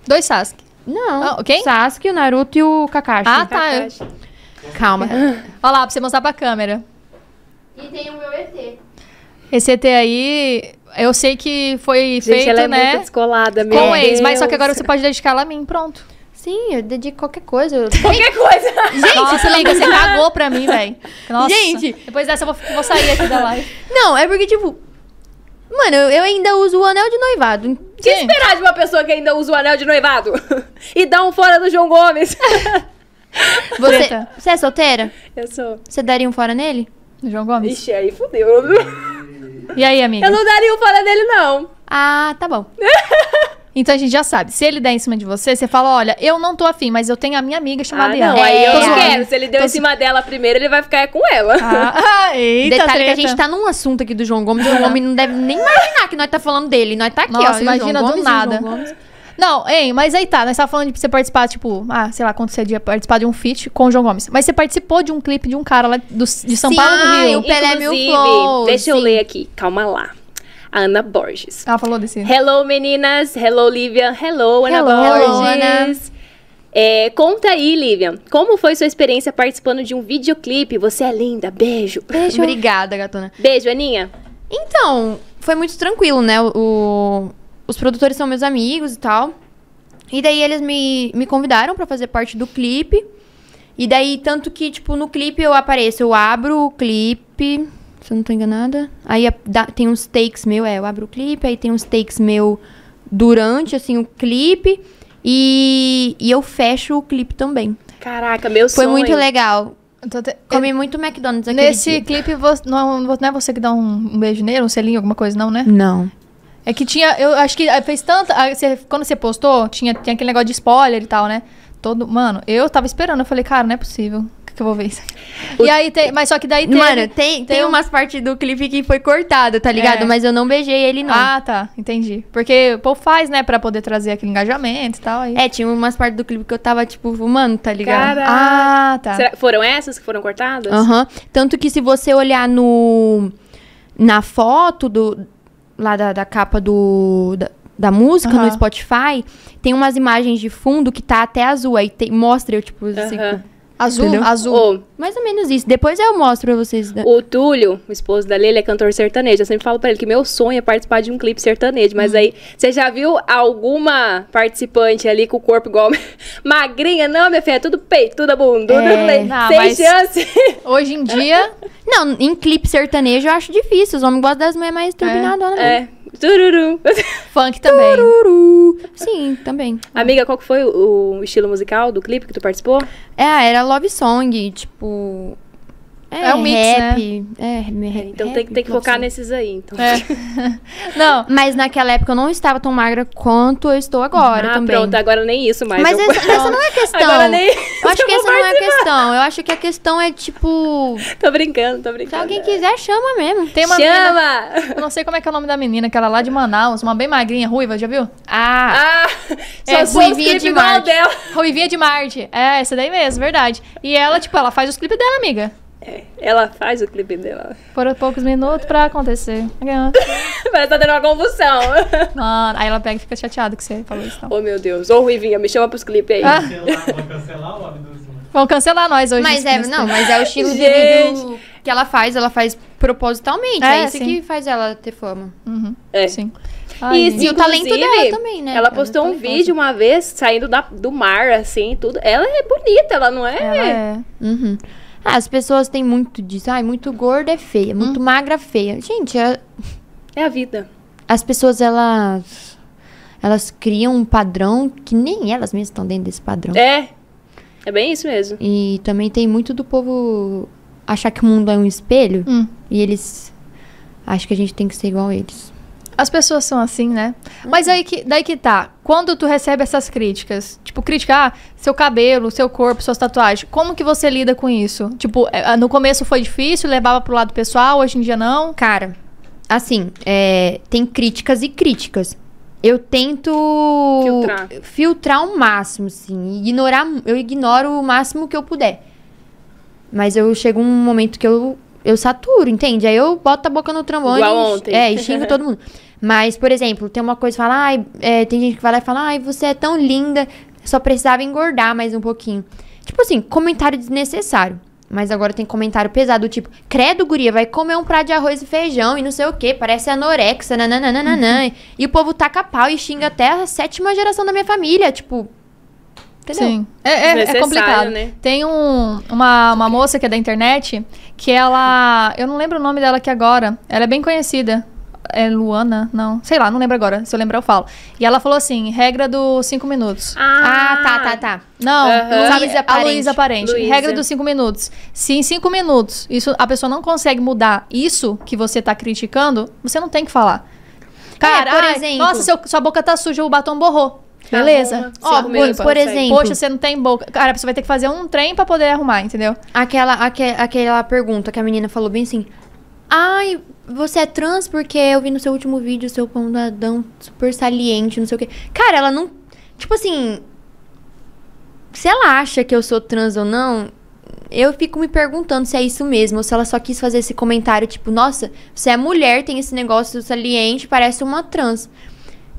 A: Dois Sasuke.
C: Não.
A: Ah, quem?
C: O Sasuke, o Naruto e o Kakashi.
A: Ah, tá.
B: Kakashi.
C: Calma.
A: Olha lá, pra você mostrar pra câmera.
C: E tem o meu ET.
A: Esse ET aí eu sei que foi
B: Gente,
A: feito,
B: ela é
A: né?
B: muito descolada, meu
A: Com o ex, mas só que agora você pode dedicar ela a mim, pronto.
C: Sim, eu dedico qualquer coisa. Eu-
B: Qualquer coisa.
A: Nossa, amiga, você cagou pra mim, velho. Nossa.
C: Gente.
A: Depois dessa eu vou, vou sair aqui da live.
C: Não, é porque, tipo. Mano, eu, ainda uso o anel de noivado.
B: O que esperar de uma pessoa que ainda usa o anel de noivado? e dá um fora do João Gomes.
C: Você,
A: Treta.
C: você é solteira?
B: Eu sou.
C: Você daria um fora nele?
A: João Gomes.
B: Ixi, aí fudeu.
A: E aí, amiga?
B: Eu não daria um fora dele, não.
C: Ah, tá bom.
A: Então a gente já sabe. Se ele der em cima de você, você fala: olha, eu não tô afim, mas eu tenho a minha amiga
B: Ah,
A: chamada
B: não,
A: Ian.
B: aí eu
C: zoando.
B: quero. Se ele deu
A: Tô
B: em cima dela primeiro, ele vai ficar com ela.
A: Ah, eita,
C: Detalhe que a
A: treta.
C: gente tá num assunto aqui do João Gomes. O João Gomes não deve nem imaginar que nós tá falando dele. Nós tá aqui, ó.
A: Nossa,
C: João
A: imagina do
C: e
A: nada. Não, hein, mas aí tá, nós tava falando de você participar, tipo, ah, sei lá, quando você ia participar de um feat com o João Gomes. Mas você participou de um clipe de um cara lá do, de São
C: Sim,
A: Paulo do Rio.
C: o Pelé Mil Flows,
B: deixa eu
C: sim.
B: ler aqui. Calma lá. Ana Borges.
A: Ela falou desse.
B: Hello, meninas. Hello, Lívia. Hello, Ana
C: Hello,
B: Borges. É, conta aí, Lívia. Como foi sua experiência participando de um videoclipe? Você é linda. Beijo.
C: Beijo. Obrigada, gatona.
B: Beijo, Aninha.
C: Então, foi muito tranquilo, né? O- os produtores são meus amigos e tal. E daí eles me, me convidaram pra fazer parte do clipe. E daí, tanto que, tipo, no clipe eu apareço, eu abro o clipe. Se eu não tô enganada. Aí a- dá- tem uns takes meu, é, eu abro o clipe, aí tem uns takes meu durante, assim, o clipe. E, e eu fecho o clipe também.
B: Caraca, meu
C: Foi
B: sonho.
C: muito legal.
A: Te-
C: Comi muito McDonald's aquele
A: Nesse
C: dia.
A: clipe, vo- não, não é você que dá um, um beijo nele, um selinho, alguma coisa, não, né?
C: Não.
A: É que tinha, eu acho que ah, fez tanta. você- quando você postou, tinha, tinha aquele negócio de spoiler e tal, né? Todo, mano, eu tava esperando, eu falei, cara, não é possível. O que, eu vou ver isso aqui? E aí tem. Mas só que daí tem.
C: Mano, tem, tem,
A: um-
C: umas partes do clipe que foi cortada, tá ligado?
A: É.
C: Mas eu não beijei ele, não.
A: Ah, tá, entendi. Porque o povo faz, né, pra poder trazer aquele engajamento e tal. Aí.
C: É, tinha umas partes do clipe que eu tava, tipo, fumando, tá ligado?
B: Caraca.
A: Ah, tá.
B: Será- foram essas que foram cortadas?
C: Aham. Tanto que se você olhar no... Na foto do... Lá da, da capa do... Da, da música no Spotify, tem umas imagens de fundo que tá até azul. Aí tem- mostra eu, tipo, assim,
B: Aham.
A: Azul,
C: Entendeu?
A: azul.
B: Ô,
C: mais ou menos isso. Depois eu mostro pra vocês.
B: o Túlio, o esposo da ele é cantor sertanejo. Eu sempre falo pra ele que meu sonho é participar de um clipe sertanejo. Mas aí, você já viu alguma participante ali com o corpo igual magrinha? Não, minha filha, é tudo peito, tudo a bunda.
C: É.
B: Eu falei,
A: Não,
B: sem
A: mas-
B: chance.
A: Hoje em dia,
C: Não, em clipe sertanejo eu acho difícil. Os homens gostam das mulheres mais turbinadoras. né?
B: é, tururu.
A: funk também.
C: Tururu. Sim, também.
B: Amiga, qual que foi o, o estilo musical do clipe que tu participou?
C: É, era love song, tipo.
A: É um mix,
C: rap. É, rap,
B: Então tem, que- tem que focar nesses aí, então.
A: É. Não,
C: Mas naquela época eu não estava tão magra quanto eu estou agora
B: ah,
C: também.
B: pronto, agora nem isso mais.
C: Mas
B: eu-
C: essa, essa não é questão.
B: Agora nem
C: Eu acho que essa não é a questão. Eu acho que a questão é, tipo.
B: Tô brincando, tô
C: Se
B: brincando.
C: alguém quiser, chama mesmo.
A: tem uma menina.
B: Chama!
A: Eu não sei como é que é o nome da menina, aquela lá de Manaus, uma bem magrinha, ruiva, já viu?
C: Ah,
B: Ah,
A: É,
C: Ruivinha de Marte.
B: dela.
A: Ruivinha de Marte. É, essa daí mesmo, verdade. E ela, tipo, ela faz os clipes dela, amiga.
B: É, ela faz o clipe dela.
A: Foram poucos minutos pra acontecer.
B: Parece que tá tendo uma convulsão.
A: Mano, aí ela pega e fica chateada que você falou isso. Não.
B: oh, meu Deus. Ô, Ruivinha, me chama pros clipes aí.
A: Ah.
E: Cancelar, vou cancelar o abdução.
A: Vão cancelar nós hoje.
C: mas é, não, mas é o estilo de vídeo que ela faz, ela faz propositalmente.
A: É,
C: É, isso
A: sim.
C: que faz ela ter fama.
A: Uhum,
B: É.
A: Sim.
B: E,
A: Ai,
C: E o talento dela também, né?
B: Ela
C: Ela
B: postou
C: é
B: um vídeo uma vez, saindo da- do mar, assim, tudo. Ela é bonita, ela não é?
A: ela é.
C: Uhum. Ah, as pessoas têm muito disso. Ai, muito gorda é feia, muito magra é feia. Gente, é-
B: É a vida.
C: as pessoas, elas. Elas criam um padrão que nem elas mesmas estão dentro desse padrão.
B: É. É bem isso mesmo.
C: E também tem muito do povo achar que o mundo é um espelho
A: Hum.
C: e eles acham que a gente tem que ser igual a eles.
A: As pessoas são assim, né? Mas aí que, daí que tá. Quando tu recebe essas críticas, tipo, crítica, ah, seu cabelo, seu corpo, suas tatuagens, como que você lida com isso? Tipo, é, no começo foi difícil, levava pro lado pessoal, hoje em dia não?
C: Cara, assim, é, tem críticas e críticas. Eu tento
B: Filtrar.
C: filtrar o máximo, assim. Ignorar, eu ignoro o máximo que eu puder. Mas eu chego um momento que eu, eu saturo, entende? Aí eu boto a boca no trombone.
B: Igual
C: e-
B: ontem.
C: É, e xingo todo mundo. Mas, por exemplo, tem uma coisa que fala, ai, é, tem gente que vai lá e fala, ai, você é tão linda, só precisava engordar mais um pouquinho. Tipo assim, comentário desnecessário. Mas agora tem comentário pesado, tipo, credo, guria, vai comer um prato de arroz e feijão e não sei o que, parece anorexia, nananana. e o povo taca pau e xinga até a sétima geração da minha família, tipo... Entendeu?
A: Sim. É, é- é complicado.
B: né?
A: Tem um, uma, uma moça que é da internet que ela. Eu não lembro o nome dela aqui agora. Ela é bem conhecida. É Luana? Não. Sei lá, não lembro agora. Se eu lembrar, eu falo. E ela falou assim: regra dos cinco minutos.
C: Ah, tá, tá, tá.
A: Não,
C: Luísa
A: a. Luísa Parente.
B: Luísa.
A: Regra dos cinco minutos. Se em cinco minutos isso, a pessoa não consegue mudar isso que você tá criticando, você não tem que falar. Cara,
C: por
A: ai,
C: exemplo-
A: nossa, seu- sua boca tá suja, o batom borrou. Beleza.
B: Arruma,
A: Ó,
C: por- por exemplo,
A: Poxa, você não tem boca. Cara, você vai ter que fazer um trem pra poder arrumar, entendeu?
C: Aquela, aque- aquela pergunta que a menina falou bem assim. Ai, você é trans porque eu vi no seu último vídeo seu pão do Adão super saliente, não sei o quê. Cara, ela não. Tipo assim. Se ela acha que eu sou trans ou não, eu fico me perguntando se é isso mesmo. Ou se ela só quis fazer esse comentário, tipo, nossa, você é mulher, tem esse negócio saliente, parece uma trans.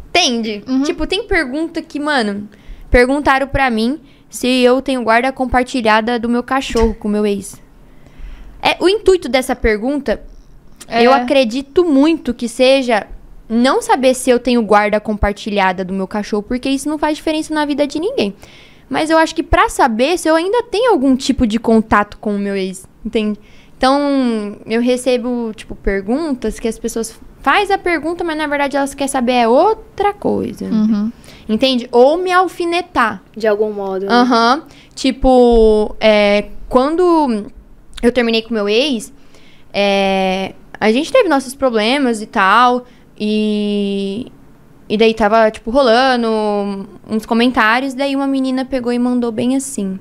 C: Entende? Tipo, tem pergunta que, mano, perguntaram pra mim se eu tenho guarda compartilhada do meu cachorro com o meu ex. É, o intuito dessa pergunta,
A: É.
C: eu acredito muito que seja não saber se eu tenho guarda compartilhada do meu cachorro, porque isso não faz diferença na vida de ninguém. Mas eu acho que pra saber se eu ainda tenho algum tipo de contato com o meu ex, entende? Então, eu recebo, tipo, perguntas que as pessoas faz a pergunta, mas na verdade elas querem saber é outra coisa.
A: Uhum.
C: Entende? Ou me alfinetar.
B: De algum modo. né?
C: Aham. Tipo, é, quando eu terminei com meu ex, é, a gente teve nossos problemas e tal. E, e daí tava, tipo, rolando uns comentários. Daí uma menina pegou e mandou bem assim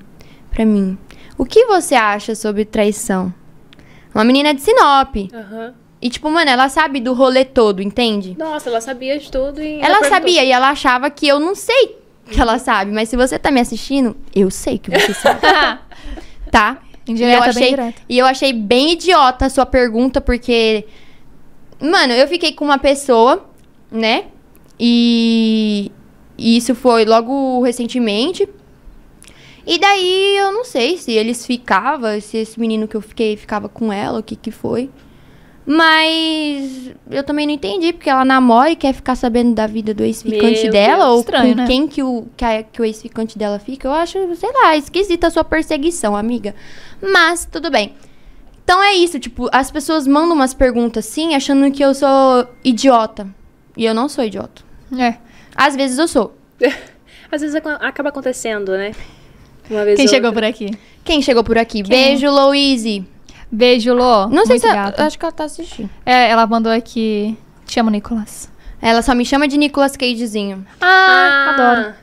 C: pra mim. O que você acha sobre traição? Uma menina de Sinop.
B: Aham.
C: E, tipo, mano, ela sabe do rolê todo, entende?
B: Nossa, ela sabia de tudo e.
C: Ela
B: perguntou.
C: sabia e ela achava que eu não sei que ela sabe. Mas se você tá me assistindo, eu sei que você sabe. tá?
A: Indireta,
C: e eu
A: bem
C: achei,
A: direta.
C: E eu achei bem idiota a sua pergunta, porque. Mano, eu fiquei com uma pessoa, né? E. e isso foi logo recentemente. E daí eu não sei se eles ficavam, se esse menino que eu fiquei ficava com ela, o que que foi. Mas eu também não entendi, porque ela namora e quer ficar sabendo da vida do ex-ficante dela,
A: Deus,
C: ou
A: estranho,
C: com
A: né?
C: quem que o, que, a- que o ex-ficante dela fica. Eu acho, sei lá, esquisita a sua perseguição, amiga. Mas, tudo bem. Então é isso, tipo, as pessoas mandam umas perguntas assim, achando que eu sou idiota. E eu não sou idiota.
A: É.
C: Às vezes eu sou.
B: Às vezes ac- acaba acontecendo, né? Uma vez
A: Quem
B: ou
A: chegou
B: outra.
A: por aqui?
C: Quem chegou por aqui?
A: Quem?
C: Beijo, Louise.
A: Beijo, Lô.
C: Não sei
A: Muito
C: se ela, acho que ela tá assistindo.
A: É, ela mandou aqui. Te chamo, Nicolas.
C: Ela só me chama de Nicolas Cagezinho.
A: Ah, adoro.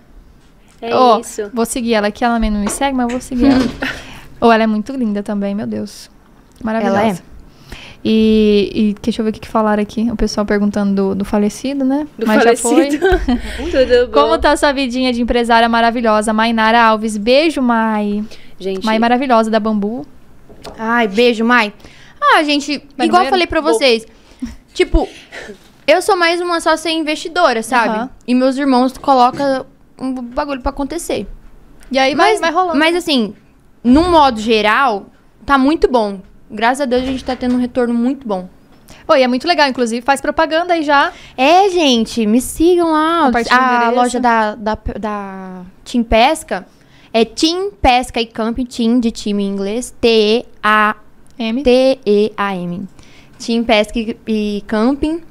B: É
A: Ó,
B: isso.
A: Vou seguir ela aqui. Ela também não me segue, mas eu vou seguir ela. Ou ela é muito linda também, meu Deus. Maravilhosa.
C: Ela é.
A: E, e deixa eu ver o que, que falaram aqui. O pessoal perguntando do, do falecido, né?
B: Do
A: mas
B: falecido.
A: já foi.
B: Tudo bom.
A: Como tá sua vidinha de empresária maravilhosa? Mainara Alves. Beijo, Mai.
B: Gente,
A: Mai maravilhosa da Bambu.
C: Ai, beijo, Mai. Ah, gente, igual eu falei pra
B: Vou.
C: vocês. Tipo, eu sou mais uma sócia investidora, sabe?
A: Aham.
C: E meus irmãos colocam um bagulho pra acontecer.
A: E aí vai,
C: Mas,
A: vai rolando.
C: mas assim, num modo geral, tá muito bom. Graças a Deus a gente tá tendo um retorno muito bom.
A: Oi, é muito legal, inclusive. Faz propaganda aí já.
C: É, gente, me sigam lá. A loja da, da, da Team Pesca é Team Pesca e Camping, Team de time em inglês, T-E-A
A: M.
C: T-E-A-M. Team Pesca e Camping.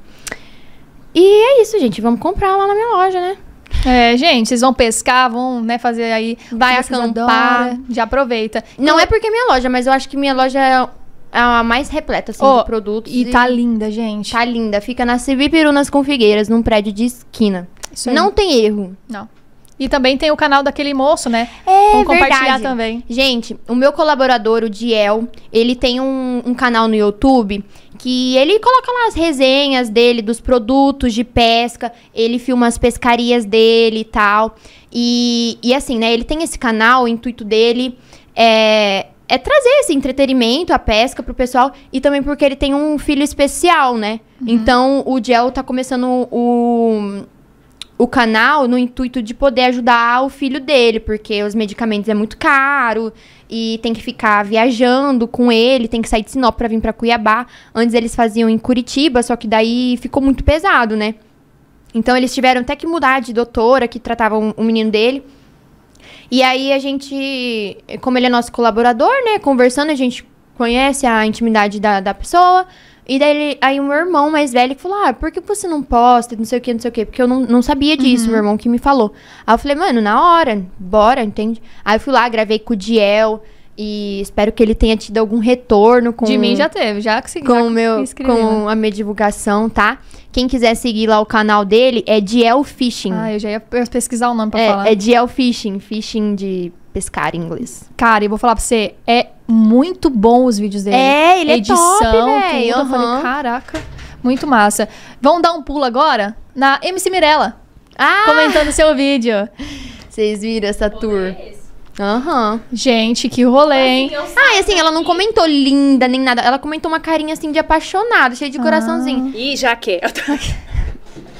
C: E é isso, gente. Vamos comprar lá na minha loja, né?
A: É, gente, vocês vão pescar, vão, né, fazer aí.
C: Vai acampar.
A: adoram, Já aproveita.
C: Não é porque é minha loja, mas eu acho que minha loja é a mais repleta, assim,
A: Ó,
C: de produtos.
A: E tá linda, gente.
C: Tá linda. Fica na Civi Perunas com Figueiras, num prédio de esquina.
A: Isso aí.
C: Não tem erro.
A: Não. E também tem o canal daquele moço, né?
C: É
A: Vamos compartilhar
C: verdade.
A: também.
C: Gente, o meu colaborador, o Diel, ele tem um, um canal no YouTube que ele coloca lá as resenhas dele dos produtos de pesca, ele filma as pescarias dele e tal. E, e assim, né, ele tem esse canal, o intuito dele é, é trazer esse entretenimento, a pesca pro pessoal, e também porque ele tem um filho especial, né? Então, o Diel tá começando o o canal no intuito de poder ajudar o filho dele, porque os medicamentos é muito caro e tem que ficar viajando com ele, tem que sair de Sinop pra vir pra Cuiabá. Antes eles faziam em Curitiba, só que daí ficou muito pesado, né? Então eles tiveram até que mudar de doutora que tratava o um, menino dele. E aí a gente, como ele é nosso colaborador, né, conversando, a gente conhece a intimidade da, da pessoa. E daí ele, aí o meu irmão mais velho falou: Ah, por que você não posta? Não sei o que, não sei o que. Porque eu não, não sabia disso,
A: Uhum.
C: meu irmão que me falou. Aí eu falei, mano, na hora, bora, entende? Aí eu fui lá, gravei com o Diel. E espero que ele tenha tido algum retorno com.
A: De mim já teve, já que
C: com o meu
A: escrevi, né?
C: com a minha divulgação, tá? Quem quiser seguir lá o canal dele é Diel Fishing.
A: Ah, eu já ia pesquisar o nome pra falar.
C: é, é Diel Fishing, fishing de pescar em inglês.
A: Cara, e vou falar pra você, é muito bom os vídeos dele.
C: É, ele é
A: Edição,
C: top,
A: tudo.
C: véi,
A: Eu falei, caraca, muito massa. Vamos dar um pulo agora na MC Mirella,
C: Ah,
A: comentando seu vídeo.
C: vocês viram essa tour? Aham.
A: Gente, que rolê, hein?
C: Ah, e assim, ela não comentou linda nem nada. Ela comentou uma carinha assim de apaixonada, cheia de coraçãozinho.
B: Ih, já quer.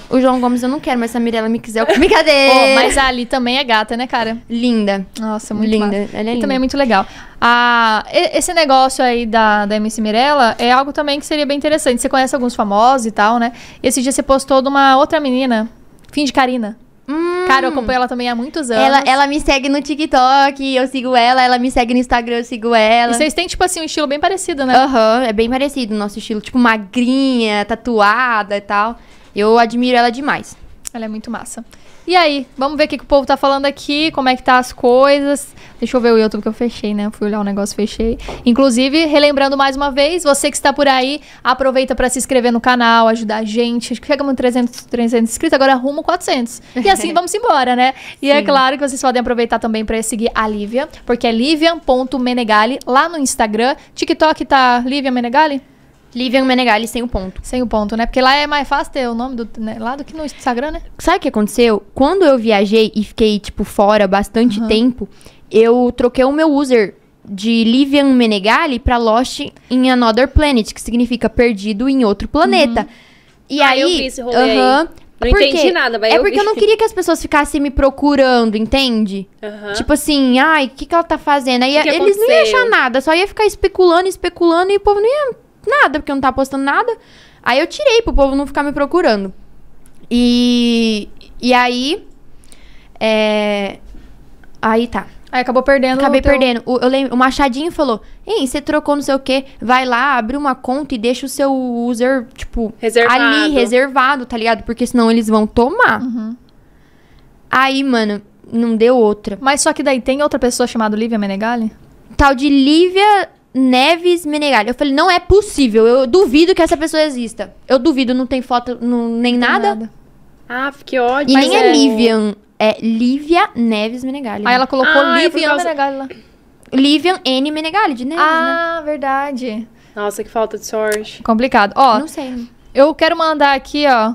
C: O João Gomes eu não quero, mas se a Mirella me quiser, eu... brincadeira.
A: Pô, mas a Ali também é gata, né, cara?
C: Linda.
A: Nossa, muito
C: Linda,
A: massa.
C: ela é
A: E
C: linda.
A: também é muito legal. Ah, esse negócio aí da, da MC Mirella é algo também que seria bem interessante. Você conhece alguns famosos e tal, né? Esse dia você postou de uma outra menina, Fim de Karina.
C: Hum.
A: Cara, eu acompanho ela também há muitos anos.
C: Ela, ela me segue no TikTok, eu sigo ela. Ela me segue no Instagram, eu sigo ela.
A: E vocês têm, tipo assim, um estilo bem parecido, né?
C: Aham, é bem parecido o nosso estilo. Tipo, magrinha, tatuada e tal. Eu admiro ela demais.
A: Ela é muito massa. E aí, vamos ver o que, que o povo tá falando aqui, como é que tá as coisas. Deixa eu ver o YouTube que eu fechei, né? Fui olhar o negócio, fechei. Inclusive, relembrando mais uma vez, você que está por aí, aproveita pra se inscrever no canal, ajudar a gente. Acho que chegamos em 300, 300 inscritos, agora rumo 400. E assim vamos embora, né? E é claro que vocês podem aproveitar também pra seguir a Lívia, porque é livian.menegali lá no Instagram. TikTok tá Lívia Menegali?
C: Livian Menegali sem o ponto.
A: Sem o ponto, né? Porque lá é mais fácil ter o nome do, né? lá do que no Instagram, né?
C: Sabe o que aconteceu? Quando eu viajei e fiquei, tipo, fora bastante tempo, eu troquei o meu user de Livian Menegali pra Lost in Another Planet, que significa perdido em outro planeta. E
B: Ah,
C: aí.
B: eu vi esse rolê aí.
C: aham,
B: Não
C: por
B: entendi nada, mas
C: É
B: eu
C: porque
B: vi.
C: eu não queria que as pessoas ficassem me procurando, entende?
B: Aham.
C: Tipo assim, ai, o que, que ela tá fazendo? Aí
B: Que que
C: eles não iam
B: aconteceu?
C: achar nada, só ia ficar especulando, especulando e o povo não ia nada, porque eu não tava postando nada. Aí eu tirei pro povo não ficar me procurando. E, e aí. É, aí tá.
A: Aí acabou perdendo.
C: Acabei
A: teu-
C: perdendo. O, eu lembro, o Machadinho falou: Ei, você trocou não sei o quê. Vai lá, abre uma conta e deixa o seu user, tipo,
B: Reservado.
C: ali, reservado, tá ligado? Porque senão eles vão tomar.
A: Uhum.
C: Aí, mano, não deu outra.
A: Mas só que daí tem outra pessoa chamada Lívia Menegali?
C: Tal de Lívia Neves Menegali. Eu falei, não é possível. Eu duvido que essa pessoa exista. Eu duvido, não tem foto, não, nem nada.
B: Ah, que ódio.
C: E
B: Mas
C: nem é Livian. É Lívia Neves Menegali.
A: Aí ela colocou
B: Ah, é
A: Lívia
B: causa-
A: Menegali lá.
C: Livian N Menegali, de Neves, né?
A: Ah, verdade.
B: Nossa, que falta de sorte.
A: Complicado. Ó,
C: Não sei.
A: eu quero mandar aqui, ó.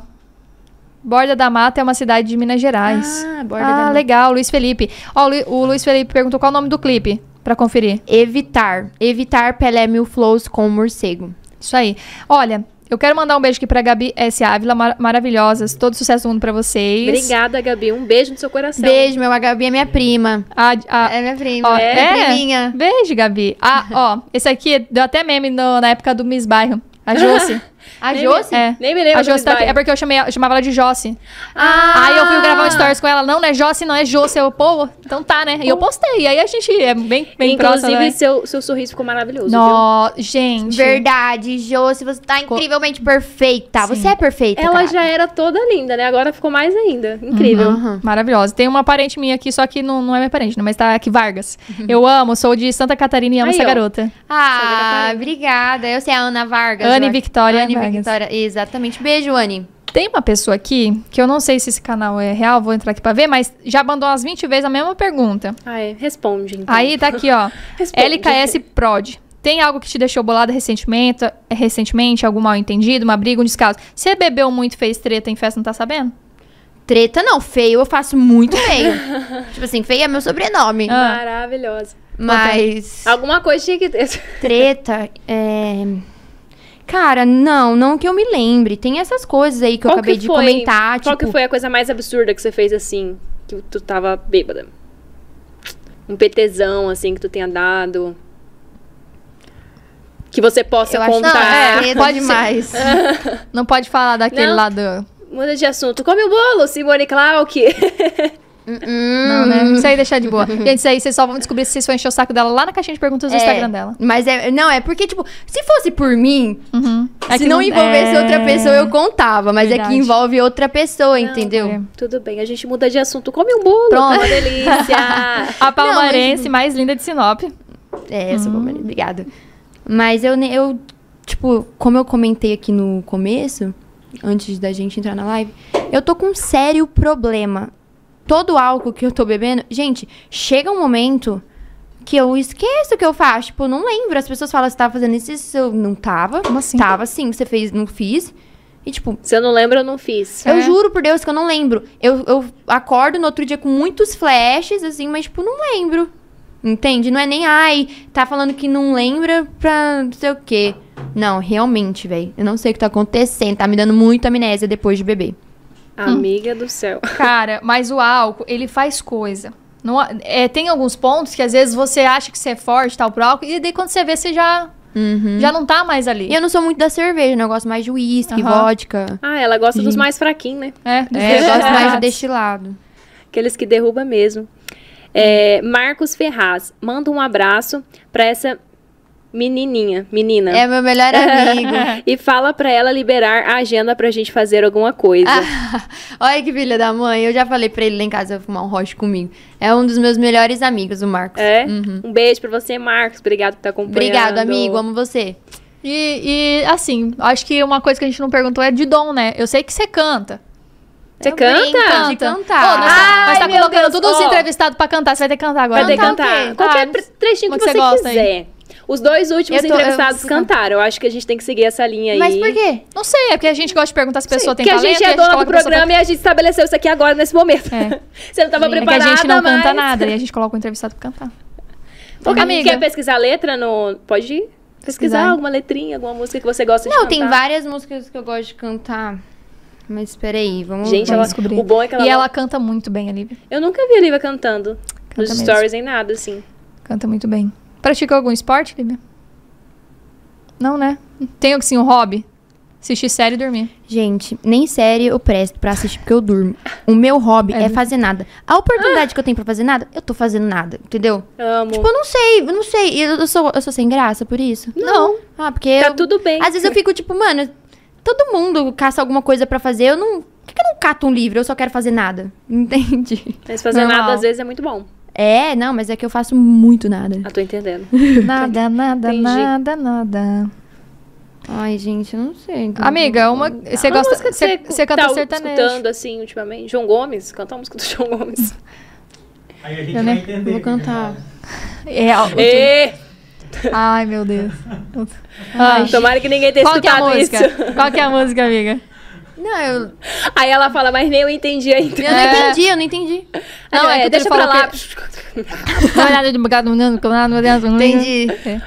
A: Borda da Mata é uma cidade de Minas Gerais.
C: Ah, Borda
A: ah,
C: da Mata.
A: legal, Luiz Felipe. Ó, o Lu- o Luiz Felipe perguntou qual é o nome do clipe, pra conferir.
C: Evitar. Evitar Pelé Mil Flows com morcego.
A: Isso aí. Olha, eu quero mandar um beijo aqui pra Gabi S. Ávila, mar maravilhosas. Todo sucesso do mundo pra vocês.
B: Obrigada, Gabi. Um beijo no seu coração.
C: Beijo, meu. A Gabi é minha prima.
A: A, a-
C: É minha prima.
A: Ó,
C: é,
A: é?
C: priminha.
A: Beijo, Gabi. Ah, ó, esse aqui deu até meme no- na época do Miss Bairro. A Josi.
C: A
B: Nem
C: Josi?
A: é.
B: Nem me lembro
A: A Josi tá aqui. É porque eu, chamei, eu chamava ela de Josi.
C: Ah!
A: Aí eu fui gravar um stories com ela. Não, não é Josi, não é Josi. Eu, pô, então tá, né? E eu postei. Aí a gente é bem, bem próximo,
B: Inclusive,
A: né?
B: seu, seu sorriso ficou maravilhoso. viu?
A: Nó, gente.
C: Verdade, Josi, você tá incrivelmente perfeita. Você é perfeita.
B: Ela
C: cara.
B: já era toda linda, né? Agora ficou mais ainda. Incrível.
C: Aham.
A: Maravilhosa. Tem uma parente minha aqui, só que não, não é minha parente, né? Mas tá aqui, Vargas. Eu amo, sou de Santa Catarina e amo
B: Aí,
A: essa
B: ó.
A: garota.
C: Ah, obrigada. Eu sei a Ana Vargas.
A: Anne
C: eu-
A: Victoria
C: Anne Victoria, exatamente. Beijo, Anne.
A: Tem uma pessoa aqui, que eu não sei se esse canal é real, vou entrar aqui pra ver, mas já mandou umas 20 vezes a mesma pergunta.
B: Ah, é. Responde, então.
A: Aí tá aqui, ó.
B: Responde.
A: LKS Prod. Tem algo que te deixou bolada recentemente, recentemente, algum mal entendido, uma briga, um descaso? Você bebeu muito, fez treta em festa, não tá sabendo?
C: Treta não, feio eu faço muito feio. tipo assim, feio é meu sobrenome.
A: Ah.
B: Maravilhosa.
C: Mas
B: Alguma coisa tinha que ter.
C: treta é... Cara, não, não que eu me lembre. Tem essas coisas aí que eu
B: Qual
C: acabei
B: que
C: de
B: foi-
C: comentar,
B: Qual
C: tipo...
B: que foi a coisa mais absurda que você fez assim? Que tu tava bêbada? Um PTzão, assim, que tu tenha dado. Que você possa
C: Eu acho
B: contar.
C: não, é,
A: pode
C: demais.
A: Não pode falar daquele
B: Não.
A: lado.
B: Muda de assunto. Come o bolo, Simone Clark.
A: Não, né? Isso aí deixar de boa. Gente, isso aí vocês só vão descobrir se vocês for encher o saco dela lá na caixinha de perguntas do
C: É,
A: Instagram dela.
C: Mas é. Não, é porque, tipo, se fosse por mim,
A: Uhum. É
C: se
A: que
C: não, envolvesse
A: é.
C: outra pessoa, eu contava. Mas é
A: Verdade.
C: que envolve outra pessoa, entendeu?
A: é.
B: Tudo bem, a gente muda de assunto. Come um bolo,
A: Pronto.
B: tá uma delícia.
A: A palmarense
C: Não, mas-
A: mais linda de Sinop.
C: É, sou uhum. obrigada. Mas eu, eu, tipo, como eu comentei aqui no começo, antes da gente entrar na live, eu tô com um sério problema. Todo álcool que eu tô bebendo, gente, chega um momento que eu esqueço o que eu faço. Tipo, eu não lembro. As pessoas falam, você tava fazendo isso, isso eu não tava.
A: Como assim?
C: Tava sim, você fez, não fiz. E, tipo,
B: Se eu não lembro, eu não fiz.
C: eu
A: É.
C: juro por Deus que eu não lembro. Eu, eu acordo no outro dia com muitos flashes, assim, mas, tipo, não lembro. Entende? Não é nem, ai, tá falando que não lembra pra não sei o quê. Não, realmente, velho. Eu não sei o que tá acontecendo. Tá me dando muita amnésia depois de beber.
B: Amiga do céu.
A: Cara, mas o álcool, ele faz coisa. Não, é, tem alguns pontos que às vezes você acha que você é forte, tal, pro álcool, e daí quando você vê, você já, já não tá mais ali.
C: E eu não sou muito da cerveja, né? Eu gosto mais de uísque,
A: Aham.
C: vodka.
B: Ah, ela gosta dos mais fraquinhos, né?
A: É,
C: É, eu gosto mais de destilado.
B: Aqueles que derruba mesmo. É, Marcos Ferraz, manda um abraço pra essa menininha, menina.
C: É meu melhor amigo.
B: e fala pra ela liberar a agenda pra gente fazer alguma coisa.
C: Ah, Olha que filha da mãe. Eu já falei pra ele lá em casa fumar um roche comigo. É um dos meus melhores amigos, o Marcos.
B: É? Um beijo pra você, Marcos. Obrigado por estar acompanhando.
C: Obrigado, amigo. Amo você.
A: E, e, assim, acho que uma coisa que a gente não perguntou é de dom, né? Eu sei que você canta.
B: Você canta?
C: de
A: Canta.
C: cantar.
A: Nós, tá-
B: Ai,
A: nós tá colocando
B: Deus,
A: todos os
B: ó.
A: entrevistados pra cantar. Você vai ter que cantar agora.
B: Vai ter que
C: Cantar?
B: Qualquer
A: Ah,
B: trechinho que
A: que
B: você,
A: você gosta
B: quiser. Os dois últimos
C: Eu tô- eu-
B: entrevistados
C: você
B: cantaram. Eu acho que a gente tem que seguir essa linha aí.
C: Mas por quê?
A: Não sei, é porque a gente gosta de perguntar se a pessoa tem
B: Porque a
A: talento.
B: gente é dona do programa e a gente estabeleceu isso aqui agora, nesse momento.
A: É.
B: Você não tava
A: pra... É que
B: preparada,
A: a gente não canta
B: mas...
A: nada e a gente coloca o entrevistado pra cantar.
B: Quer-
A: Amiga.
B: Quer pesquisar a letra no... Pode ir? Pesquisar
A: Pesquisar.
B: alguma letrinha, alguma música que você gosta de
C: Não,
B: cantar.
C: tem várias músicas que eu gosto de cantar. Mas peraí, vamos
B: Gente,
C: vamos
B: ela,
A: descobrir.
B: o bom é que ela...
A: E ela canta muito bem, a Lívia.
B: Eu nunca vi a Lívia cantando. nos
A: mesmo.
B: stories nem nada, assim.
A: Canta muito bem. Pratica algum esporte, Lívia? Não, né? Tem assim, um hobby? Assistir série e dormir.
C: Gente, nem série eu presto pra assistir porque eu durmo. O meu hobby
A: É.
C: é, fazer nada. A oportunidade que eu tenho pra fazer nada, eu tô fazendo nada, entendeu?
B: Amo.
C: Tipo, eu não sei, eu não sei. Eu, eu sou, eu sou sem graça por isso?
A: Não.
C: Ah, porque
B: Tá
C: eu-
B: tudo bem.
C: Às vezes eu fico tipo, mano, todo mundo caça alguma coisa pra fazer. Eu não. Por que que eu não cato um livro? Eu só quero fazer nada. Entende?
B: Mas fazer
A: Normal.
B: nada às vezes é muito bom.
C: É, não, mas é que eu faço muito nada.
B: Ah, tô entendendo.
A: Nada, nada,
B: Entendi.
A: nada, nada.
C: Ai, gente, eu não sei.
A: Amiga, uma. Você
B: Uma
A: gosta. Você você canta
B: tá
A: sertanejo.
B: escutando, assim, ultimamente. João Gomes? Canta a música do João Gomes.
E: Aí a gente
A: Eu
E: vai
A: nem-
E: entender.
C: Vou cantar.
A: É, ó,
B: Ê!
A: Ai, meu Deus. Ai,
B: Tomara que ninguém tenha
A: qual que é a
B: escutado isso.
A: música? Qual que é a música, amiga?
C: Não, eu,
B: Aí ela fala, mas nem eu entendi ainda.
C: eu não
A: É.
C: entendi, eu não entendi.
A: Não, é que
B: deixa pra lá.
A: Não é nada de bugado, não.
C: Entendi.
A: É.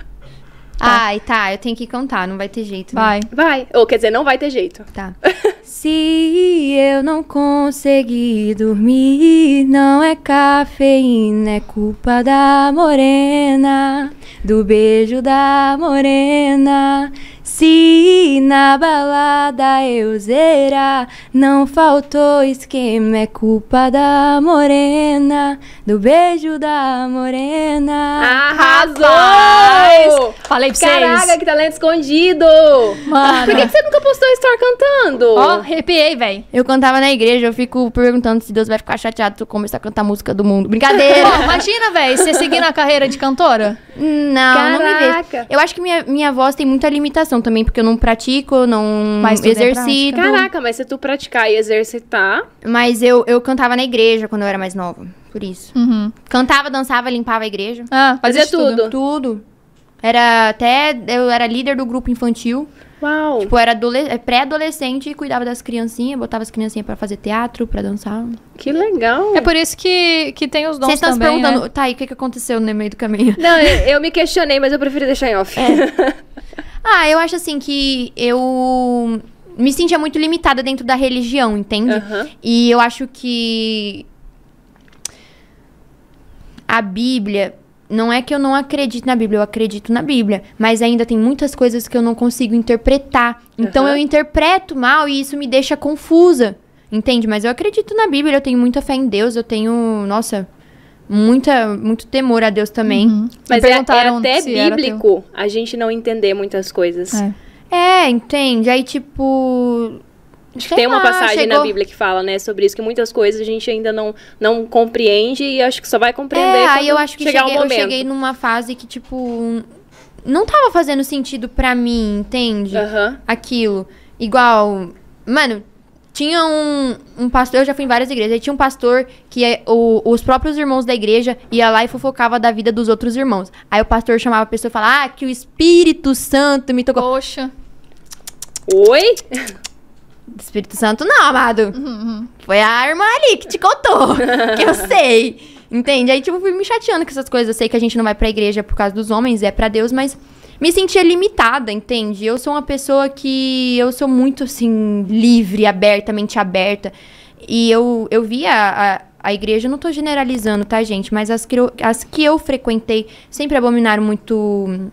C: Ai, tá, eu tenho que cantar, não vai ter jeito. né?
A: Vai.
B: Vai. Ou quer dizer, não vai ter jeito.
C: Tá. Se eu não conseguir dormir, não é cafeína, é culpa da morena, do beijo da morena. Se na balada eu zerar, não faltou esquema, é culpa da morena, do beijo da morena.
B: Arrasou!
A: Falei pra vocês.
B: Caraca, que talento escondido!
A: Mano.
B: Por que, que você nunca postou story cantando?
A: Ó, arrepiei, velho.
C: Eu cantava na igreja, eu fico perguntando se Deus vai ficar chateado se eu começar a cantar música do mundo. Brincadeira!
A: Pô, imagina, velho, você seguindo a carreira de cantora.
C: não, não me
B: Caraca.
C: vejo. Eu acho que minha, minha voz tem muita limitação também, porque eu não pratico, não
A: Mas é
C: exercito.
B: Caraca, mas se tu praticar e exercitar.
C: mas eu, eu cantava na igreja quando eu era mais nova, por isso.
A: Uhum.
C: Cantava, dançava, limpava a igreja.
A: Ah,
B: Fazia
A: fazia tudo.
B: tudo.
C: Tudo. Era até. Eu era líder do grupo infantil.
B: Uau!
C: Tipo, era eh, pré-adolescente e cuidava das criancinhas, botava as criancinhas pra fazer teatro, pra dançar.
B: Que legal!
A: É por isso que, que tem os dons
C: Vocês estão se
A: também,
C: perguntando,
A: né?
C: tá, e o que, que aconteceu no meio do caminho?
B: Não, eu, eu me questionei, mas eu preferi deixar em off.
C: Ah, eu acho assim que eu me sentia muito limitada dentro da religião, entende?
B: Aham.
C: E eu acho que a Bíblia não é que eu não acredito na Bíblia, eu acredito na Bíblia, mas ainda tem muitas coisas que eu não consigo interpretar. Então
B: Aham.
C: eu interpreto mal e isso me deixa confusa. Entende? Mas eu acredito na Bíblia, eu tenho muita fé em Deus, eu tenho, nossa, muita muito temor a Deus também.
B: Mas
A: Me
B: é, é
A: perguntaram
B: até bíblico a gente não entender muitas coisas.
A: É.
C: É, entende? Aí tipo
B: Tem uma
C: lá,
B: passagem na
C: chegou-
B: Bíblia que fala, né, sobre isso, que muitas coisas a gente ainda não, não compreende e acho que só vai compreender
C: É,
B: quando
C: aí eu acho que
B: chegar
C: cheguei, eu
B: momento.
C: cheguei numa fase que, tipo, não tava fazendo sentido pra mim, entende? Aquilo. Igual, mano, tinha um, um pastor, eu já fui em várias igrejas, aí tinha um pastor que é, o- os próprios irmãos da igreja ia lá e fofocava da vida dos outros irmãos. Aí o pastor chamava a pessoa e falava, ah, que o Espírito Santo me tocou.
A: Poxa.
B: Oi?
C: Espírito Santo não, amado. Foi a irmã ali que te contou. que eu sei. Entende? Aí, tipo, fui me chateando com essas coisas. Eu sei que a gente não vai pra igreja por causa dos homens, é pra Deus, mas me sentia limitada, entende? Eu sou uma pessoa que. Eu sou muito, assim, livre, aberta, mente aberta. E eu, eu via a, a igreja, não tô generalizando, tá, gente? Mas as que eu, as que eu frequentei sempre abominaram muito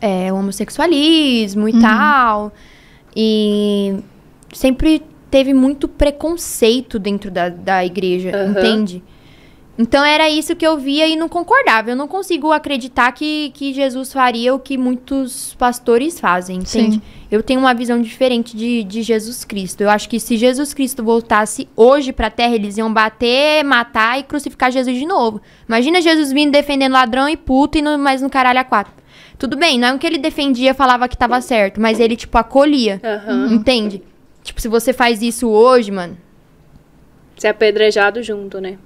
C: é, o homossexualismo e tal. E sempre teve muito preconceito dentro da, da igreja,
B: Aham.
C: entende? Então era isso que eu via e não concordava. Eu não consigo acreditar que, que Jesus faria o que muitos pastores fazem, entende?
A: Sim.
C: Eu tenho uma visão diferente de, de Jesus Cristo. Eu acho que se Jesus Cristo voltasse hoje pra terra, eles iam bater, matar e crucificar Jesus de novo. Imagina Jesus vindo defendendo ladrão e puto e no, mais no caralho a quatro. Tudo bem, não é que ele defendia falava que tava certo, mas ele, tipo, acolhia.
B: Aham.
C: Entende? Tipo, se você faz isso hoje, mano.
B: Ser apedrejado junto, né?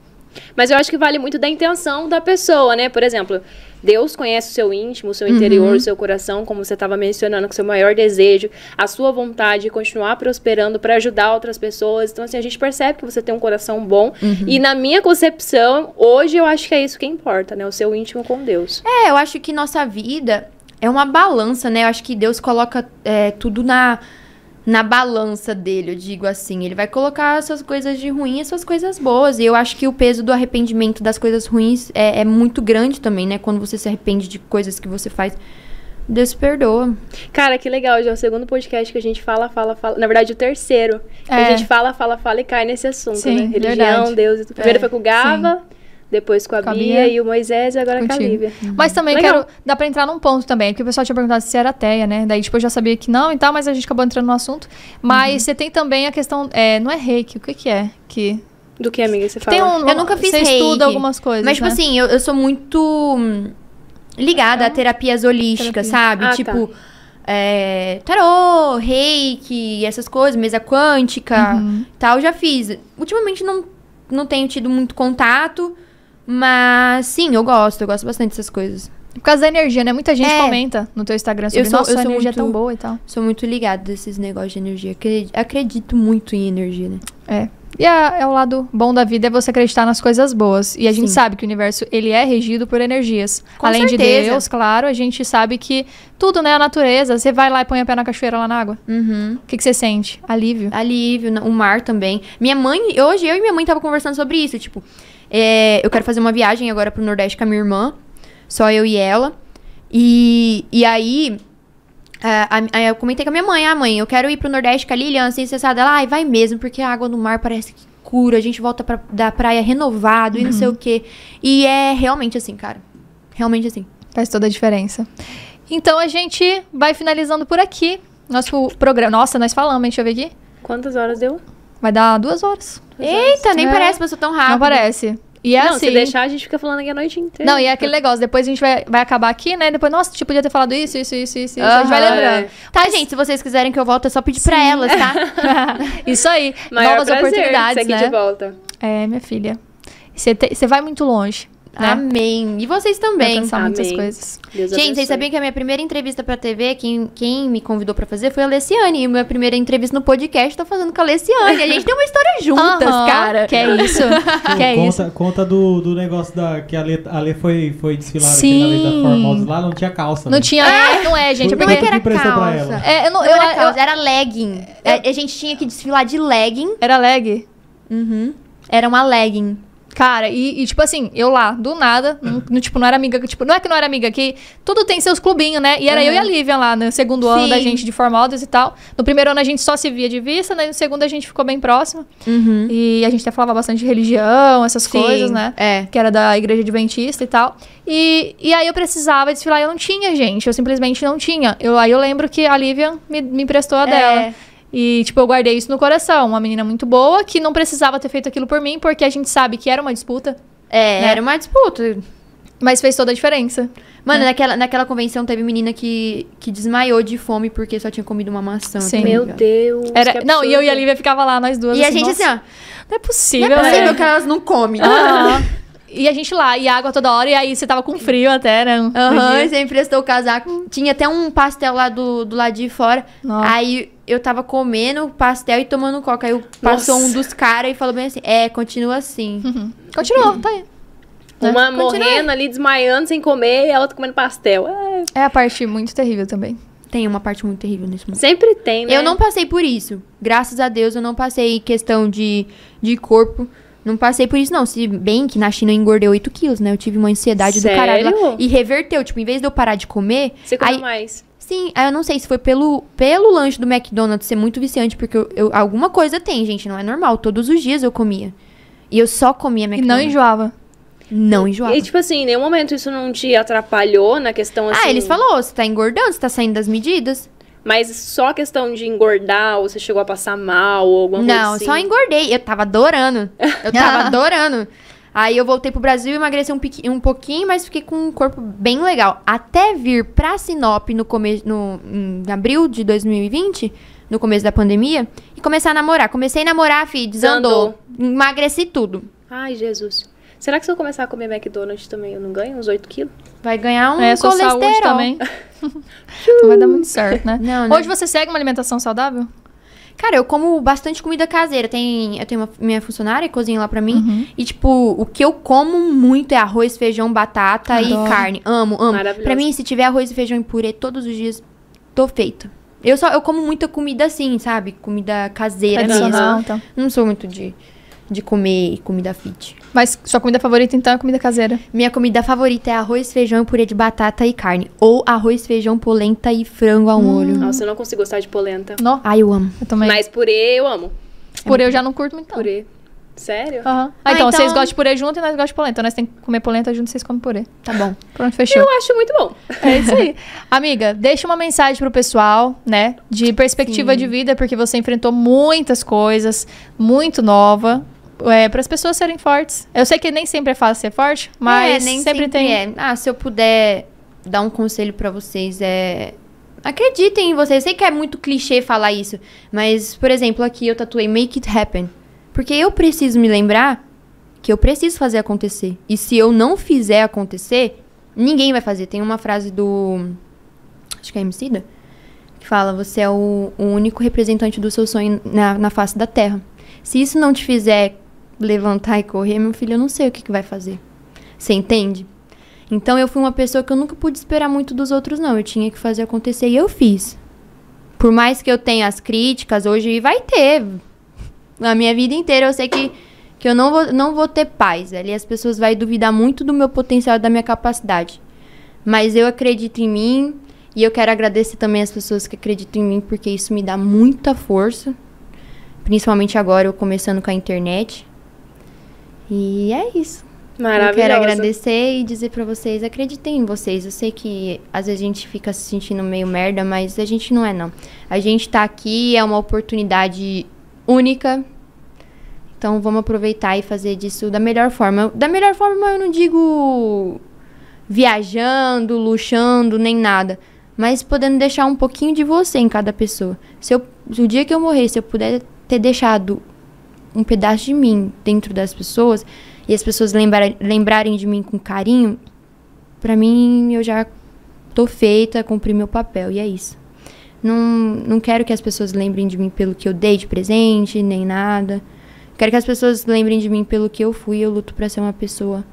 B: Mas eu acho que vale muito da intenção da pessoa, né? Por exemplo, Deus conhece o seu íntimo, o seu interior, o seu coração, como você estava mencionando, com o seu maior desejo, a sua vontade de continuar prosperando para ajudar outras pessoas. Então, assim, a gente percebe que você tem um coração bom. E na minha concepção, hoje eu acho que é isso que importa, né? O seu íntimo com Deus.
C: É, eu acho que nossa vida é uma balança, né? Eu acho que Deus coloca é, tudo na, na balança dele, eu digo assim. Ele vai colocar suas coisas de ruim e suas coisas boas. E eu acho que o peso do arrependimento das coisas ruins é, é muito grande também, né? Quando você se arrepende de coisas que você faz. Deus perdoa.
B: Cara, que legal, já é o segundo podcast que a gente fala, fala, fala. Na verdade, o terceiro. Que
A: É.
B: A gente fala, fala, fala e cai nesse assunto,
A: Sim,
B: né? Religião,
A: verdade.
B: Deus. e tudo. Primeiro
C: É,
B: foi com o Gava, depois com a,
A: Com a
B: Bia,
A: Bia.
B: e o Moisés e agora com a
A: Contigo.
B: Lívia.
A: Mas também
B: Legal.
A: quero. Dá pra entrar num ponto também, porque o pessoal tinha perguntado se era ateia, né? Daí, tipo, eu já sabia que não e tal, mas a gente acabou entrando no assunto. Mas
B: Uhum.
A: você tem também a questão. É, não é reiki, o que, que é? Que.
B: Do que, amiga, você fala?
A: Tem um.
C: Eu nunca fiz
A: Você
C: reiki.
A: estuda algumas coisas.
C: Mas, tipo
A: né?
C: assim, eu, eu sou muito hum, ligada a terapias holísticas,
A: Terapia.
C: sabe?
B: Ah,
C: tipo, é, tarô, reiki, essas coisas, mesa quântica,
A: Uhum.
C: tal, eu já fiz. Ultimamente não, não tenho tido muito contato, mas sim, eu gosto, eu gosto bastante dessas coisas.
A: Por causa da energia, né? Muita gente
C: É.
A: comenta no teu Instagram sobre,
C: Eu sou-
A: nossa,
C: eu
A: a
C: sou
A: energia é
C: muito-
A: tão boa e tal.
C: Sou muito ligada desses negócios de energia. acre- Acredito muito em energia, né?
A: É. E a- é o lado bom da vida é você acreditar nas coisas boas. E a gente
C: Sim.
A: sabe que o universo, ele é regido por energias.
C: Com
A: Além de
C: certeza.
A: Deus, claro, a gente sabe que tudo, né? A natureza. Você vai lá e põe a pé na cachoeira lá na água.
C: Uhum.
A: O que, que você sente? Alívio.
C: Alívio, o mar também. Minha mãe, hoje eu e minha mãe tava conversando sobre isso, tipo, é, eu quero fazer uma viagem agora pro Nordeste com a minha irmã, só eu e ela. E, e aí, a- a- a- eu comentei com a minha mãe, ah, mãe, eu quero ir pro Nordeste com a Lilian, assim, cessada. Ela, ai, vai mesmo, porque a água no mar parece que cura, a gente volta pra, da praia renovado e não sei o quê. E é realmente assim, cara. Realmente assim.
A: Faz toda a diferença. Então a gente vai finalizando por aqui. Nosso programa. Nossa, nós falamos, hein? Deixa eu ver aqui.
B: Quantas horas deu?
A: Vai dar duas horas.
C: Eita, nem
A: É.
C: parece, passou tão rápido.
A: Não parece. E é
B: não,
A: assim.
B: se deixar, a gente fica falando aqui a noite inteira.
A: Não, e é aquele negócio, depois a gente vai, vai acabar aqui, né? Depois, nossa, tipo, podia ter falado isso, isso, isso, isso, isso. A gente vai lembrando.
C: Tá, gente, se vocês quiserem que eu volte, é só pedir pra elas, tá?
A: isso aí.
B: Maior
A: Novas
B: prazer
A: oportunidades,
B: você
A: né?
B: aqui de volta.
A: É, minha filha. Você vai muito longe. Né?
C: Amém. E vocês também.
A: Alcançar muitas
B: Amém.
A: coisas.
B: Deus
C: Gente,
B: abençoe.
C: vocês sabiam que a minha primeira entrevista pra TV, quem, quem me convidou pra fazer foi a Leciane. E a minha primeira entrevista no podcast tô fazendo com a Leciane. A gente tem uma história juntas,
A: Aham,
C: cara.
A: Que é isso. que é
E: conta,
A: isso.
E: Conta do, do negócio da, que a Lê, a Lê foi, foi desfilar aqui na Lei da Formosa lá, não tinha calça.
A: Não
E: né?
A: tinha. É, não é, gente. É
E: Foi
C: Não é que era calça.
E: ela.
A: É, eu não.
C: Não
A: Eu,
C: era
A: eu-
C: calça, era legging. É, A gente tinha que desfilar de legging.
A: era leg.
C: Uhum. Era uma legging.
A: Cara, e, e, tipo assim, eu lá, do nada, não, não, tipo, não era amiga, tipo, não é que não era amiga aqui, tudo tem seus clubinhos, né? E era eu e a Lívia lá, no segundo ano
C: Sim.
A: da gente de Formodas e tal. No primeiro ano a gente só se via de vista, né? No segundo a gente ficou bem próximo.
C: Uhum.
A: E a gente até falava bastante de religião, essas coisas, né?
C: É.
A: Que era da igreja adventista e tal. E, e aí eu precisava desfilar e eu não tinha, gente. Eu simplesmente não tinha. Eu, aí eu lembro que a Lívia me, me emprestou a
C: É.
A: E, tipo, eu guardei isso no coração. Uma menina muito boa que não precisava ter feito aquilo por mim, porque a gente sabe que era uma disputa.
C: É,
A: Né?
C: era uma disputa.
A: Mas fez toda a diferença.
C: Mano, naquela, naquela convenção teve menina que, que desmaiou de fome porque só tinha comido uma maçã.
A: Sim.
C: tá
B: Meu
C: ligado?
B: Deus.
A: Era,
B: que
A: não, e eu e a. Lívia ficava lá, nós duas.
C: E a
A: assim,
C: gente
A: nossa,
C: assim, ó.
A: Não é
C: Não
A: possível,
C: é possível
A: né?
C: que elas não comem.
A: Aham. E a gente lá, e água toda hora, e aí você tava com frio até, né?
C: Aham,
A: dia.
C: você emprestou o casaco. Tinha até um pastel lá do, do lado de fora.
A: Nossa.
C: Aí eu tava comendo pastel e tomando coca. Aí eu- passou
B: Nossa.
C: um dos caras e falou bem assim: É, continua assim.
A: Continuou, tá aí.
B: Uma
C: Né?
B: morrendo ali, desmaiando, sem comer, e a outra comendo pastel. É,
A: É a parte muito terrível também.
C: Tem uma parte muito terrível nesse mundo.
B: sempre tem, né?
C: Eu não passei por isso. Graças a Deus eu não passei questão de, de corpo. Não passei por isso, não. Se bem que na China eu engordei 8 quilos, né? Eu tive uma ansiedade do caralho lá.
B: Sério?
C: E reverteu. Tipo, em vez de eu parar de comer.
B: Você come
C: aí,
B: mais.
C: Sim, aí eu não sei se foi pelo, pelo lanche do McDonald's ser muito viciante, porque eu, eu- alguma coisa tem, gente. Não é normal. Todos os dias eu comia. E eu só comia
A: E não
C: McDonald's.
A: enjoava.
C: Não enjoava.
B: E, tipo assim, em nenhum momento isso não te atrapalhou na questão assim.
C: Ah, eles falaram, você tá engordando, você tá saindo das medidas.
B: Mas só a questão de engordar, ou você chegou a passar mal, ou alguma coisa
C: Não,
B: assim.
C: só engordei. Eu tava adorando. Eu tava adorando. Aí eu voltei pro Brasil, emagreci um, um pouquinho, mas fiquei com um corpo bem legal. Até vir pra Sinop no começo, no, em abril de 2020, no começo da pandemia, e começar a namorar. Comecei a namorar, fi, desandou. Emagreci tudo.
B: Ai, Jesus. Será que se eu começar a comer McDonald's também eu não ganho uns 8 quilos?
C: Vai ganhar um
A: é, sua
C: colesterol.
A: saúde também. não vai dar muito certo, né?
C: Não, não.
A: Hoje você segue uma alimentação saudável?
C: Cara, eu como bastante comida caseira. Tem, eu tenho uma minha funcionária que cozinha lá pra mim.
A: Uhum.
C: E, tipo, o que eu como muito é arroz, feijão, batata
A: Adoro.
C: e carne. Amo, amo. Pra mim, se tiver arroz e feijão e purê todos os dias, tô feita. Eu só eu como muita comida assim, sabe? Comida caseira mesmo.
A: Então.
C: Não sou muito de, de comer comida fit.
A: Mas sua comida favorita, então, é comida caseira.
C: Minha comida favorita é arroz, feijão, purê de batata e carne. Ou arroz, feijão, polenta e frango ao molho.
B: Nossa, eu não consigo gostar de polenta.
A: Nó,
C: Ai, eu amo.
A: eu também.
B: Mas purê eu amo.
A: Purê eu já não curto muito, não.
B: Purê. Sério?
A: Aham. Ah,
C: Ah,
A: então,
C: então-
A: vocês gostam de purê junto e nós gostamos de polenta. Então, nós temos que comer polenta junto e vocês comem purê.
C: Tá bom.
A: Pronto, fechou.
B: Eu acho muito bom.
A: É isso aí. Amiga, deixa uma mensagem pro pessoal, né? De perspectiva de vida, porque você enfrentou muitas coisas, muito nova. É, para as pessoas serem fortes. Eu sei que nem sempre é fácil ser forte, mas
C: É, nem
A: sempre, tem.
C: é. Ah, se eu puder dar um conselho pra vocês é acreditem em vocês. Eu sei que é muito clichê falar isso, mas por exemplo, aqui eu tatuei make it happen, porque eu preciso me lembrar que eu preciso fazer acontecer. E se eu não fizer acontecer, ninguém vai fazer. Tem uma frase do acho que é Emicida que fala: "Você é o, o único representante do seu sonho na, na face da terra". Se isso não te fizer levantar e correr, meu filho, eu não sei o que, que vai fazer. Você entende? Então eu fui uma pessoa que eu nunca pude esperar muito dos outros, não. Eu tinha que fazer acontecer e eu fiz. Por mais que eu tenha as críticas, hoje vai ter. Na minha vida inteira eu sei que, que eu não vou, não vou ter paz. Ali as pessoas vão duvidar muito do meu potencial e da minha capacidade. Mas eu acredito em mim e eu quero agradecer também as pessoas que acreditam em mim, porque isso me dá muita força. Principalmente agora, eu começando com a internet. E é isso. Eu
B: Maravilhoso.
C: quero agradecer e dizer pra vocês, acreditem em vocês. Eu sei que às vezes a gente fica se sentindo meio merda, mas a gente não é não. A gente tá aqui, é uma oportunidade única. Então vamos aproveitar e fazer disso da melhor forma. Da melhor forma eu não digo viajando, luxando, nem nada. Mas podendo deixar um pouquinho de você em cada pessoa. Se, eu, se o dia que eu morrer, se eu puder ter deixado um pedaço de mim dentro das pessoas, e as pessoas lembra- lembrarem de mim com carinho, pra mim eu já tô feita, cumpri meu papel, e é isso. Não, não quero que as pessoas lembrem de mim pelo que eu dei de presente, nem nada. Quero que as pessoas lembrem de mim pelo que eu fui. Eu luto pra ser uma pessoa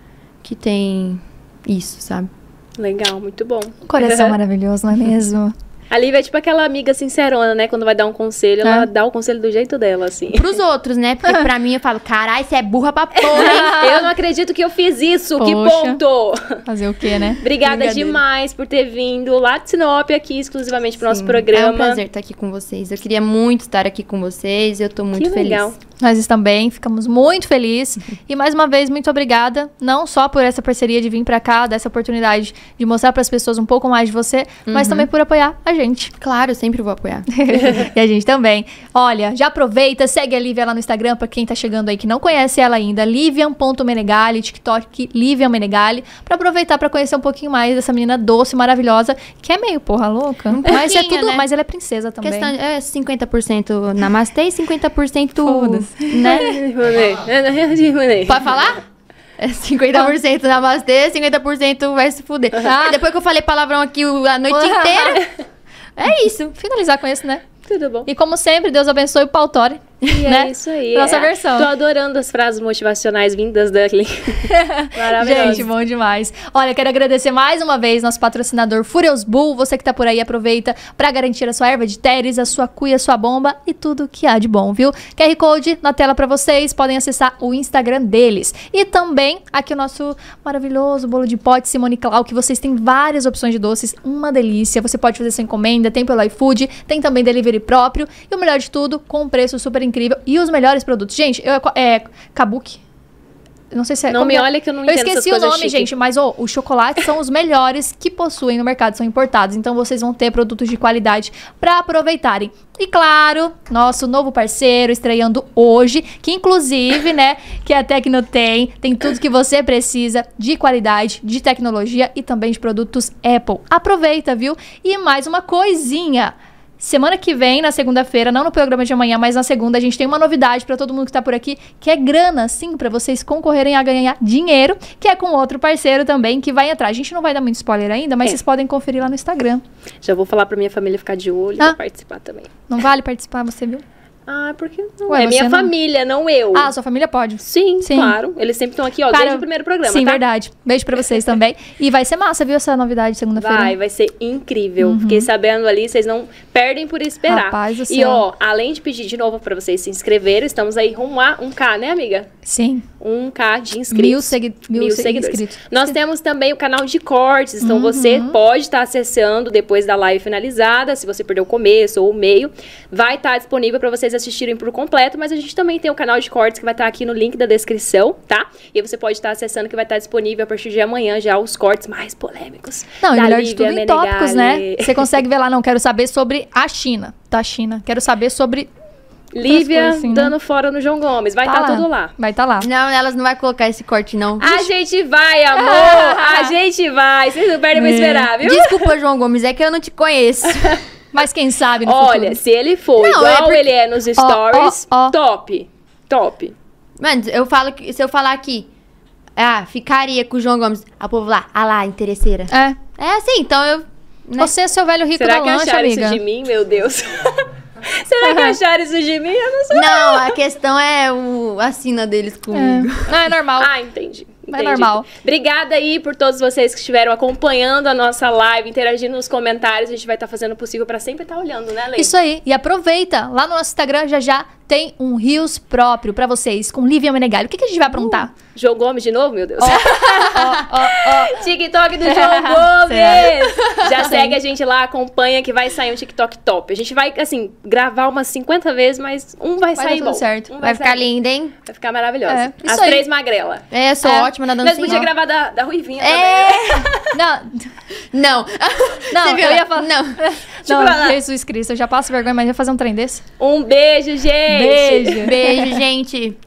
C: que tem isso, sabe?
B: Legal, muito bom.
A: Um coração maravilhoso, não é mesmo?
B: A Lívia é tipo aquela amiga sincerona, né? Quando vai dar um conselho, ela
A: É.
B: dá o conselho do jeito dela, assim.
C: Pros outros, né? Porque pra mim eu falo, carai, você é burra pra porra, hein?
B: Eu não acredito que eu fiz isso, que
A: Poxa.
B: ponto!
A: Fazer o quê, né?
B: Obrigada demais por ter vindo lá de Sinop aqui exclusivamente pro nosso
C: Sim,
B: programa.
C: É um prazer estar aqui com vocês. Eu queria muito estar aqui com vocês. Eu tô muito
B: Que
C: feliz.
B: legal.
A: Nós também ficamos muito felizes. E mais uma vez, muito obrigada. Não só por essa parceria de vir pra cá, dessa oportunidade de mostrar pras pessoas um pouco mais de você, mas também por apoiar a gente.
C: Claro, eu sempre vou apoiar.
A: e a gente também. Olha, já aproveita, segue a Lívia lá no Instagram, pra quem tá chegando aí que não conhece ela ainda, livian.menegali, TikTok Livian Menegali, pra aproveitar pra conhecer um pouquinho mais dessa menina doce, maravilhosa, que é meio porra louca, mas é tudo,
C: né?
A: mas ela é princesa também.
C: Questão é 50% namastê e 50%
A: Foda-se.
C: né?
B: Pode
C: Pode falar? É 50% namastê, 50% vai se fuder.
A: Ah.
C: E depois que eu falei palavrão aqui a noite inteira, é isso.
A: Finalizar com esse, né?
B: Tudo bom.
A: E como sempre, Deus abençoe o Pautore.
B: E
A: né?
B: é isso aí.
A: Nossa
B: é.
A: versão.
B: Tô adorando as frases motivacionais vindas da. Maravilhoso.
A: Gente, bom demais. Olha, quero agradecer mais uma vez nosso patrocinador Furious Bull. Você que tá por aí, aproveita pra garantir a sua erva de teres, a sua cuia, a sua bomba e tudo que há de bom, viu? QR Code na tela pra vocês. Podem acessar o Instagram deles. E também aqui o nosso maravilhoso bolo de pote Simone Clau, que vocês têm várias opções de doces. Uma delícia. Você pode fazer sua encomenda, tem pelo iFood, tem também delivery próprio. E o melhor de tudo, com preço super incrível e os melhores produtos. Gente, eu, é Kabuki. Eu Não sei se é.
B: Não me
A: é?
B: olha que eu não
A: Eu
B: entendo essas
A: esqueci o nome,
B: chique.
A: gente, mas ô, os chocolates são os melhores que possuem no mercado, são importados. Então vocês vão ter produtos de qualidade para aproveitarem. E claro, nosso novo parceiro estreando hoje, que inclusive, né, que a Tecno tem, tem tudo que você precisa de qualidade, de tecnologia e também de produtos Apple. Aproveita, viu? E mais uma coisinha. Semana que vem, na segunda-feira, não no programa de amanhã, mas na segunda, a gente tem uma novidade pra todo mundo que tá por aqui, que é grana, sim, pra vocês concorrerem a ganhar dinheiro, que é com outro parceiro também que vai entrar. A gente não vai dar muito spoiler ainda, mas
B: É.
A: vocês podem conferir lá no Instagram.
B: Já vou falar pra minha família ficar de olho
A: Ah.
B: pra participar também.
A: Não vale participar, você viu?
B: Ah, porque não
A: Ué,
B: é minha
A: você não-
B: família, não eu.
A: Ah, sua família pode.
B: Sim,
A: Sim.
B: claro. Eles sempre estão aqui, ó,
A: Cara,
B: desde o primeiro programa,
A: Sim,
B: tá?
A: verdade. Beijo pra vocês também. E vai ser massa, viu, essa novidade segunda-feira.
B: Vai, vai ser incrível. Fiquei sabendo ali, vocês não perdem por esperar.
A: Uhum. Rapaz do
B: E
A: céu.
B: ó, além de pedir de novo pra vocês se inscreverem, estamos aí rumo a 1K, né, amiga?
A: Sim.
B: 1K de inscritos.
A: Mil segui- mil se-
B: seguidores.
A: inscritos.
B: Nós temos também o canal de cortes, então você
A: Uhum.
B: pode estar acessando depois da live finalizada, se você perdeu o começo ou o meio, vai estar disponível para vocês assistirem por completo, mas a gente também tem o canal de cortes que vai estar aqui no link da descrição, tá? E você pode estar acessando que vai estar disponível a partir de amanhã já os cortes mais polêmicos.
A: Não, e
B: da
A: melhor de
B: Lívia
A: tudo em tópicos, né?
B: Menegali.
A: Você consegue ver lá, não quero saber sobre a China, da China. Quero saber sobre
B: Lívia
A: assim, né?
B: dando fora no João Gomes, vai estar tudo lá.
A: Vai estar lá.
C: Não, elas não vai colocar esse corte, não.
B: A gente vai, amor! a gente vai! Vocês não perdem pra
A: É.
B: esperar, viu?
C: Desculpa, João Gomes, é que eu não te conheço.
A: Mas quem sabe no
B: Olha,
A: futuro.
B: se ele for
C: Não,
B: igual
C: é porque-
B: ele é nos stories,
A: ó, ó.
B: top. Top.
C: Mano, eu falo que se eu falar aqui, ah, ficaria com o João Gomes, a povo lá, ah lá, interesseira.
A: É.
C: É assim, então eu. né?
A: Você é seu velho rico
B: Será
A: da
B: que acharam
A: amiga.
B: isso de mim? Meu Deus. Será que acharam isso de mim? Eu não sei.
C: Não, a questão é o, a sina deles comigo.
A: É. Não, é normal.
B: Ah, entendi.
A: É
B: entendi.
A: normal.
B: Obrigada aí por todos vocês que estiveram acompanhando a nossa live, interagindo nos comentários. A gente vai estar fazendo o possível pra sempre estar olhando, né, Lei?
A: Isso aí. E aproveita. Lá no nosso Instagram já já tem um Rios próprio pra vocês, com Lívia Menegali. O que, que a gente vai aprontar?
B: João Gomes de novo, meu Deus.
A: Ó, ó.
B: TikTok do João Gomes! Já
A: Sim.
B: segue a gente lá, acompanha que vai sair um TikTok top. A gente vai, assim, gravar umas 50 vezes, mas um vai,
A: Vai
B: sair
A: tudo
B: bom.
A: certo.
B: Um
C: Vai ficar
B: sair-
C: linda, hein?
B: Vai ficar maravilhosa.
A: É,
B: As
A: aí.
B: três magrela.
C: É, sou
A: É.
C: ótima na
B: Nós
C: dancinha.
B: podíamos gravar da, da Ruivinha
C: É.
A: Não,
C: Não.
A: Não,
C: Você viu?
A: eu ia falar-
C: Não.
A: não. Jesus Cristo, eu já passo vergonha, mas ia fazer um trem desse.
B: também. Um beijo, gente!
A: Beijo.
C: Beijo, gente.